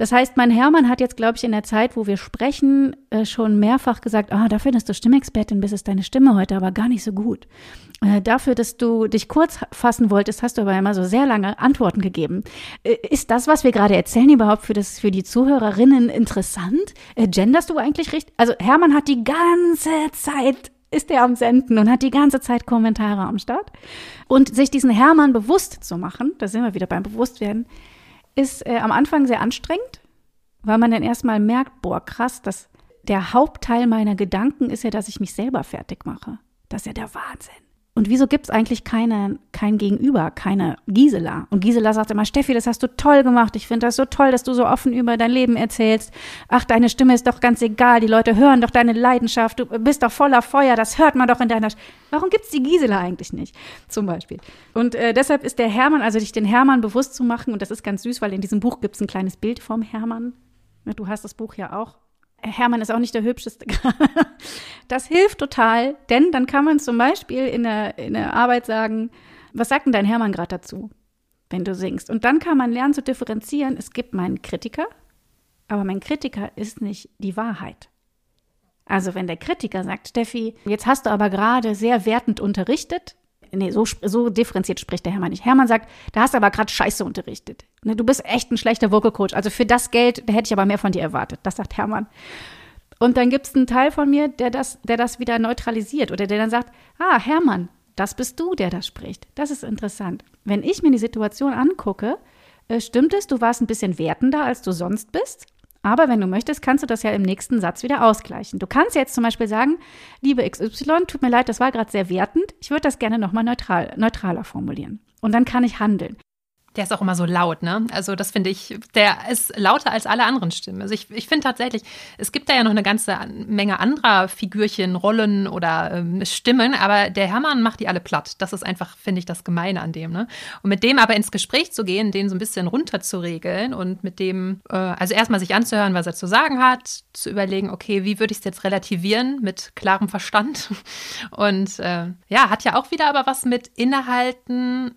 Speaker 1: Das heißt, mein Hermann hat jetzt, glaube ich, in der Zeit, wo wir sprechen, äh, schon mehrfach gesagt, ah, dafür, dass du Stimmexpertin bist, ist deine Stimme heute aber gar nicht so gut. Äh, dafür, dass du dich kurz fassen wolltest, hast du aber immer so sehr lange Antworten gegeben. Äh, ist das, was wir gerade erzählen, überhaupt für, das, für die Zuhörerinnen interessant? Äh, genderst du eigentlich richtig? Also Hermann hat die ganze Zeit ist er am Senden und hat die ganze Zeit Kommentare am Start. Und sich diesen Hermann bewusst zu machen, da sind wir wieder beim Bewusstwerden, ist äh, am Anfang sehr anstrengend, weil man dann erstmal merkt, boah, krass, dass der Hauptteil meiner Gedanken ist ja, dass ich mich selber fertig mache. Das ist ja der Wahnsinn. Und wieso gibt es eigentlich keine, kein Gegenüber, keine Gisela? Und Gisela sagt immer, Steffi, das hast du toll gemacht. Ich finde das so toll, dass du so offen über dein Leben erzählst. Ach, deine Stimme ist doch ganz egal. Die Leute hören doch deine Leidenschaft. Du bist doch voller Feuer. Das hört man doch in deiner. Sch Warum gibt es die Gisela eigentlich nicht? Zum Beispiel. Und äh, deshalb ist der Hermann, also dich den Hermann bewusst zu machen, und das ist ganz süß, weil in diesem Buch gibt es ein kleines Bild vom Hermann. Du hast das Buch ja auch. Hermann ist auch nicht der hübscheste. das hilft total, denn dann kann man zum Beispiel in der, in der Arbeit sagen, was sagt denn dein Hermann gerade dazu, wenn du singst? Und dann kann man lernen zu differenzieren. Es gibt meinen Kritiker, aber mein Kritiker ist nicht die Wahrheit. Also wenn der Kritiker sagt, Steffi, jetzt hast du aber gerade sehr wertend unterrichtet, nee, so, so differenziert spricht der Hermann nicht. Hermann sagt, da hast du aber gerade Scheiße unterrichtet. Ne, du bist echt ein schlechter Vocal Coach. Also für das Geld, da hätte ich aber mehr von dir erwartet. Das sagt Hermann. Und dann gibt es einen Teil von mir, der das, der das wieder neutralisiert oder der dann sagt, ah, Hermann, das bist du, der das spricht. Das ist interessant. Wenn ich mir die Situation angucke, äh, stimmt es, du warst ein bisschen wertender, als du sonst bist. Aber wenn du möchtest, kannst du das ja im nächsten Satz wieder ausgleichen. Du kannst jetzt zum Beispiel sagen, liebe XY, tut mir leid, das war gerade sehr wertend. Ich würde das gerne nochmal neutral, neutraler formulieren. Und dann kann ich handeln.
Speaker 2: Der ist auch immer so laut, ne? Also das finde ich, der ist lauter als alle anderen Stimmen. Also ich, ich finde tatsächlich, es gibt da ja noch eine ganze Menge anderer Figürchen, Rollen oder ähm, Stimmen, aber der Hermann macht die alle platt. Das ist einfach, finde ich, das Gemeine an dem, ne? Und mit dem aber ins Gespräch zu gehen, den so ein bisschen runterzuregeln und mit dem, äh, also erstmal sich anzuhören, was er zu sagen hat, zu überlegen, okay, wie würde ich es jetzt relativieren mit klarem Verstand? Und äh, ja, hat ja auch wieder aber was mit Innehalten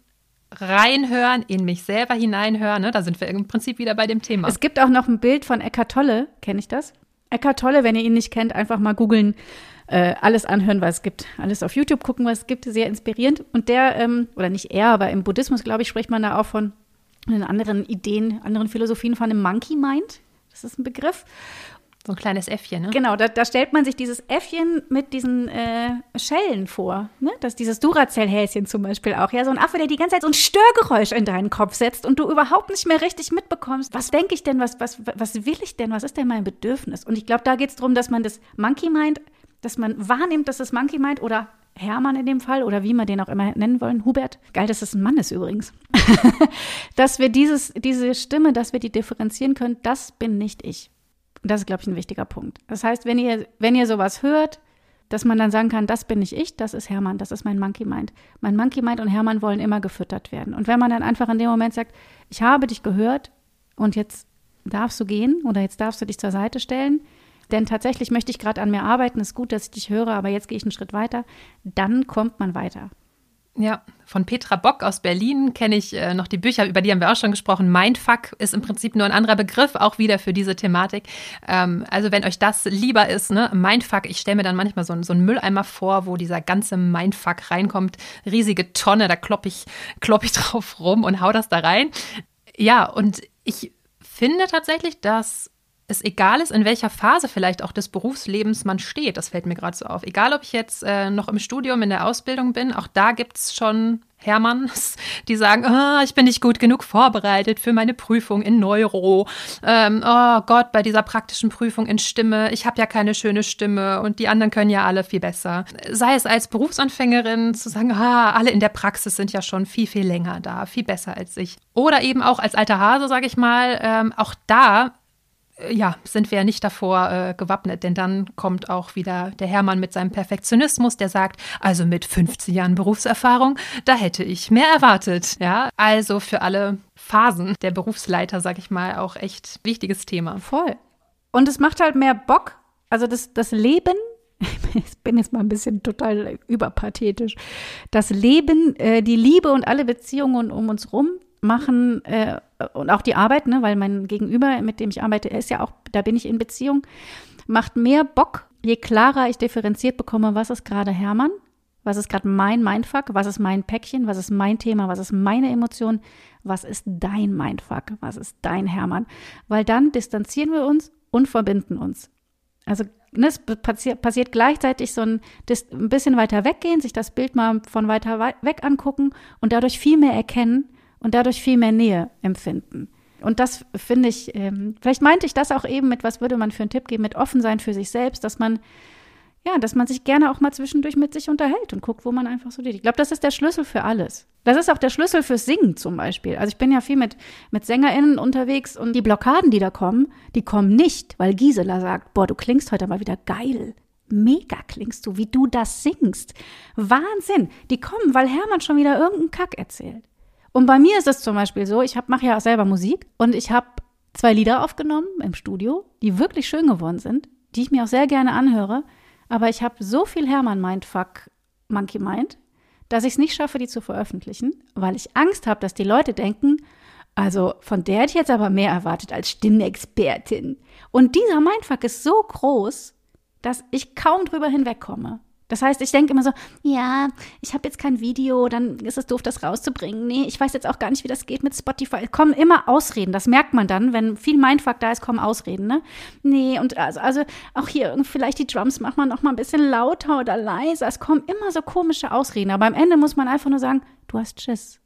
Speaker 2: reinhören, in mich selber hineinhören. Ne? Da sind wir im Prinzip wieder bei dem Thema.
Speaker 1: Es gibt auch noch ein Bild von Eckart Tolle. Kenne ich das? Eckart Tolle, wenn ihr ihn nicht kennt, einfach mal googeln, äh, alles anhören, was es gibt. Alles auf YouTube gucken, was es gibt. Sehr inspirierend. Und der, ähm, oder nicht er, aber im Buddhismus, glaube ich, spricht man da auch von anderen Ideen, anderen Philosophien von einem Monkey Mind. Das ist ein Begriff.
Speaker 2: So ein kleines Äffchen, ne?
Speaker 1: Genau, da, da stellt man sich dieses Äffchen mit diesen äh, Schellen vor. Ne? Das, dieses Duracell-Häschen zum Beispiel auch. Ja, so ein Affe, der die ganze Zeit so ein Störgeräusch in deinen Kopf setzt und du überhaupt nicht mehr richtig mitbekommst. Was denke ich denn? Was, was, was will ich denn? Was ist denn mein Bedürfnis? Und ich glaube, da geht es darum, dass man das Monkey Mind, dass man wahrnimmt, dass das Monkey Mind oder Hermann in dem Fall oder wie wir den auch immer nennen wollen, Hubert, geil, dass das ein Mann ist übrigens, dass wir dieses, diese Stimme, dass wir die differenzieren können, das bin nicht ich. Das ist, glaube ich, ein wichtiger Punkt. Das heißt, wenn ihr, wenn ihr sowas hört, dass man dann sagen kann, das bin nicht ich, das ist Hermann, das ist mein Monkey Mind. Mein Monkey Mind und Hermann wollen immer gefüttert werden. Und wenn man dann einfach in dem Moment sagt, ich habe dich gehört und jetzt darfst du gehen oder jetzt darfst du dich zur Seite stellen, denn tatsächlich möchte ich gerade an mir arbeiten, ist gut, dass ich dich höre, aber jetzt gehe ich einen Schritt weiter, dann kommt man weiter.
Speaker 2: Ja, von Petra Bock aus Berlin kenne ich äh, noch die Bücher, über die haben wir auch schon gesprochen. Mindfuck ist im Prinzip nur ein anderer Begriff, auch wieder für diese Thematik. Ähm, also wenn euch das lieber ist, ne, Mindfuck, ich stelle mir dann manchmal so, so einen Mülleimer vor, wo dieser ganze Mindfuck reinkommt. Riesige Tonne, da klopp ich, klopp ich drauf rum und hau das da rein. Ja, und ich finde tatsächlich, dass es egal ist, in welcher Phase vielleicht auch des Berufslebens man steht. Das fällt mir gerade so auf. Egal, ob ich jetzt äh, noch im Studium, in der Ausbildung bin, auch da gibt es schon Hermanns, die sagen, oh, ich bin nicht gut genug vorbereitet für meine Prüfung in Neuro. Ähm, oh Gott, bei dieser praktischen Prüfung in Stimme, ich habe ja keine schöne Stimme und die anderen können ja alle viel besser. Sei es als Berufsanfängerin zu sagen, ah, alle in der Praxis sind ja schon viel, viel länger da, viel besser als ich. Oder eben auch als alter Hase, sage ich mal, ähm, auch da ja, sind wir ja nicht davor äh, gewappnet, denn dann kommt auch wieder der Hermann mit seinem Perfektionismus, der sagt, also mit 15 Jahren Berufserfahrung, da hätte ich mehr erwartet. Ja, also für alle Phasen der Berufsleiter, sag ich mal, auch echt wichtiges Thema.
Speaker 1: Voll. Und es macht halt mehr Bock. Also das, das Leben ich bin jetzt mal ein bisschen total überpathetisch. Das Leben, äh, die Liebe und alle Beziehungen um uns rum machen äh, und auch die Arbeit, ne, weil mein Gegenüber, mit dem ich arbeite, ist ja auch, da bin ich in Beziehung, macht mehr Bock, je klarer ich differenziert bekomme, was ist gerade Hermann, was ist gerade mein Mindfuck, was ist mein Päckchen, was ist mein Thema, was ist meine Emotion, was ist dein Mindfuck, was ist dein Hermann, weil dann distanzieren wir uns und verbinden uns. Also ne, es passiert, passiert gleichzeitig so ein, ein bisschen weiter weggehen, sich das Bild mal von weiter weg angucken und dadurch viel mehr erkennen, und dadurch viel mehr Nähe empfinden. Und das finde ich, ähm, vielleicht meinte ich das auch eben mit, was würde man für einen Tipp geben, mit offen sein für sich selbst, dass man, ja, dass man sich gerne auch mal zwischendurch mit sich unterhält und guckt, wo man einfach so steht. Ich glaube, das ist der Schlüssel für alles. Das ist auch der Schlüssel fürs Singen zum Beispiel. Also ich bin ja viel mit, mit SängerInnen unterwegs und die Blockaden, die da kommen, die kommen nicht, weil Gisela sagt, boah, du klingst heute mal wieder geil. Mega klingst du, wie du das singst. Wahnsinn. Die kommen, weil Hermann schon wieder irgendeinen Kack erzählt. Und bei mir ist es zum Beispiel so, ich mache ja auch selber Musik und ich habe zwei Lieder aufgenommen im Studio, die wirklich schön geworden sind, die ich mir auch sehr gerne anhöre. Aber ich habe so viel Hermann Mindfuck Monkey Mind, dass ich es nicht schaffe, die zu veröffentlichen, weil ich Angst habe, dass die Leute denken, also von der hätte ich jetzt aber mehr erwartet als Stimmexpertin. Und dieser Mindfuck ist so groß, dass ich kaum drüber hinwegkomme. Das heißt, ich denke immer so, ja, ich habe jetzt kein Video, dann ist es doof, das rauszubringen. Nee, ich weiß jetzt auch gar nicht, wie das geht mit Spotify. Es kommen immer Ausreden, das merkt man dann, wenn viel Mindfuck da ist, kommen Ausreden, ne? Nee, und also, also auch hier, vielleicht die Drums macht man noch mal ein bisschen lauter oder leiser. Es kommen immer so komische Ausreden, aber am Ende muss man einfach nur sagen, du hast Schiss,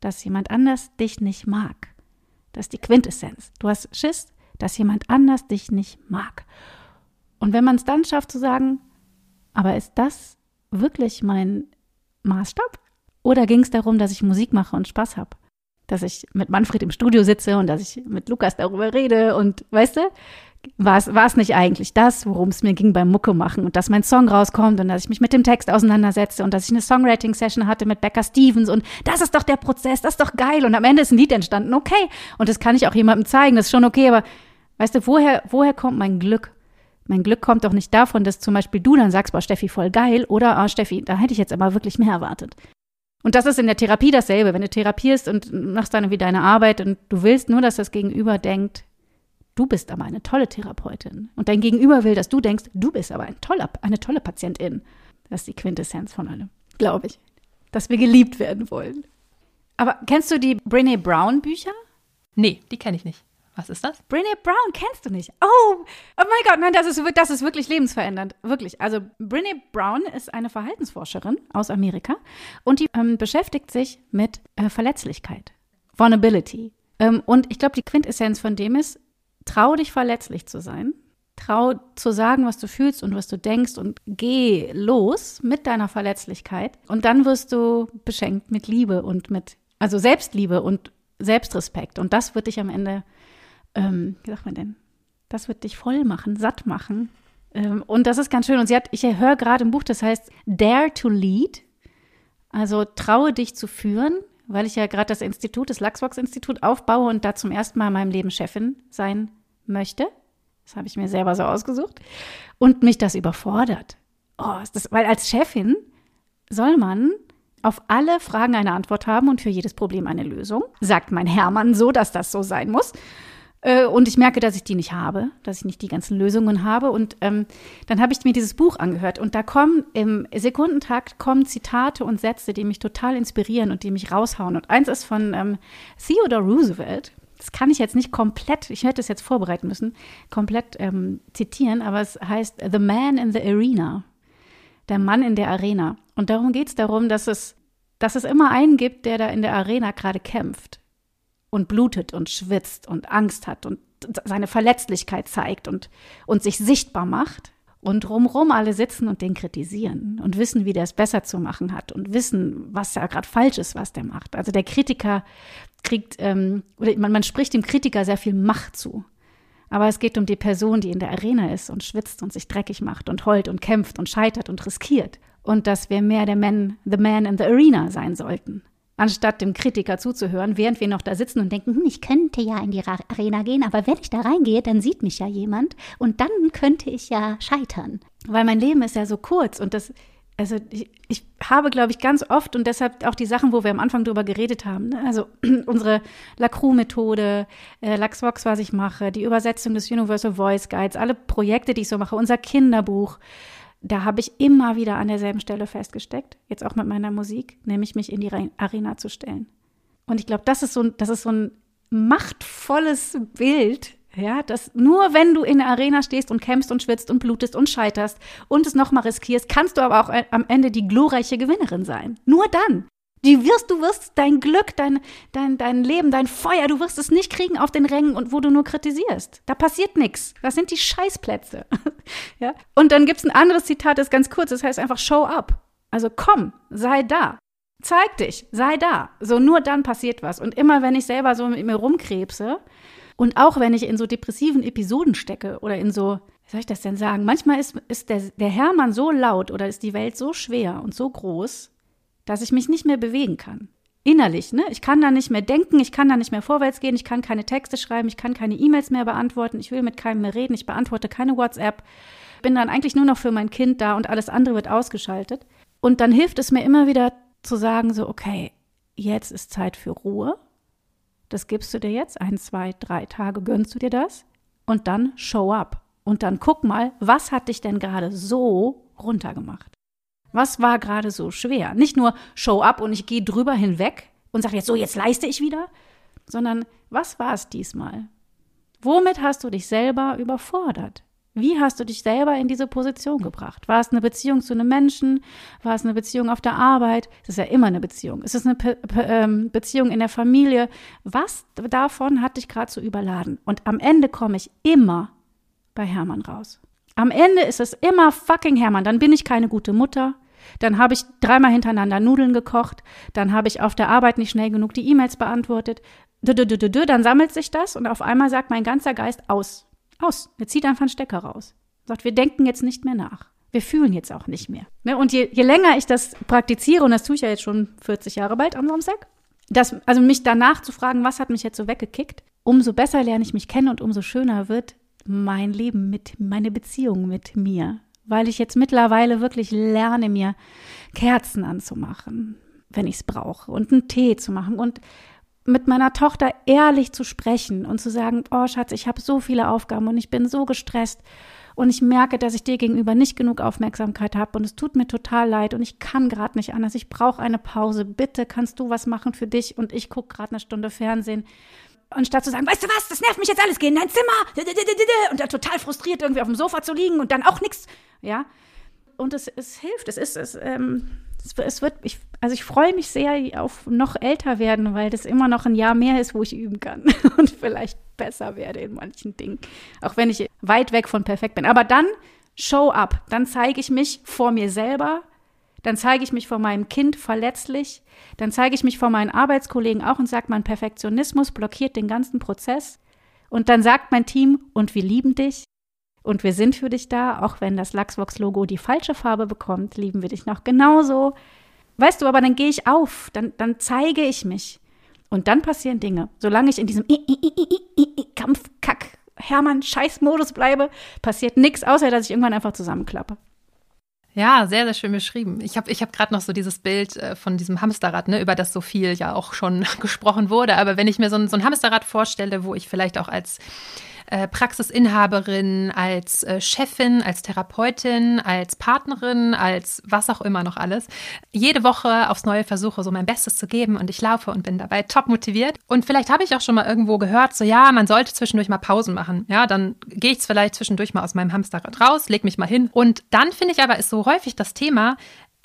Speaker 1: dass jemand anders dich nicht mag. Das ist die Quintessenz. Du hast Schiss, dass jemand anders dich nicht mag. Und wenn man es dann schafft zu sagen, aber ist das wirklich mein Maßstab? Oder ging es darum, dass ich Musik mache und Spaß habe? Dass ich mit Manfred im Studio sitze und dass ich mit Lukas darüber rede und weißt du, war es nicht eigentlich das, worum es mir ging beim Mucke machen und dass mein Song rauskommt und dass ich mich mit dem Text auseinandersetze und dass ich eine Songwriting-Session hatte mit Becca Stevens und das ist doch der Prozess, das ist doch geil und am Ende ist ein Lied entstanden, okay. Und das kann ich auch jemandem zeigen, das ist schon okay, aber weißt du, woher, woher kommt mein Glück? Mein Glück kommt doch nicht davon, dass zum Beispiel du dann sagst, boah, Steffi, voll geil, oder, ah, Steffi, da hätte ich jetzt aber wirklich mehr erwartet. Und das ist in der Therapie dasselbe. Wenn du therapierst und machst dann wie deine Arbeit und du willst nur, dass das Gegenüber denkt, du bist aber eine tolle Therapeutin. Und dein Gegenüber will, dass du denkst, du bist aber ein toller, eine tolle Patientin. Das ist die Quintessenz von allem, glaube ich. Dass wir geliebt werden wollen. Aber kennst du die Brene Brown Bücher?
Speaker 2: Nee, die kenne ich nicht. Was ist das?
Speaker 1: Brene Brown kennst du nicht. Oh, oh mein Gott, nein, das ist, das ist wirklich lebensverändernd. Wirklich. Also Brene Brown ist eine Verhaltensforscherin aus Amerika und die ähm, beschäftigt sich mit äh, Verletzlichkeit, Vulnerability. Ähm, und ich glaube, die Quintessenz von dem ist, trau dich verletzlich zu sein. Trau zu sagen, was du fühlst und was du denkst und geh los mit deiner Verletzlichkeit. Und dann wirst du beschenkt mit Liebe und mit, also Selbstliebe und Selbstrespekt. Und das wird dich am Ende ähm, wie sagt man denn? Das wird dich voll machen, satt machen. Ähm, und das ist ganz schön. Und sie hat, ich höre gerade im Buch, das heißt Dare to Lead. Also traue dich zu führen, weil ich ja gerade das Institut, das Lachsbox-Institut aufbaue und da zum ersten Mal in meinem Leben Chefin sein möchte. Das habe ich mir selber so ausgesucht. Und mich das überfordert. Oh, das, weil als Chefin soll man auf alle Fragen eine Antwort haben und für jedes Problem eine Lösung. Sagt mein Hermann so, dass das so sein muss. Äh, und ich merke, dass ich die nicht habe, dass ich nicht die ganzen Lösungen habe. Und ähm, dann habe ich mir dieses Buch angehört und da kommen im Sekundentakt kommen Zitate und Sätze, die mich total inspirieren und die mich raushauen. Und eins ist von ähm, Theodore Roosevelt. Das kann ich jetzt nicht komplett, ich hätte es jetzt vorbereiten müssen, komplett ähm, zitieren, aber es heißt The Man in the Arena. Der Mann in der Arena. Und darum geht es darum, dass es, dass es immer einen gibt, der da in der Arena gerade kämpft und blutet und schwitzt und Angst hat und seine Verletzlichkeit zeigt und, und sich sichtbar macht. Und drumherum alle sitzen und den kritisieren und wissen, wie der es besser zu machen hat und wissen, was da gerade falsch ist, was der macht. Also der Kritiker kriegt, ähm, oder man, man spricht dem Kritiker sehr viel Macht zu. Aber es geht um die Person, die in der Arena ist und schwitzt und sich dreckig macht und heult und kämpft und scheitert und riskiert. Und dass wir mehr der Man, the Man in the Arena sein sollten anstatt dem Kritiker zuzuhören, während wir noch da sitzen und denken, hm, ich könnte ja in die Arena gehen, aber wenn ich da reingehe, dann sieht mich ja jemand und dann könnte ich ja scheitern. Weil mein Leben ist ja so kurz und das, also ich, ich habe, glaube ich, ganz oft und deshalb auch die Sachen, wo wir am Anfang drüber geredet haben, ne? also unsere Lacroix-Methode, äh, Laxvox, was ich mache, die Übersetzung des Universal Voice Guides, alle Projekte, die ich so mache, unser Kinderbuch, da habe ich immer wieder an derselben Stelle festgesteckt, jetzt auch mit meiner Musik, nämlich mich in die Arena zu stellen. Und ich glaube, das ist so ein, das ist so ein machtvolles Bild, ja, dass nur wenn du in der Arena stehst und kämpfst und schwitzt und blutest und scheiterst und es nochmal riskierst, kannst du aber auch am Ende die glorreiche Gewinnerin sein. Nur dann. Die wirst, du wirst dein Glück, dein, dein, dein Leben, dein Feuer, du wirst es nicht kriegen auf den Rängen und wo du nur kritisierst. Da passiert nichts. Das sind die Scheißplätze. ja? Und dann gibt es ein anderes Zitat, das ist ganz kurz, das heißt einfach show up. Also komm, sei da. Zeig dich, sei da. So nur dann passiert was. Und immer wenn ich selber so mit mir rumkrebse und auch wenn ich in so depressiven Episoden stecke oder in so, wie soll ich das denn sagen? Manchmal ist, ist der, der Hermann so laut oder ist die Welt so schwer und so groß, dass ich mich nicht mehr bewegen kann. Innerlich, ne? Ich kann da nicht mehr denken, ich kann da nicht mehr vorwärts gehen, ich kann keine Texte schreiben, ich kann keine E-Mails mehr beantworten, ich will mit keinem mehr reden, ich beantworte keine WhatsApp, bin dann eigentlich nur noch für mein Kind da und alles andere wird ausgeschaltet. Und dann hilft es mir immer wieder zu sagen, so, okay, jetzt ist Zeit für Ruhe. Das gibst du dir jetzt, ein, zwei, drei Tage gönnst du dir das und dann show up. Und dann guck mal, was hat dich denn gerade so runtergemacht? Was war gerade so schwer? Nicht nur Show up und ich gehe drüber hinweg und sage jetzt so, jetzt leiste ich wieder, sondern was war es diesmal? Womit hast du dich selber überfordert? Wie hast du dich selber in diese Position gebracht? War es eine Beziehung zu einem Menschen? War es eine Beziehung auf der Arbeit? Das ist ja immer eine Beziehung. Ist es eine Pe Pe ähm, Beziehung in der Familie? Was davon hat dich gerade so überladen? Und am Ende komme ich immer bei Hermann raus. Am Ende ist es immer fucking Hermann. Dann bin ich keine gute Mutter. Dann habe ich dreimal hintereinander Nudeln gekocht. Dann habe ich auf der Arbeit nicht schnell genug die E-Mails beantwortet. Dann sammelt sich das und auf einmal sagt mein ganzer Geist aus. Aus. Er zieht einfach einen Stecker raus. Sagt, wir denken jetzt nicht mehr nach. Wir fühlen jetzt auch nicht mehr. Ne, und je, je länger ich das praktiziere, und das tue ich ja jetzt schon 40 Jahre bald am Samstag, das, also mich danach zu fragen, was hat mich jetzt so weggekickt, umso besser lerne ich mich kennen und umso schöner wird mein Leben mit, meine Beziehung mit mir weil ich jetzt mittlerweile wirklich lerne, mir Kerzen anzumachen, wenn ich es brauche, und einen Tee zu machen und mit meiner Tochter ehrlich zu sprechen und zu sagen, oh Schatz, ich habe so viele Aufgaben und ich bin so gestresst und ich merke, dass ich dir gegenüber nicht genug Aufmerksamkeit habe und es tut mir total leid und ich kann gerade nicht anders. Ich brauche eine Pause. Bitte kannst du was machen für dich und ich gucke gerade eine Stunde Fernsehen anstatt zu sagen, weißt du was, das nervt mich jetzt alles, geh in dein Zimmer und dann total frustriert irgendwie auf dem Sofa zu liegen und dann auch nichts, ja. Und es, es hilft, es ist, es, ähm, es, es wird, ich, also ich freue mich sehr auf noch älter werden, weil das immer noch ein Jahr mehr ist, wo ich üben kann und vielleicht besser werde in manchen Dingen, auch wenn ich weit weg von perfekt bin. Aber dann show up, dann zeige ich mich vor mir selber, dann zeige ich mich vor meinem Kind verletzlich, dann zeige ich mich vor meinen Arbeitskollegen auch und sage, mein Perfektionismus blockiert den ganzen Prozess. Und dann sagt mein Team, und wir lieben dich und wir sind für dich da, auch wenn das Lachsvox-Logo die falsche Farbe bekommt, lieben wir dich noch genauso. Weißt du, aber dann gehe ich auf, dann, dann zeige ich mich. Und dann passieren Dinge. Solange ich in diesem Kampf, Kack, Hermann, Scheiß-Modus bleibe, passiert nichts, außer dass ich irgendwann einfach zusammenklappe.
Speaker 2: Ja, sehr, sehr schön beschrieben. Ich habe ich hab gerade noch so dieses Bild äh, von diesem Hamsterrad, ne, über das so viel ja auch schon gesprochen wurde. Aber wenn ich mir so ein, so ein Hamsterrad vorstelle, wo ich vielleicht auch als äh, Praxisinhaberin, als äh, Chefin, als Therapeutin, als Partnerin, als was auch immer noch alles, jede Woche aufs Neue versuche, so mein Bestes zu geben und ich laufe und bin dabei top motiviert. Und vielleicht habe ich auch schon mal irgendwo gehört, so ja, man sollte zwischendurch mal Pausen machen. Ja, dann gehe ich vielleicht zwischendurch mal aus meinem Hamsterrad raus, leg mich mal hin. Und dann finde ich aber, ist so häufig das Thema,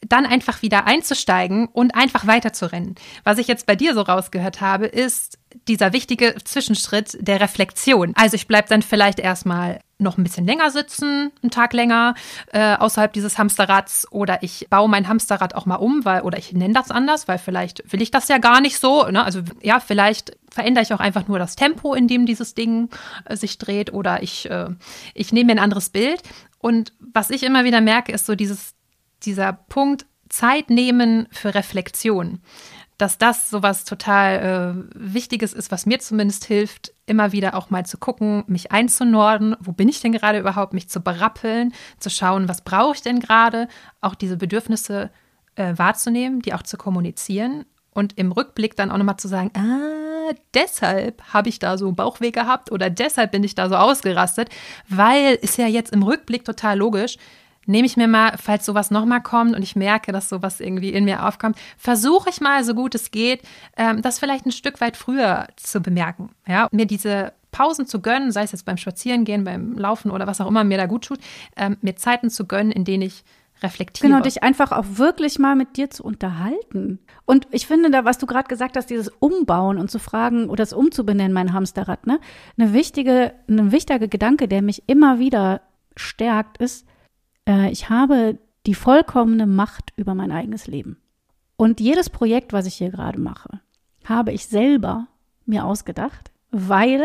Speaker 2: dann einfach wieder einzusteigen und einfach weiterzurennen. Was ich jetzt bei dir so rausgehört habe, ist dieser wichtige Zwischenschritt der Reflexion. Also ich bleibe dann vielleicht erstmal noch ein bisschen länger sitzen, einen Tag länger äh, außerhalb dieses Hamsterrads oder ich baue mein Hamsterrad auch mal um, weil oder ich nenne das anders, weil vielleicht will ich das ja gar nicht so. Ne? Also ja, vielleicht verändere ich auch einfach nur das Tempo, in dem dieses Ding äh, sich dreht oder ich äh, ich nehme mir ein anderes Bild. Und was ich immer wieder merke, ist so dieses dieser Punkt Zeit nehmen für Reflexion, dass das sowas total äh, Wichtiges ist, was mir zumindest hilft, immer wieder auch mal zu gucken, mich einzunorden, wo bin ich denn gerade überhaupt, mich zu berappeln, zu schauen, was brauche ich denn gerade, auch diese Bedürfnisse äh, wahrzunehmen, die auch zu kommunizieren und im Rückblick dann auch nochmal zu sagen, ah, deshalb habe ich da so Bauchweh gehabt oder deshalb bin ich da so ausgerastet, weil ist ja jetzt im Rückblick total logisch, nehme ich mir mal, falls sowas nochmal kommt und ich merke, dass sowas irgendwie in mir aufkommt, versuche ich mal, so gut es geht, ähm, das vielleicht ein Stück weit früher zu bemerken. Ja, mir diese Pausen zu gönnen, sei es jetzt beim Spazierengehen, beim Laufen oder was auch immer mir da gut tut, ähm, mir Zeiten zu gönnen, in denen ich reflektiere.
Speaker 1: Genau, dich einfach auch wirklich mal mit dir zu unterhalten. Und ich finde da, was du gerade gesagt hast, dieses Umbauen und zu fragen oder das umzubenennen, mein Hamsterrad, ne? Eine wichtige, ein wichtiger Gedanke, der mich immer wieder stärkt, ist, äh, ich habe die vollkommene Macht über mein eigenes Leben. Und jedes Projekt, was ich hier gerade mache, habe ich selber mir ausgedacht, weil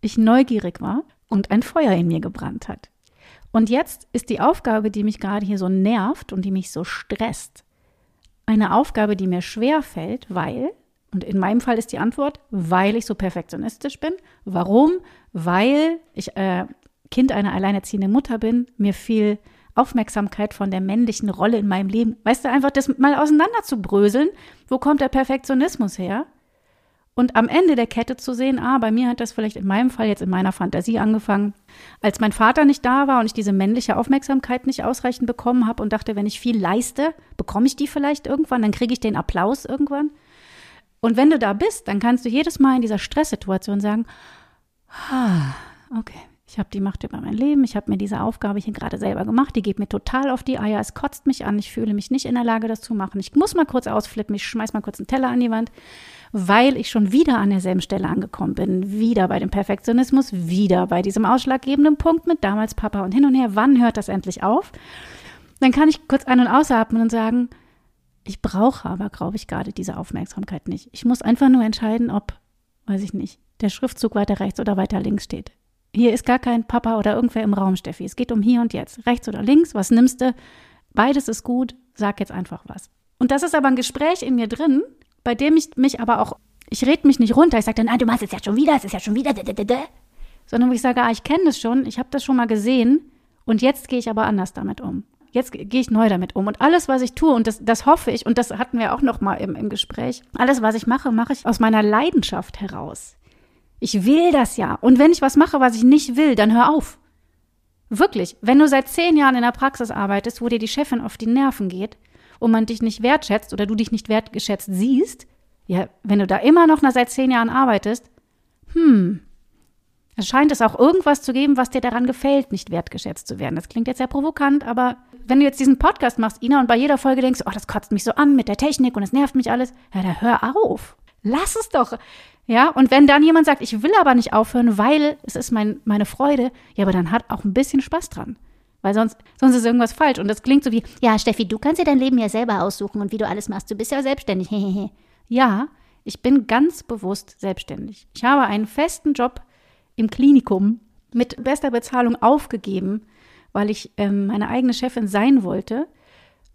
Speaker 1: ich neugierig war und ein Feuer in mir gebrannt hat. Und jetzt ist die Aufgabe, die mich gerade hier so nervt und die mich so stresst, eine Aufgabe, die mir schwer fällt, weil, und in meinem Fall ist die Antwort, weil ich so perfektionistisch bin. Warum? Weil ich äh, Kind einer alleinerziehenden Mutter bin, mir viel Aufmerksamkeit von der männlichen Rolle in meinem Leben. Weißt du, einfach das mal auseinander zu bröseln. Wo kommt der Perfektionismus her? Und am Ende der Kette zu sehen, ah, bei mir hat das vielleicht in meinem Fall jetzt in meiner Fantasie angefangen, als mein Vater nicht da war und ich diese männliche Aufmerksamkeit nicht ausreichend bekommen habe und dachte, wenn ich viel leiste, bekomme ich die vielleicht irgendwann, dann kriege ich den Applaus irgendwann. Und wenn du da bist, dann kannst du jedes Mal in dieser Stresssituation sagen, ah, okay, ich habe die Macht über mein Leben. Ich habe mir diese Aufgabe hier gerade selber gemacht. Die geht mir total auf die Eier. Es kotzt mich an. Ich fühle mich nicht in der Lage, das zu machen. Ich muss mal kurz ausflippen. Ich schmeiß mal kurz einen Teller an die Wand, weil ich schon wieder an derselben Stelle angekommen bin. Wieder bei dem Perfektionismus, wieder bei diesem ausschlaggebenden Punkt mit damals Papa und hin und her. Wann hört das endlich auf? Dann kann ich kurz ein- und ausatmen und sagen, ich brauche aber, glaube ich, gerade diese Aufmerksamkeit nicht. Ich muss einfach nur entscheiden, ob, weiß ich nicht, der Schriftzug weiter rechts oder weiter links steht. Hier ist gar kein Papa oder irgendwer im Raum, Steffi. Es geht um hier und jetzt. Rechts oder links, was nimmst du? Beides ist gut, sag jetzt einfach was. Und das ist aber ein Gespräch in mir drin, bei dem ich mich aber auch, ich rede mich nicht runter. Ich sage dann, nein, du machst es ja schon wieder, es ist ja schon wieder, sondern ich sage, ah, ich kenne das schon, ich habe das schon mal gesehen und jetzt gehe ich aber anders damit um. Jetzt gehe ich neu damit um. Und alles, was ich tue, und das, das hoffe ich, und das hatten wir auch noch mal im, im Gespräch, alles, was ich mache, mache ich aus meiner Leidenschaft heraus. Ich will das ja. Und wenn ich was mache, was ich nicht will, dann hör auf. Wirklich. Wenn du seit zehn Jahren in der Praxis arbeitest, wo dir die Chefin auf die Nerven geht und man dich nicht wertschätzt oder du dich nicht wertgeschätzt siehst, ja, wenn du da immer noch nach seit zehn Jahren arbeitest, hm, es scheint es auch irgendwas zu geben, was dir daran gefällt, nicht wertgeschätzt zu werden. Das klingt jetzt sehr provokant, aber wenn du jetzt diesen Podcast machst, Ina, und bei jeder Folge denkst, oh, das kotzt mich so an mit der Technik und es nervt mich alles, ja, dann hör auf. Lass es doch. Ja, und wenn dann jemand sagt, ich will aber nicht aufhören, weil es ist mein, meine Freude, ja, aber dann hat auch ein bisschen Spaß dran. Weil sonst, sonst ist irgendwas falsch. Und das klingt so wie, ja, Steffi, du kannst dir dein Leben ja selber aussuchen und wie du alles machst. Du bist ja selbstständig. ja, ich bin ganz bewusst selbstständig. Ich habe einen festen Job im Klinikum mit bester Bezahlung aufgegeben, weil ich ähm, meine eigene Chefin sein wollte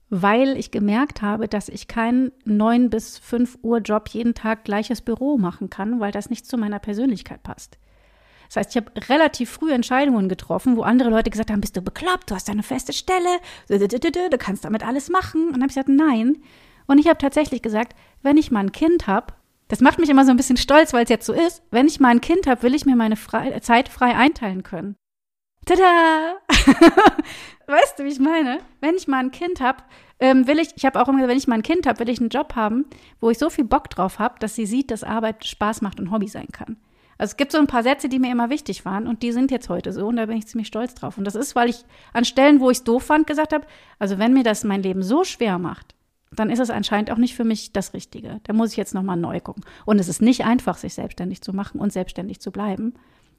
Speaker 1: weil ich gemerkt habe, dass ich keinen 9 bis 5 Uhr Job jeden Tag gleiches Büro machen kann, weil das nicht zu meiner Persönlichkeit passt. Das heißt, ich habe relativ früh Entscheidungen getroffen, wo andere Leute gesagt haben, bist du bekloppt, du hast eine feste Stelle, du kannst damit alles machen. Und dann habe ich gesagt, nein. Und ich habe tatsächlich gesagt, wenn ich mal ein Kind habe, das macht mich immer so ein bisschen stolz, weil es jetzt so ist, wenn ich mal ein Kind habe, will ich mir meine frei, Zeit frei einteilen können. Tada! weißt du, wie ich meine? Wenn ich mal ein Kind habe, ähm, will ich, ich habe auch immer gesagt, wenn ich mal ein Kind habe, will ich einen Job haben, wo ich so viel Bock drauf habe, dass sie sieht, dass Arbeit Spaß macht und Hobby sein kann. Also es gibt so ein paar Sätze, die mir immer wichtig waren und die sind jetzt heute so und da bin ich ziemlich stolz drauf. Und das ist, weil ich an Stellen, wo ich es doof fand, gesagt habe, also wenn mir das mein Leben so schwer macht, dann ist es anscheinend auch nicht für mich das Richtige. Da muss ich jetzt nochmal neu gucken. Und es ist nicht einfach, sich selbstständig zu machen und selbstständig zu bleiben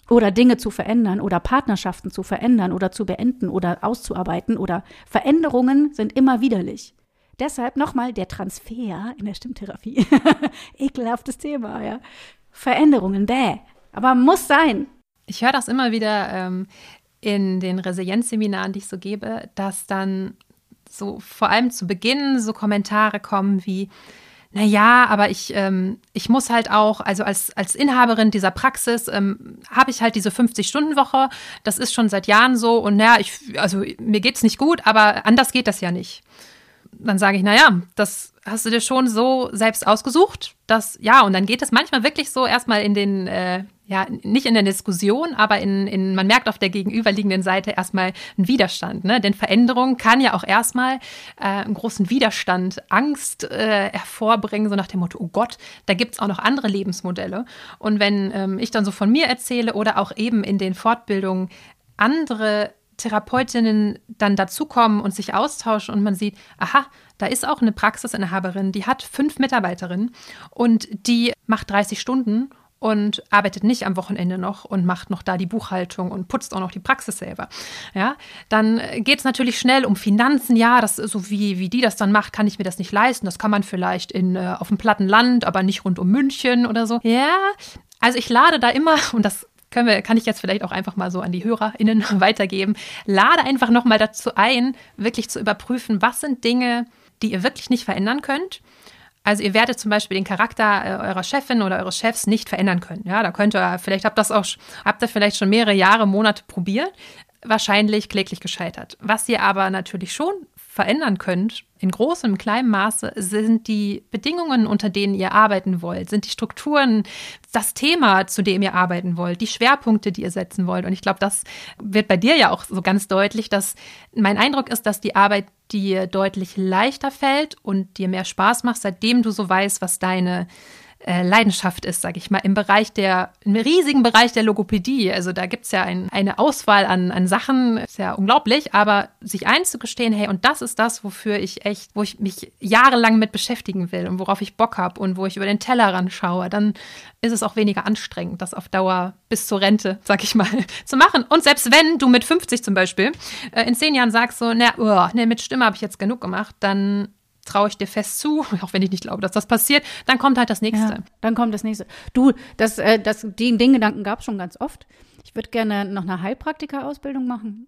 Speaker 1: oder Dinge zu verändern oder Partnerschaften zu verändern oder zu beenden oder auszuarbeiten oder Veränderungen sind immer widerlich. Deshalb nochmal der Transfer in der Stimmtherapie. Ekelhaftes Thema, ja. Veränderungen, bäh. Aber muss sein.
Speaker 2: Ich höre das immer wieder ähm, in den Resilienzseminaren, die ich so gebe, dass dann so vor allem zu Beginn so Kommentare kommen wie, na ja, aber ich, ähm, ich muss halt auch, also als, als Inhaberin dieser Praxis ähm, habe ich halt diese 50-Stunden-Woche. Das ist schon seit Jahren so und naja, ich, also mir geht's nicht gut, aber anders geht das ja nicht. Dann sage ich, naja, das hast du dir schon so selbst ausgesucht, dass, ja, und dann geht es manchmal wirklich so erstmal in den, äh, ja, nicht in der Diskussion, aber in, in, man merkt auf der gegenüberliegenden Seite erstmal einen Widerstand. Ne? Denn Veränderung kann ja auch erstmal äh, einen großen Widerstand, Angst äh, hervorbringen, so nach dem Motto, oh Gott, da gibt's auch noch andere Lebensmodelle. Und wenn ähm, ich dann so von mir erzähle oder auch eben in den Fortbildungen andere Therapeutinnen dann dazukommen und sich austauschen und man sieht, aha, da ist auch eine Praxisinhaberin, die hat fünf Mitarbeiterinnen und die macht 30 Stunden und arbeitet nicht am Wochenende noch und macht noch da die Buchhaltung und putzt auch noch die Praxis selber. Ja, dann geht es natürlich schnell um Finanzen. Ja, das so wie, wie die das dann macht, kann ich mir das nicht leisten. Das kann man vielleicht in, äh, auf dem platten Land, aber nicht rund um München oder so. Ja, also ich lade da immer, und das können wir, kann ich jetzt vielleicht auch einfach mal so an die HörerInnen weitergeben, lade einfach nochmal dazu ein, wirklich zu überprüfen, was sind Dinge, die ihr wirklich nicht verändern könnt also ihr werdet zum Beispiel den Charakter äh, eurer Chefin oder eures Chefs nicht verändern können. Ja, da könnt ihr, vielleicht habt das auch, habt ihr vielleicht schon mehrere Jahre, Monate probiert. Wahrscheinlich kläglich gescheitert. Was ihr aber natürlich schon verändern könnt, in großem, kleinem Maße, sind die Bedingungen, unter denen ihr arbeiten wollt, sind die Strukturen, das Thema, zu dem ihr arbeiten wollt, die Schwerpunkte, die ihr setzen wollt. Und ich glaube, das wird bei dir ja auch so ganz deutlich, dass mein Eindruck ist, dass die Arbeit dir deutlich leichter fällt und dir mehr Spaß macht, seitdem du so weißt, was deine Leidenschaft ist, sage ich mal, im Bereich der, im riesigen Bereich der Logopädie. Also da gibt es ja ein, eine Auswahl an, an Sachen, ist ja unglaublich, aber sich einzugestehen, hey, und das ist das, wofür ich echt, wo ich mich jahrelang mit beschäftigen will und worauf ich Bock habe und wo ich über den Tellerrand schaue, dann ist es auch weniger anstrengend, das auf Dauer bis zur Rente, sag ich mal, zu machen. Und selbst wenn du mit 50 zum Beispiel äh, in zehn Jahren sagst so, na, oh, ne, mit Stimme habe ich jetzt genug gemacht, dann traue ich dir fest zu, auch wenn ich nicht glaube, dass das passiert, dann kommt halt das nächste. Ja,
Speaker 1: dann kommt das nächste. Du, das, äh, das, den, den Gedanken gab es schon ganz oft. Ich würde gerne noch eine Heilpraktika-Ausbildung machen.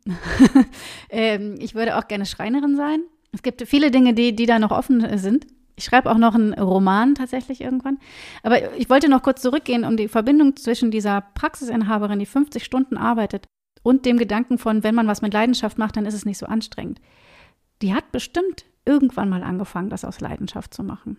Speaker 1: ähm, ich würde auch gerne Schreinerin sein. Es gibt viele Dinge, die, die da noch offen sind. Ich schreibe auch noch einen Roman tatsächlich irgendwann. Aber ich wollte noch kurz zurückgehen, um die Verbindung zwischen dieser Praxisinhaberin, die 50 Stunden arbeitet, und dem Gedanken von, wenn man was mit Leidenschaft macht, dann ist es nicht so anstrengend. Die hat bestimmt irgendwann mal angefangen, das aus Leidenschaft zu machen.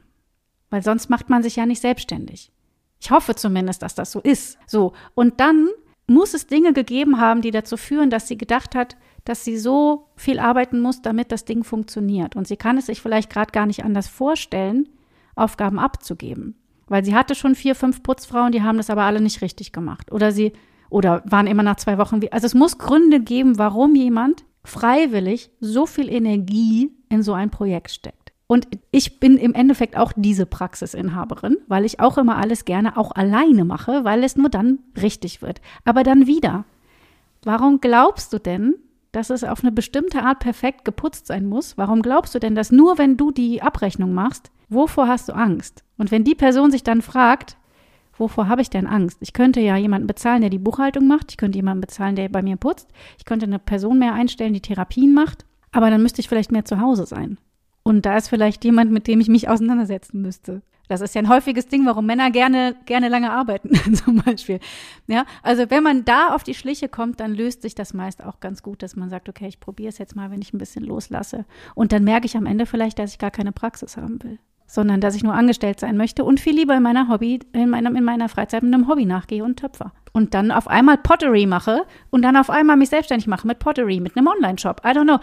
Speaker 1: Weil sonst macht man sich ja nicht selbstständig. Ich hoffe zumindest, dass das so ist. So. Und dann muss es Dinge gegeben haben, die dazu führen, dass sie gedacht hat, dass sie so viel arbeiten muss, damit das Ding funktioniert. Und sie kann es sich vielleicht gerade gar nicht anders vorstellen, Aufgaben abzugeben. Weil sie hatte schon vier, fünf Putzfrauen, die haben das aber alle nicht richtig gemacht. Oder sie, oder waren immer nach zwei Wochen wie. Also es muss Gründe geben, warum jemand freiwillig so viel Energie in so ein Projekt steckt. Und ich bin im Endeffekt auch diese Praxisinhaberin, weil ich auch immer alles gerne auch alleine mache, weil es nur dann richtig wird. Aber dann wieder, warum glaubst du denn, dass es auf eine bestimmte Art perfekt geputzt sein muss? Warum glaubst du denn, dass nur wenn du die Abrechnung machst, wovor hast du Angst? Und wenn die Person sich dann fragt, wovor habe ich denn Angst? Ich könnte ja jemanden bezahlen, der die Buchhaltung macht. Ich könnte jemanden bezahlen, der bei mir putzt. Ich könnte eine Person mehr einstellen, die Therapien macht. Aber dann müsste ich vielleicht mehr zu Hause sein. Und da ist vielleicht jemand, mit dem ich mich auseinandersetzen müsste. Das ist ja ein häufiges Ding, warum Männer gerne, gerne lange arbeiten, zum Beispiel. Ja, also wenn man da auf die Schliche kommt, dann löst sich das meist auch ganz gut, dass man sagt, okay, ich probiere es jetzt mal, wenn ich ein bisschen loslasse. Und dann merke ich am Ende vielleicht, dass ich gar keine Praxis haben will, sondern dass ich nur angestellt sein möchte und viel lieber in meiner Hobby, in meiner, in meiner Freizeit mit einem Hobby nachgehe und töpfer. Und dann auf einmal Pottery mache und dann auf einmal mich selbstständig mache mit Pottery, mit einem Online-Shop. I don't know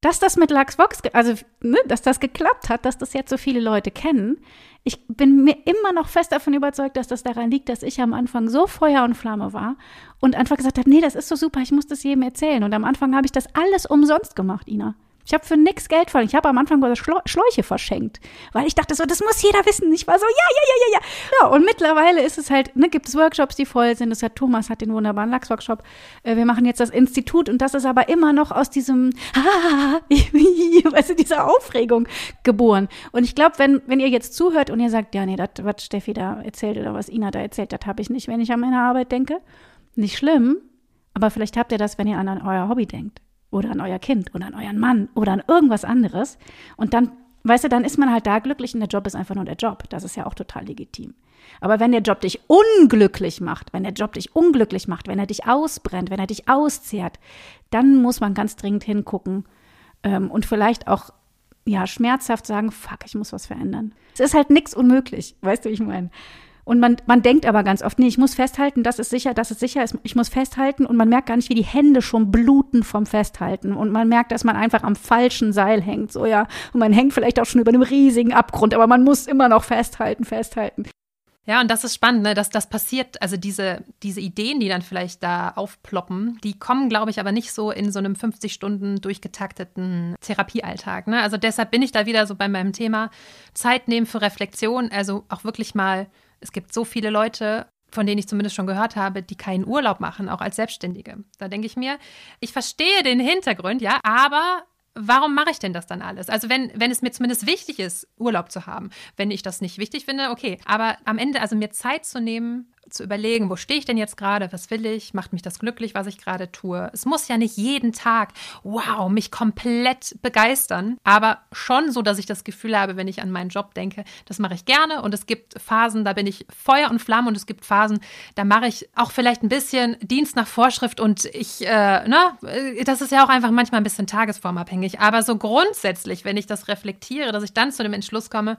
Speaker 1: dass das mit Lux Vox, also ne, dass das geklappt hat, dass das jetzt so viele Leute kennen. Ich bin mir immer noch fest davon überzeugt, dass das daran liegt, dass ich am Anfang so Feuer und Flamme war und einfach gesagt habe, nee, das ist so super, ich muss das jedem erzählen. Und am Anfang habe ich das alles umsonst gemacht, Ina. Ich habe für nichts Geld verloren. Ich habe am Anfang Schläuche verschenkt, weil ich dachte so, das muss jeder wissen. Ich war so, ja, ja, ja, ja, ja. Ja, und mittlerweile ist es halt, ne, gibt es Workshops, die voll sind. Das hat Thomas hat den wunderbaren Lachsworkshop. Äh, wir machen jetzt das Institut und das ist aber immer noch aus diesem, weißt du, dieser Aufregung geboren. Und ich glaube, wenn, wenn ihr jetzt zuhört und ihr sagt, ja, nee, das, was Steffi da erzählt oder was Ina da erzählt, das habe ich nicht, wenn ich an meine Arbeit denke. Nicht schlimm, aber vielleicht habt ihr das, wenn ihr an euer Hobby denkt oder an euer Kind oder an euren Mann oder an irgendwas anderes. Und dann, weißt du, dann ist man halt da glücklich und der Job ist einfach nur der Job. Das ist ja auch total legitim. Aber wenn der Job dich unglücklich macht, wenn der Job dich unglücklich macht, wenn er dich ausbrennt, wenn er dich auszehrt, dann muss man ganz dringend hingucken ähm, und vielleicht auch ja schmerzhaft sagen, fuck, ich muss was verändern. Es ist halt nichts unmöglich, weißt du, ich meine. Und man, man denkt aber ganz oft, nee, ich muss festhalten, das ist sicher, das ist sicher, ich muss festhalten und man merkt gar nicht, wie die Hände schon bluten vom Festhalten und man merkt, dass man einfach am falschen Seil hängt, so ja, und man hängt vielleicht auch schon über einem riesigen Abgrund, aber man muss immer noch festhalten, festhalten.
Speaker 2: Ja, und das ist spannend, ne, dass das passiert. Also diese, diese Ideen, die dann vielleicht da aufploppen, die kommen, glaube ich, aber nicht so in so einem 50 Stunden durchgetakteten Therapiealltag. Ne? Also deshalb bin ich da wieder so bei meinem Thema Zeit nehmen für Reflexion, also auch wirklich mal es gibt so viele Leute, von denen ich zumindest schon gehört habe, die keinen Urlaub machen, auch als Selbstständige. Da denke ich mir, ich verstehe den Hintergrund, ja, aber warum mache ich denn das dann alles? Also wenn, wenn es mir zumindest wichtig ist, Urlaub zu haben. Wenn ich das nicht wichtig finde, okay. Aber am Ende, also mir Zeit zu nehmen, zu überlegen, wo stehe ich denn jetzt gerade, was will ich, macht mich das glücklich, was ich gerade tue. Es muss ja nicht jeden Tag, wow, mich komplett begeistern, aber schon so, dass ich das Gefühl habe, wenn ich an meinen Job denke, das mache ich gerne. Und es gibt Phasen, da bin ich Feuer und Flamme. Und es gibt Phasen, da mache ich auch vielleicht ein bisschen Dienst nach Vorschrift. Und ich, äh, ne, das ist ja auch einfach manchmal ein bisschen tagesformabhängig, aber so grundsätzlich, wenn ich das reflektiere, dass ich dann zu dem Entschluss komme,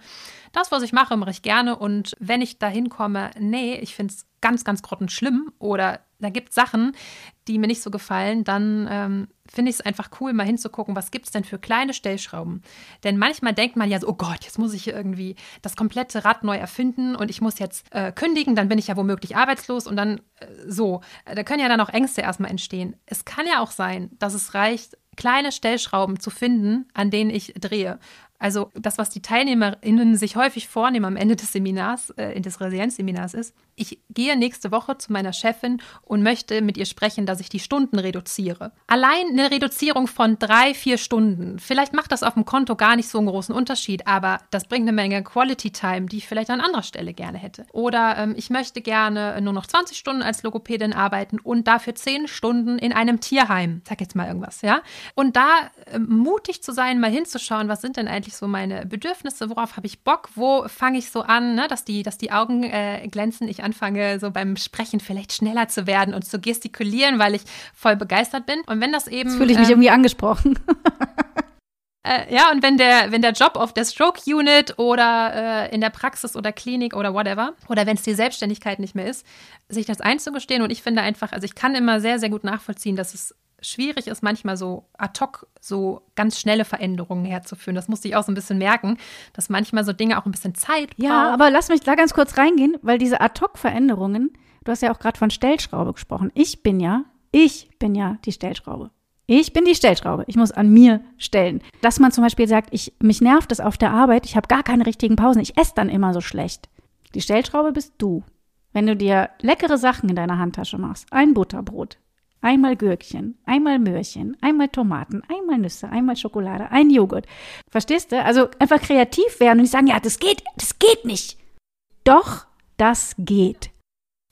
Speaker 2: das, was ich mache, mache ich gerne. Und wenn ich da hinkomme, nee, ich finde es ganz, ganz grottenschlimm oder da gibt es Sachen, die mir nicht so gefallen, dann ähm, finde ich es einfach cool, mal hinzugucken, was gibt es denn für kleine Stellschrauben. Denn manchmal denkt man ja so, oh Gott, jetzt muss ich irgendwie das komplette Rad neu erfinden und ich muss jetzt äh, kündigen, dann bin ich ja womöglich arbeitslos und dann äh, so. Da können ja dann auch Ängste erstmal entstehen. Es kann ja auch sein, dass es reicht, kleine Stellschrauben zu finden, an denen ich drehe. Also das, was die TeilnehmerInnen sich häufig vornehmen am Ende des Seminars, äh, des Resilienzseminars ist, ich gehe nächste Woche zu meiner Chefin und möchte mit ihr sprechen, dass ich die Stunden reduziere. Allein eine Reduzierung von drei, vier Stunden. Vielleicht macht das auf dem Konto gar nicht so einen großen Unterschied, aber das bringt eine Menge Quality Time, die ich vielleicht an anderer Stelle gerne hätte. Oder ähm, ich möchte gerne nur noch 20 Stunden als Logopädin arbeiten und dafür 10 Stunden in einem Tierheim. Sag jetzt mal irgendwas, ja? Und da äh, mutig zu sein, mal hinzuschauen, was sind denn eigentlich so meine Bedürfnisse, worauf habe ich Bock, wo fange ich so an, ne? dass, die, dass die Augen äh, glänzen, ich anfange so beim Sprechen vielleicht schneller zu werden und zu gestikulieren, weil ich voll begeistert bin. Und wenn das eben.
Speaker 1: Jetzt fühle ich mich ähm, irgendwie angesprochen.
Speaker 2: Äh, ja, und wenn der, wenn der Job auf der Stroke Unit oder äh, in der Praxis oder Klinik oder whatever, oder wenn es die Selbstständigkeit nicht mehr ist, sich das einzugestehen. Und ich finde einfach, also ich kann immer sehr, sehr gut nachvollziehen, dass es schwierig ist, manchmal so ad hoc so ganz schnelle Veränderungen herzuführen. Das musste ich auch so ein bisschen merken, dass manchmal so Dinge auch ein bisschen Zeit brauchen.
Speaker 1: Ja, aber lass mich da ganz kurz reingehen, weil diese ad hoc Veränderungen, du hast ja auch gerade von Stellschraube gesprochen. Ich bin ja, ich bin ja die Stellschraube. Ich bin die Stellschraube. Ich muss an mir stellen. Dass man zum Beispiel sagt, ich, mich nervt es auf der Arbeit, ich habe gar keine richtigen Pausen, ich esse dann immer so schlecht. Die Stellschraube bist du. Wenn du dir leckere Sachen in deiner Handtasche machst, ein Butterbrot, Einmal Gürkchen, einmal Möhrchen, einmal Tomaten, einmal Nüsse, einmal Schokolade, ein Joghurt. Verstehst du? Also einfach kreativ werden und nicht sagen, ja, das geht, das geht nicht. Doch, das geht.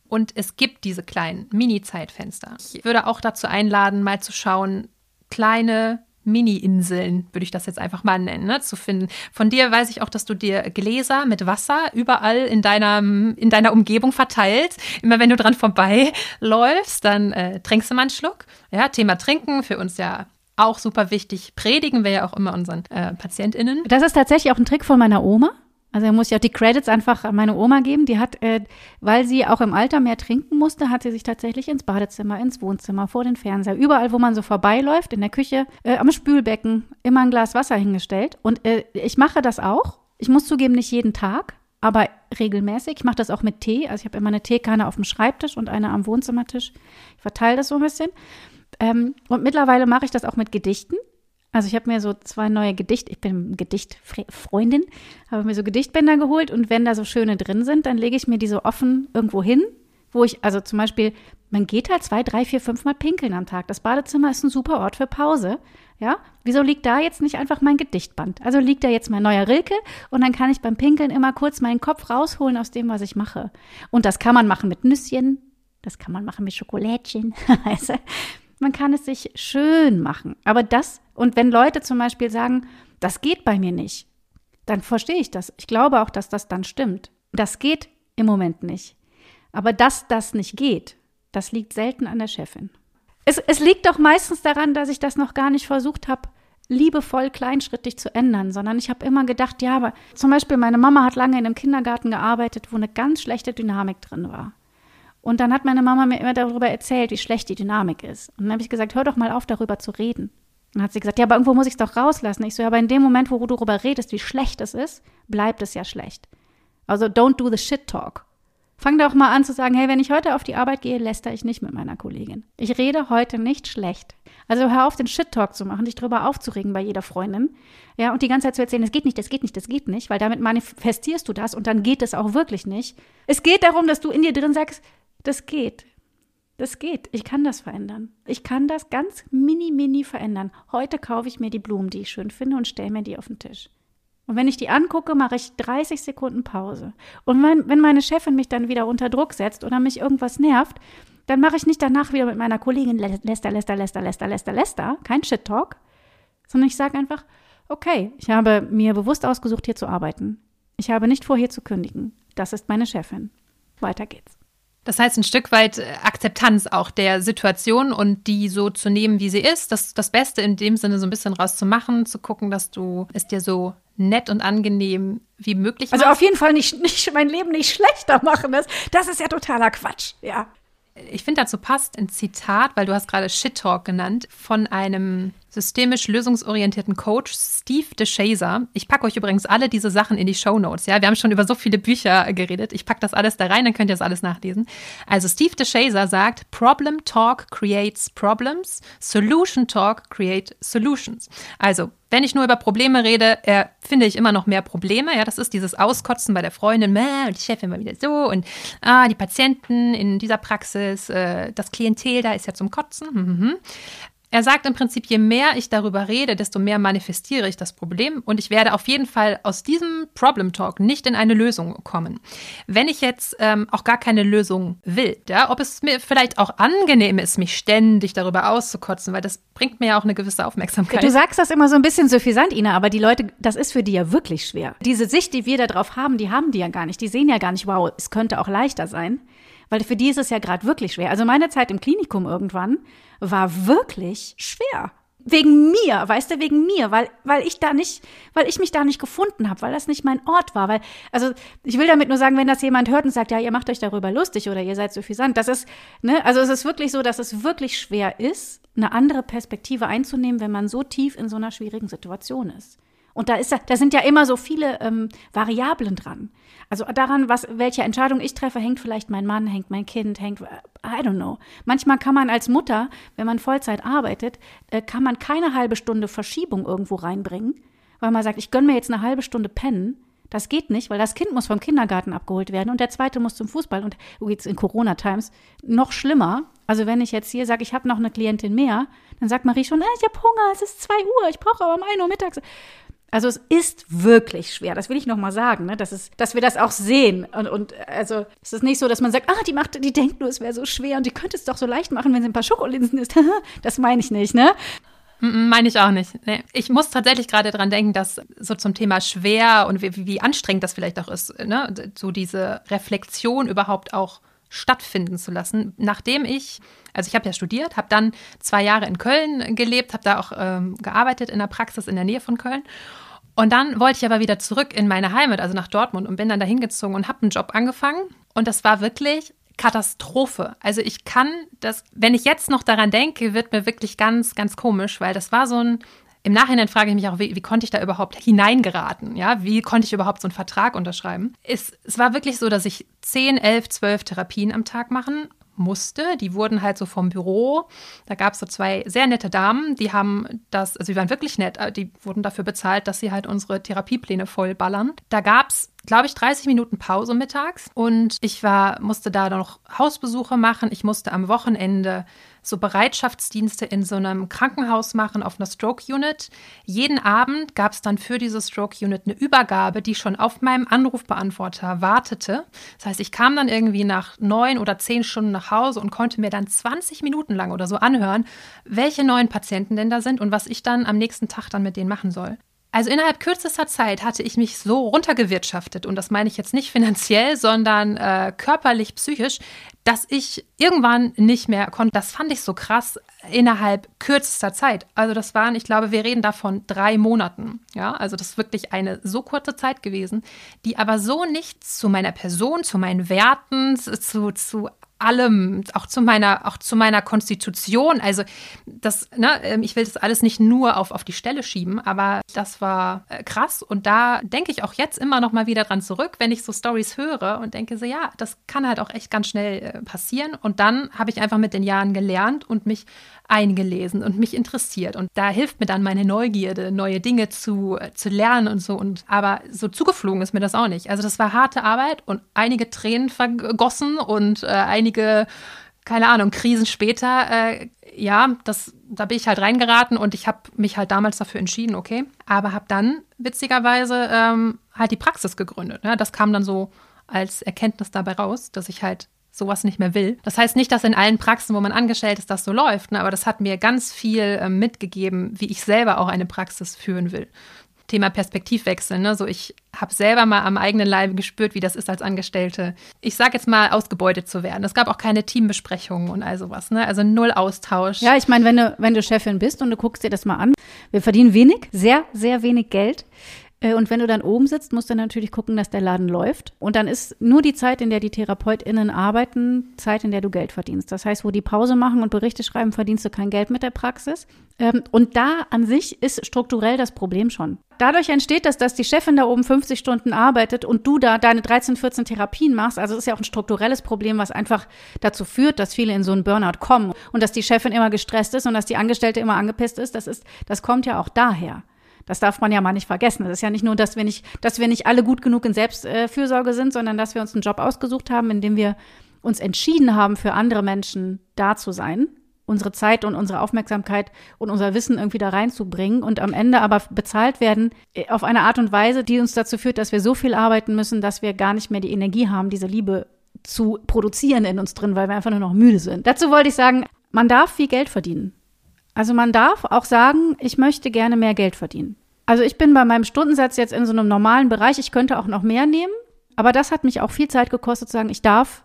Speaker 2: Und es gibt diese kleinen Mini-Zeitfenster. Ich würde auch dazu einladen, mal zu schauen, kleine Mini-Inseln, würde ich das jetzt einfach mal nennen, ne, zu finden. Von dir weiß ich auch, dass du dir Gläser mit Wasser überall in deiner, in deiner Umgebung verteilst. Immer wenn du dran vorbeiläufst, dann äh, trinkst du mal einen Schluck. Ja, Thema Trinken für uns ja auch super wichtig. Predigen wir ja auch immer unseren äh, PatientInnen.
Speaker 1: Das ist tatsächlich auch ein Trick von meiner Oma. Also er muss ja die Credits einfach an meine Oma geben. Die hat, äh, weil sie auch im Alter mehr trinken musste, hat sie sich tatsächlich ins Badezimmer, ins Wohnzimmer, vor den Fernseher, überall, wo man so vorbeiläuft, in der Küche, äh, am Spülbecken, immer ein Glas Wasser hingestellt. Und äh, ich mache das auch. Ich muss zugeben, nicht jeden Tag, aber regelmäßig. Ich mache das auch mit Tee. Also ich habe immer eine Teekanne auf dem Schreibtisch und eine am Wohnzimmertisch. Ich verteile das so ein bisschen. Ähm, und mittlerweile mache ich das auch mit Gedichten. Also ich habe mir so zwei neue Gedichte, ich bin Gedichtfreundin, habe mir so Gedichtbänder geholt und wenn da so schöne drin sind, dann lege ich mir die so offen irgendwo hin, wo ich, also zum Beispiel, man geht halt zwei, drei, vier, fünf Mal pinkeln am Tag. Das Badezimmer ist ein super Ort für Pause. Ja, wieso liegt da jetzt nicht einfach mein Gedichtband? Also liegt da jetzt mein neuer Rilke und dann kann ich beim Pinkeln immer kurz meinen Kopf rausholen aus dem, was ich mache. Und das kann man machen mit Nüsschen, das kann man machen mit Schokolädchen. man kann es sich schön machen. Aber das, und wenn Leute zum Beispiel sagen, das geht bei mir nicht, dann verstehe ich das. Ich glaube auch, dass das dann stimmt. Das geht im Moment nicht. Aber dass das nicht geht, das liegt selten an der Chefin. Es, es liegt doch meistens daran, dass ich das noch gar nicht versucht habe, liebevoll kleinschrittig zu ändern, sondern ich habe immer gedacht, ja, aber zum Beispiel meine Mama hat lange in einem Kindergarten gearbeitet, wo eine ganz schlechte Dynamik drin war. Und dann hat meine Mama mir immer darüber erzählt, wie schlecht die Dynamik ist. Und dann habe ich gesagt, hör doch mal auf, darüber zu reden. Und dann hat sie gesagt, ja, aber irgendwo muss ich es doch rauslassen. Ich so, ja, aber in dem Moment, wo du darüber redest, wie schlecht es ist, bleibt es ja schlecht. Also don't do the shit talk. Fang doch mal an zu sagen, hey, wenn ich heute auf die Arbeit gehe, läster ich nicht mit meiner Kollegin. Ich rede heute nicht schlecht. Also hör auf, den Shit-Talk zu machen, dich darüber aufzuregen bei jeder Freundin. Ja, und die ganze Zeit zu erzählen, es geht nicht, das geht nicht, das geht nicht, weil damit manifestierst du das und dann geht es auch wirklich nicht. Es geht darum, dass du in dir drin sagst, das geht. Das geht. Ich kann das verändern. Ich kann das ganz mini, mini verändern. Heute kaufe ich mir die Blumen, die ich schön finde, und stelle mir die auf den Tisch. Und wenn ich die angucke, mache ich 30 Sekunden Pause. Und wenn, wenn meine Chefin mich dann wieder unter Druck setzt oder mich irgendwas nervt, dann mache ich nicht danach wieder mit meiner Kollegin Lester, Lester, Lester, Lester, Lester, Lester, kein Shit-Talk, sondern ich sage einfach, okay, ich habe mir bewusst ausgesucht, hier zu arbeiten. Ich habe nicht vor, hier zu kündigen. Das ist meine Chefin. Weiter geht's.
Speaker 2: Das heißt, ein Stück weit äh, Akzeptanz auch der Situation und die so zu nehmen, wie sie ist. Das, das Beste in dem Sinne so ein bisschen rauszumachen, zu gucken, dass du es dir so nett und angenehm wie möglich
Speaker 1: also machst. Also auf jeden Fall nicht, nicht mein Leben nicht schlechter machen. Das, das ist ja totaler Quatsch. Ja.
Speaker 2: Ich finde, dazu passt ein Zitat, weil du hast gerade Shit Talk genannt, von einem systemisch lösungsorientierten Coach Steve DeShazer. Ich packe euch übrigens alle diese Sachen in die Show Notes. Ja, wir haben schon über so viele Bücher geredet. Ich packe das alles da rein, dann könnt ihr das alles nachlesen. Also Steve DeShazer sagt, Problem Talk creates problems, Solution Talk create solutions. Also wenn ich nur über Probleme rede, äh, finde ich immer noch mehr Probleme. Ja, das ist dieses Auskotzen bei der Freundin, und die Chefin war wieder so und ah, die Patienten in dieser Praxis, äh, das Klientel da ist ja zum Kotzen. Hm, hm, hm. Er sagt im Prinzip, je mehr ich darüber rede, desto mehr manifestiere ich das Problem und ich werde auf jeden Fall aus diesem Problem Talk nicht in eine Lösung kommen. Wenn ich jetzt ähm, auch gar keine Lösung will, ja, ob es mir vielleicht auch angenehm ist, mich ständig darüber auszukotzen, weil das bringt mir ja auch eine gewisse Aufmerksamkeit.
Speaker 1: Du sagst das immer so ein bisschen suffisant, Ina, aber die Leute, das ist für die ja wirklich schwer. Diese Sicht, die wir da drauf haben, die haben die ja gar nicht. Die sehen ja gar nicht, wow, es könnte auch leichter sein. Weil für die ist es ja gerade wirklich schwer. Also meine Zeit im Klinikum irgendwann war wirklich schwer. Wegen mir, weißt du, wegen mir, weil, weil ich da nicht, weil ich mich da nicht gefunden habe, weil das nicht mein Ort war. Weil, also ich will damit nur sagen, wenn das jemand hört und sagt, ja, ihr macht euch darüber lustig oder ihr seid suffisant, das ist, ne, also es ist wirklich so, dass es wirklich schwer ist, eine andere Perspektive einzunehmen, wenn man so tief in so einer schwierigen Situation ist. Und da ist da sind ja immer so viele ähm, Variablen dran. Also daran, was, welche Entscheidung ich treffe, hängt vielleicht mein Mann, hängt mein Kind, hängt, I don't know. Manchmal kann man als Mutter, wenn man Vollzeit arbeitet, äh, kann man keine halbe Stunde Verschiebung irgendwo reinbringen, weil man sagt, ich gönne mir jetzt eine halbe Stunde pennen. Das geht nicht, weil das Kind muss vom Kindergarten abgeholt werden und der zweite muss zum Fußball. Und oh, jetzt in Corona-Times noch schlimmer. Also wenn ich jetzt hier sage, ich habe noch eine Klientin mehr, dann sagt Marie schon, äh, ich habe Hunger, es ist zwei Uhr, ich brauche aber um 1 Uhr mittags. Also es ist wirklich schwer, das will ich nochmal sagen, ne? dass, es, dass wir das auch sehen. Und, und also es ist nicht so, dass man sagt, ah, die macht, die denkt nur, es wäre so schwer und die könnte es doch so leicht machen, wenn sie ein paar Schokolinsen isst. das meine ich nicht, ne?
Speaker 2: Meine ich auch nicht. Nee. Ich muss tatsächlich gerade dran denken, dass so zum Thema schwer und wie, wie anstrengend das vielleicht auch ist, ne? so diese Reflexion überhaupt auch stattfinden zu lassen. Nachdem ich, also ich habe ja studiert, habe dann zwei Jahre in Köln gelebt, habe da auch ähm, gearbeitet in der Praxis in der Nähe von Köln. Und dann wollte ich aber wieder zurück in meine Heimat, also nach Dortmund und bin dann dahin gezogen und habe einen Job angefangen. Und das war wirklich Katastrophe. Also ich kann das, wenn ich jetzt noch daran denke, wird mir wirklich ganz, ganz komisch, weil das war so ein, im Nachhinein frage ich mich auch, wie, wie, konnte ich da überhaupt hineingeraten? Ja, wie konnte ich überhaupt so einen Vertrag unterschreiben? Es, es war wirklich so, dass ich 10, 11, 12 Therapien am Tag machen musste. Die wurden halt so vom Büro. Da gab es so zwei sehr nette Damen, die haben das, also die waren wirklich nett, äh, die wurden dafür bezahlt, dass sie halt unsere Therapiepläne vollballern. Da gab es glaube ich, 30 Minuten Pause mittags und ich war, musste da noch Hausbesuche machen. Ich musste am Wochenende so Bereitschaftsdienste in so einem Krankenhaus machen auf einer Stroke Unit. Jeden Abend gab es dann für diese Stroke Unit eine Übergabe, die schon auf meinem Anrufbeantworter wartete. Das heißt, ich kam dann irgendwie nach neun oder zehn Stunden nach Hause und konnte mir dann 20 Minuten lang oder so anhören, welche neuen Patienten denn da sind und was ich dann am nächsten Tag dann mit denen machen soll. Also innerhalb kürzester Zeit hatte ich mich so runtergewirtschaftet, und das meine ich jetzt nicht finanziell, sondern äh, körperlich, psychisch, dass ich irgendwann nicht mehr konnte. Das fand ich so krass innerhalb kürzester Zeit. Also das waren, ich glaube, wir reden davon drei Monaten. Ja, also das ist wirklich eine so kurze Zeit gewesen, die aber so nichts zu meiner Person, zu meinen Werten, zu, zu allem, auch zu meiner, auch zu meiner Konstitution. Also das, ne, ähm, ich will das alles nicht nur auf, auf die Stelle schieben, aber das war äh, krass. Und da denke ich auch jetzt immer noch mal wieder dran zurück, wenn ich so Stories höre und denke so, ja, das kann halt auch echt ganz schnell äh, passieren. Und dann habe ich einfach mit den Jahren gelernt und mich eingelesen und mich interessiert. Und da hilft mir dann meine Neugierde, neue Dinge zu, zu lernen und so. Und aber so zugeflogen ist mir das auch nicht. Also das war harte Arbeit und einige Tränen vergossen und äh, einige, keine Ahnung, Krisen später. Äh, ja, das, da bin ich halt reingeraten und ich habe mich halt damals dafür entschieden, okay. Aber habe dann witzigerweise ähm, halt die Praxis gegründet. Ne? Das kam dann so als Erkenntnis dabei raus, dass ich halt sowas nicht mehr will. Das heißt nicht, dass in allen Praxen, wo man angestellt ist, das so läuft, ne? aber das hat mir ganz viel äh, mitgegeben, wie ich selber auch eine Praxis führen will. Thema Perspektivwechsel. Ne? So, ich habe selber mal am eigenen Leibe gespürt, wie das ist als Angestellte. Ich sage jetzt mal, ausgebeutet zu werden. Es gab auch keine Teambesprechungen und all sowas. Ne? Also null Austausch.
Speaker 1: Ja, ich meine, wenn du, wenn du Chefin bist und du guckst dir das mal an, wir verdienen wenig, sehr, sehr wenig Geld. Äh, und wenn du dann oben sitzt, musst du natürlich gucken, dass der Laden läuft. Und dann ist nur die Zeit, in der die TherapeutInnen arbeiten, Zeit, in der du Geld verdienst. Das heißt, wo die Pause machen und Berichte schreiben, verdienst du kein Geld mit der Praxis. Ähm, und da an sich ist strukturell das Problem schon. Dadurch entsteht das, dass die Chefin da oben 50 Stunden arbeitet und du da deine 13, 14 Therapien machst. Also es ist ja auch ein strukturelles Problem, was einfach dazu führt, dass viele in so einen Burnout kommen und dass die Chefin immer gestresst ist und dass die Angestellte immer angepisst ist. Das ist, das kommt ja auch daher. Das darf man ja mal nicht vergessen. Das ist ja nicht nur, dass wir nicht, dass wir nicht alle gut genug in Selbstfürsorge sind, sondern dass wir uns einen Job ausgesucht haben, in dem wir uns entschieden haben, für andere Menschen da zu sein, unsere Zeit und unsere Aufmerksamkeit und unser Wissen irgendwie da reinzubringen und am Ende aber bezahlt werden äh, auf eine Art und Weise, die uns dazu führt, dass wir so viel arbeiten müssen, dass wir gar nicht mehr die Energie haben, diese Liebe zu produzieren in uns drin, weil wir einfach nur noch müde sind. Dazu wollte ich sagen, man darf viel Geld verdienen. Also man darf auch sagen, ich möchte gerne mehr Geld verdienen. Also ich bin bei meinem Stundensatz jetzt in so einem normalen Bereich. Ich könnte auch noch mehr nehmen, aber das hat mich auch viel Zeit gekostet zu sagen, ich darf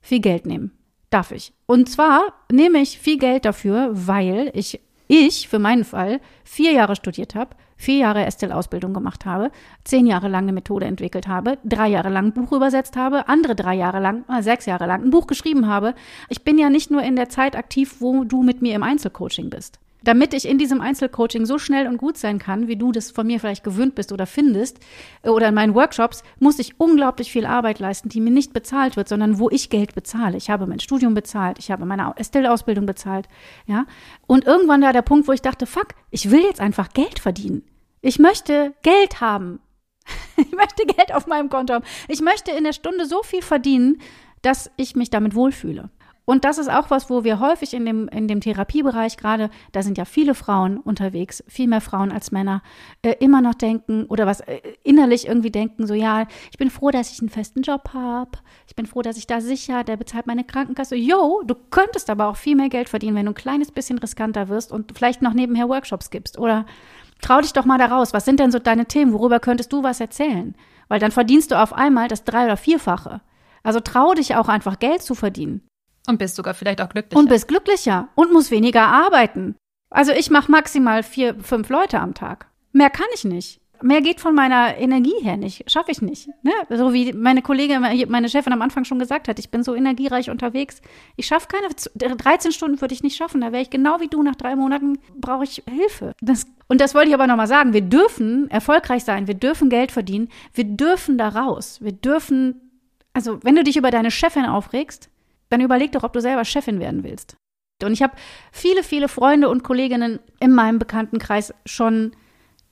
Speaker 1: viel Geld nehmen. Darf ich. Und zwar nehme ich viel Geld dafür, weil ich, ich für meinen Fall vier Jahre studiert habe, vier Jahre Estelle-Ausbildung gemacht habe, zehn Jahre lang eine Methode entwickelt habe, drei Jahre lang ein Buch übersetzt habe, andere drei Jahre lang, äh, sechs Jahre lang ein Buch geschrieben habe. Ich bin ja nicht nur in der Zeit aktiv, wo du mit mir im Einzelcoaching bist. Damit ich in diesem Einzelcoaching so schnell und gut sein kann, wie du das von mir vielleicht gewöhnt bist oder findest, äh, oder in meinen Workshops, muss ich unglaublich viel Arbeit leisten, die mir nicht bezahlt wird, sondern wo ich Geld bezahle. Ich habe mein Studium bezahlt, ich habe meine Estelle-Ausbildung bezahlt, ja. Und irgendwann war der Punkt, wo ich dachte, fuck, ich will jetzt einfach Geld verdienen. Ich möchte Geld haben. Ich möchte Geld auf meinem Konto haben. Ich möchte in der Stunde so viel verdienen, dass ich mich damit wohlfühle. Und das ist auch was, wo wir häufig in dem, in dem Therapiebereich gerade, da sind ja viele Frauen unterwegs, viel mehr Frauen als Männer, äh, immer noch denken oder was äh, innerlich irgendwie denken, so ja, ich bin froh, dass ich einen festen Job habe, ich bin froh, dass ich da sicher, der bezahlt meine Krankenkasse. Jo, du könntest aber auch viel mehr Geld verdienen, wenn du ein kleines bisschen riskanter wirst und vielleicht noch nebenher Workshops gibst. Oder trau dich doch mal da raus. Was sind denn so deine Themen? Worüber könntest du was erzählen? Weil dann verdienst du auf einmal das drei- oder vierfache. Also trau dich auch einfach Geld zu verdienen.
Speaker 2: Und bist sogar vielleicht auch glücklicher.
Speaker 1: Und bist glücklicher und musst weniger arbeiten. Also ich mache maximal vier, fünf Leute am Tag. Mehr kann ich nicht. Mehr geht von meiner Energie her nicht. Schaffe ich nicht. Ne? So wie meine Kollegin, meine Chefin am Anfang schon gesagt hat, ich bin so energiereich unterwegs. Ich schaffe keine, 13 Stunden würde ich nicht schaffen. Da wäre ich genau wie du, nach drei Monaten brauche ich Hilfe. Das, und das wollte ich aber nochmal sagen. Wir dürfen erfolgreich sein. Wir dürfen Geld verdienen. Wir dürfen da raus. Wir dürfen, also wenn du dich über deine Chefin aufregst, dann überleg doch, ob du selber Chefin werden willst. Und ich habe viele, viele Freunde und Kolleginnen in meinem Bekanntenkreis schon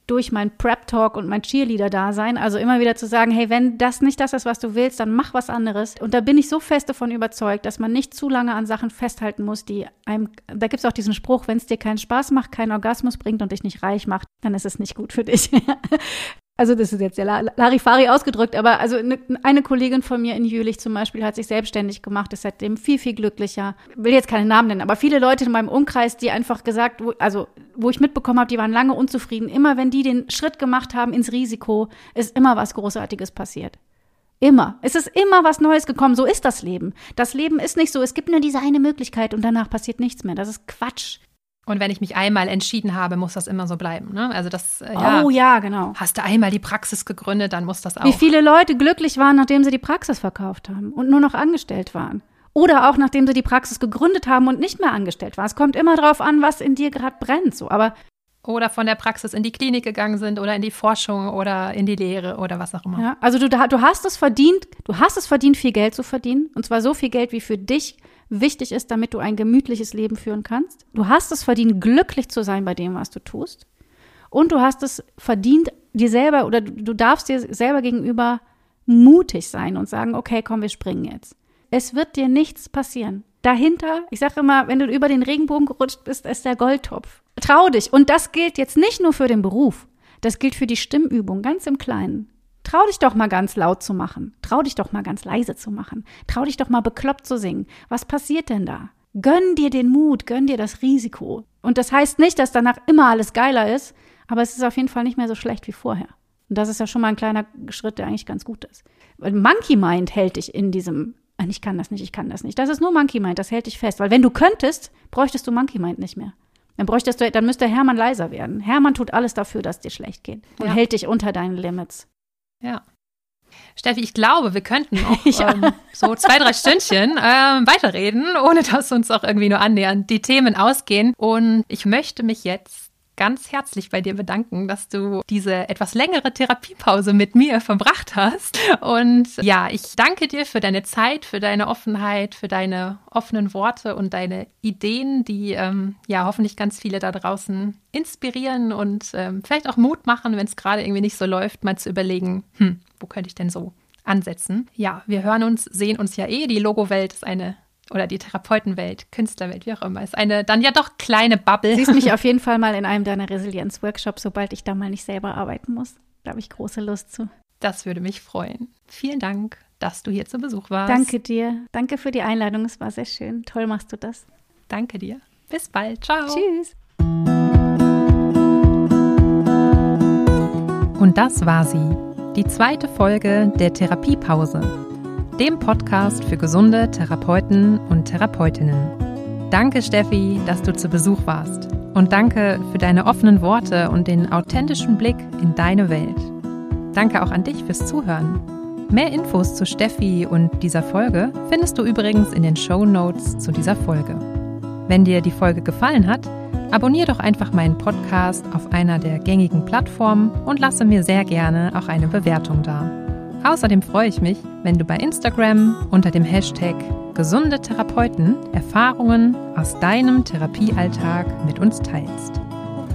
Speaker 1: durch mein Prep-Talk und mein Cheerleader-Dasein, also immer wieder zu sagen, hey, wenn das nicht das ist, was du willst, dann mach was anderes. Und da bin ich so fest davon überzeugt, dass man nicht zu lange an Sachen festhalten muss, die einem, da gibt es auch diesen Spruch, wenn es dir keinen Spaß macht, keinen Orgasmus bringt und dich nicht reich macht, dann ist es nicht gut für dich. also das ist jetzt sehr Larifari ausgedrückt, aber also eine, eine, Kollegin von mir in Jülich zum Beispiel hat sich selbstständig gemacht, ist seitdem viel, viel glücklicher. Will jetzt keinen Namen nennen, aber viele Leute in meinem Umkreis, die einfach gesagt, wo, also wo ich mitbekommen habe, die waren lange unzufrieden. Immer wenn die den Schritt gemacht haben ins Risiko, ist immer was Großartiges passiert. Immer. Es ist immer was Neues gekommen. So ist das Leben. Das Leben ist nicht so, es gibt nur diese eine Möglichkeit und danach passiert nichts mehr. Das ist Quatsch.
Speaker 2: Und wenn ich mich einmal entschieden habe, muss das immer so bleiben. Ne? Also das,
Speaker 1: äh, ja, oh ja, genau.
Speaker 2: Hast du einmal die Praxis gegründet, dann muss das auch.
Speaker 1: Wie viele Leute glücklich waren, nachdem sie die Praxis verkauft haben und nur noch angestellt waren. Oder auch nachdem sie die Praxis gegründet haben und nicht mehr angestellt waren. Es kommt immer darauf an, was in dir gerade brennt. So. Aber
Speaker 2: oder von der Praxis in die Klinik gegangen sind oder in die Forschung oder in die Lehre oder was auch immer.
Speaker 1: Ja, also du, du hast es verdient, du hast es verdient, viel Geld zu verdienen. Und zwar so viel Geld, wie für dich wichtig ist, damit du ein gemütliches Leben führen kannst. Du hast es verdient, glücklich zu sein bei dem, was du tust. Und du hast es verdient, dir selber oder du darfst dir selber gegenüber mutig sein und sagen, okay, komm, wir springen jetzt. Es wird dir nichts passieren. Dahinter, ich sage immer, wenn du über den Regenbogen gerutscht bist, ist der Goldtopf. Trau dich. Und das gilt jetzt nicht nur für den Beruf. Das gilt für die Stimmübung, ganz im Kleinen. Trau dich doch mal ganz laut zu machen. Trau dich doch mal ganz leise zu machen. Trau dich doch mal bekloppt zu singen. Was passiert denn da? Gönn dir den Mut, gönn dir das Risiko. Und das heißt nicht, dass danach immer alles geiler ist, aber es ist auf jeden Fall nicht mehr so schlecht wie vorher. Und das ist ja schon mal ein kleiner Schritt, der eigentlich ganz gut ist. Weil Monkey Mind hält dich in diesem, ich kann das nicht, ich kann das nicht. Das ist nur Monkey Mind, das hält dich fest. Weil wenn du könntest, bräuchtest du Monkey Mind nicht mehr. Dann bräuchtest du, dann müsste Hermann leiser werden. Hermann tut alles dafür, dass dir schlecht geht und ja. hält dich unter deinen Limits.
Speaker 2: Ja. Steffi, ich glaube, wir könnten auch ja. ähm, so zwei, drei Stündchen ähm, weiterreden, ohne dass uns auch irgendwie nur annähernd die Themen ausgehen. Und ich möchte mich jetzt ganz herzlich bei dir bedanken, dass du diese etwas längere Therapiepause mit mir verbracht hast. Und ja, ich danke dir für deine Zeit, für deine Offenheit, für deine offenen Worte und deine Ideen, die ähm, ja hoffentlich ganz viele da draußen inspirieren und ähm, vielleicht auch Mut machen, wenn es gerade irgendwie nicht so läuft, mal zu überlegen, hm, wo könnte ich denn so ansetzen? Ja, wir hören uns, sehen uns ja eh. Die Logo-Welt ist eine oder die Therapeutenwelt, Künstlerwelt, wie auch immer, ist eine dann ja doch kleine Bubble.
Speaker 1: Siehst mich auf jeden Fall mal in einem deiner Resilienz-Workshops, sobald ich da mal nicht selber arbeiten muss. Da habe ich große Lust zu.
Speaker 2: Das würde mich freuen. Vielen Dank, dass du hier zu Besuch warst.
Speaker 1: Danke dir. Danke für die Einladung. Es war sehr schön. Toll machst du das.
Speaker 2: Danke dir. Bis bald. Ciao.
Speaker 1: Tschüss.
Speaker 2: Und das war sie. Die zweite Folge der Therapiepause dem Podcast für gesunde Therapeuten und Therapeutinnen. Danke, Steffi, dass du zu Besuch warst. Und danke für deine offenen Worte und den authentischen Blick in deine Welt. Danke auch an dich fürs Zuhören. Mehr Infos zu Steffi und dieser Folge findest du übrigens in den Show Notes zu dieser Folge. Wenn dir die Folge gefallen hat, abonniere doch einfach meinen Podcast auf einer der gängigen Plattformen und lasse mir sehr gerne auch eine Bewertung da. Außerdem freue ich mich, wenn du bei Instagram unter dem Hashtag gesunde Therapeuten Erfahrungen aus deinem Therapiealltag mit uns teilst.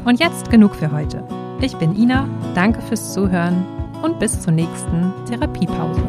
Speaker 2: Und jetzt genug für heute. Ich bin Ina, danke fürs Zuhören und bis zur nächsten Therapiepause.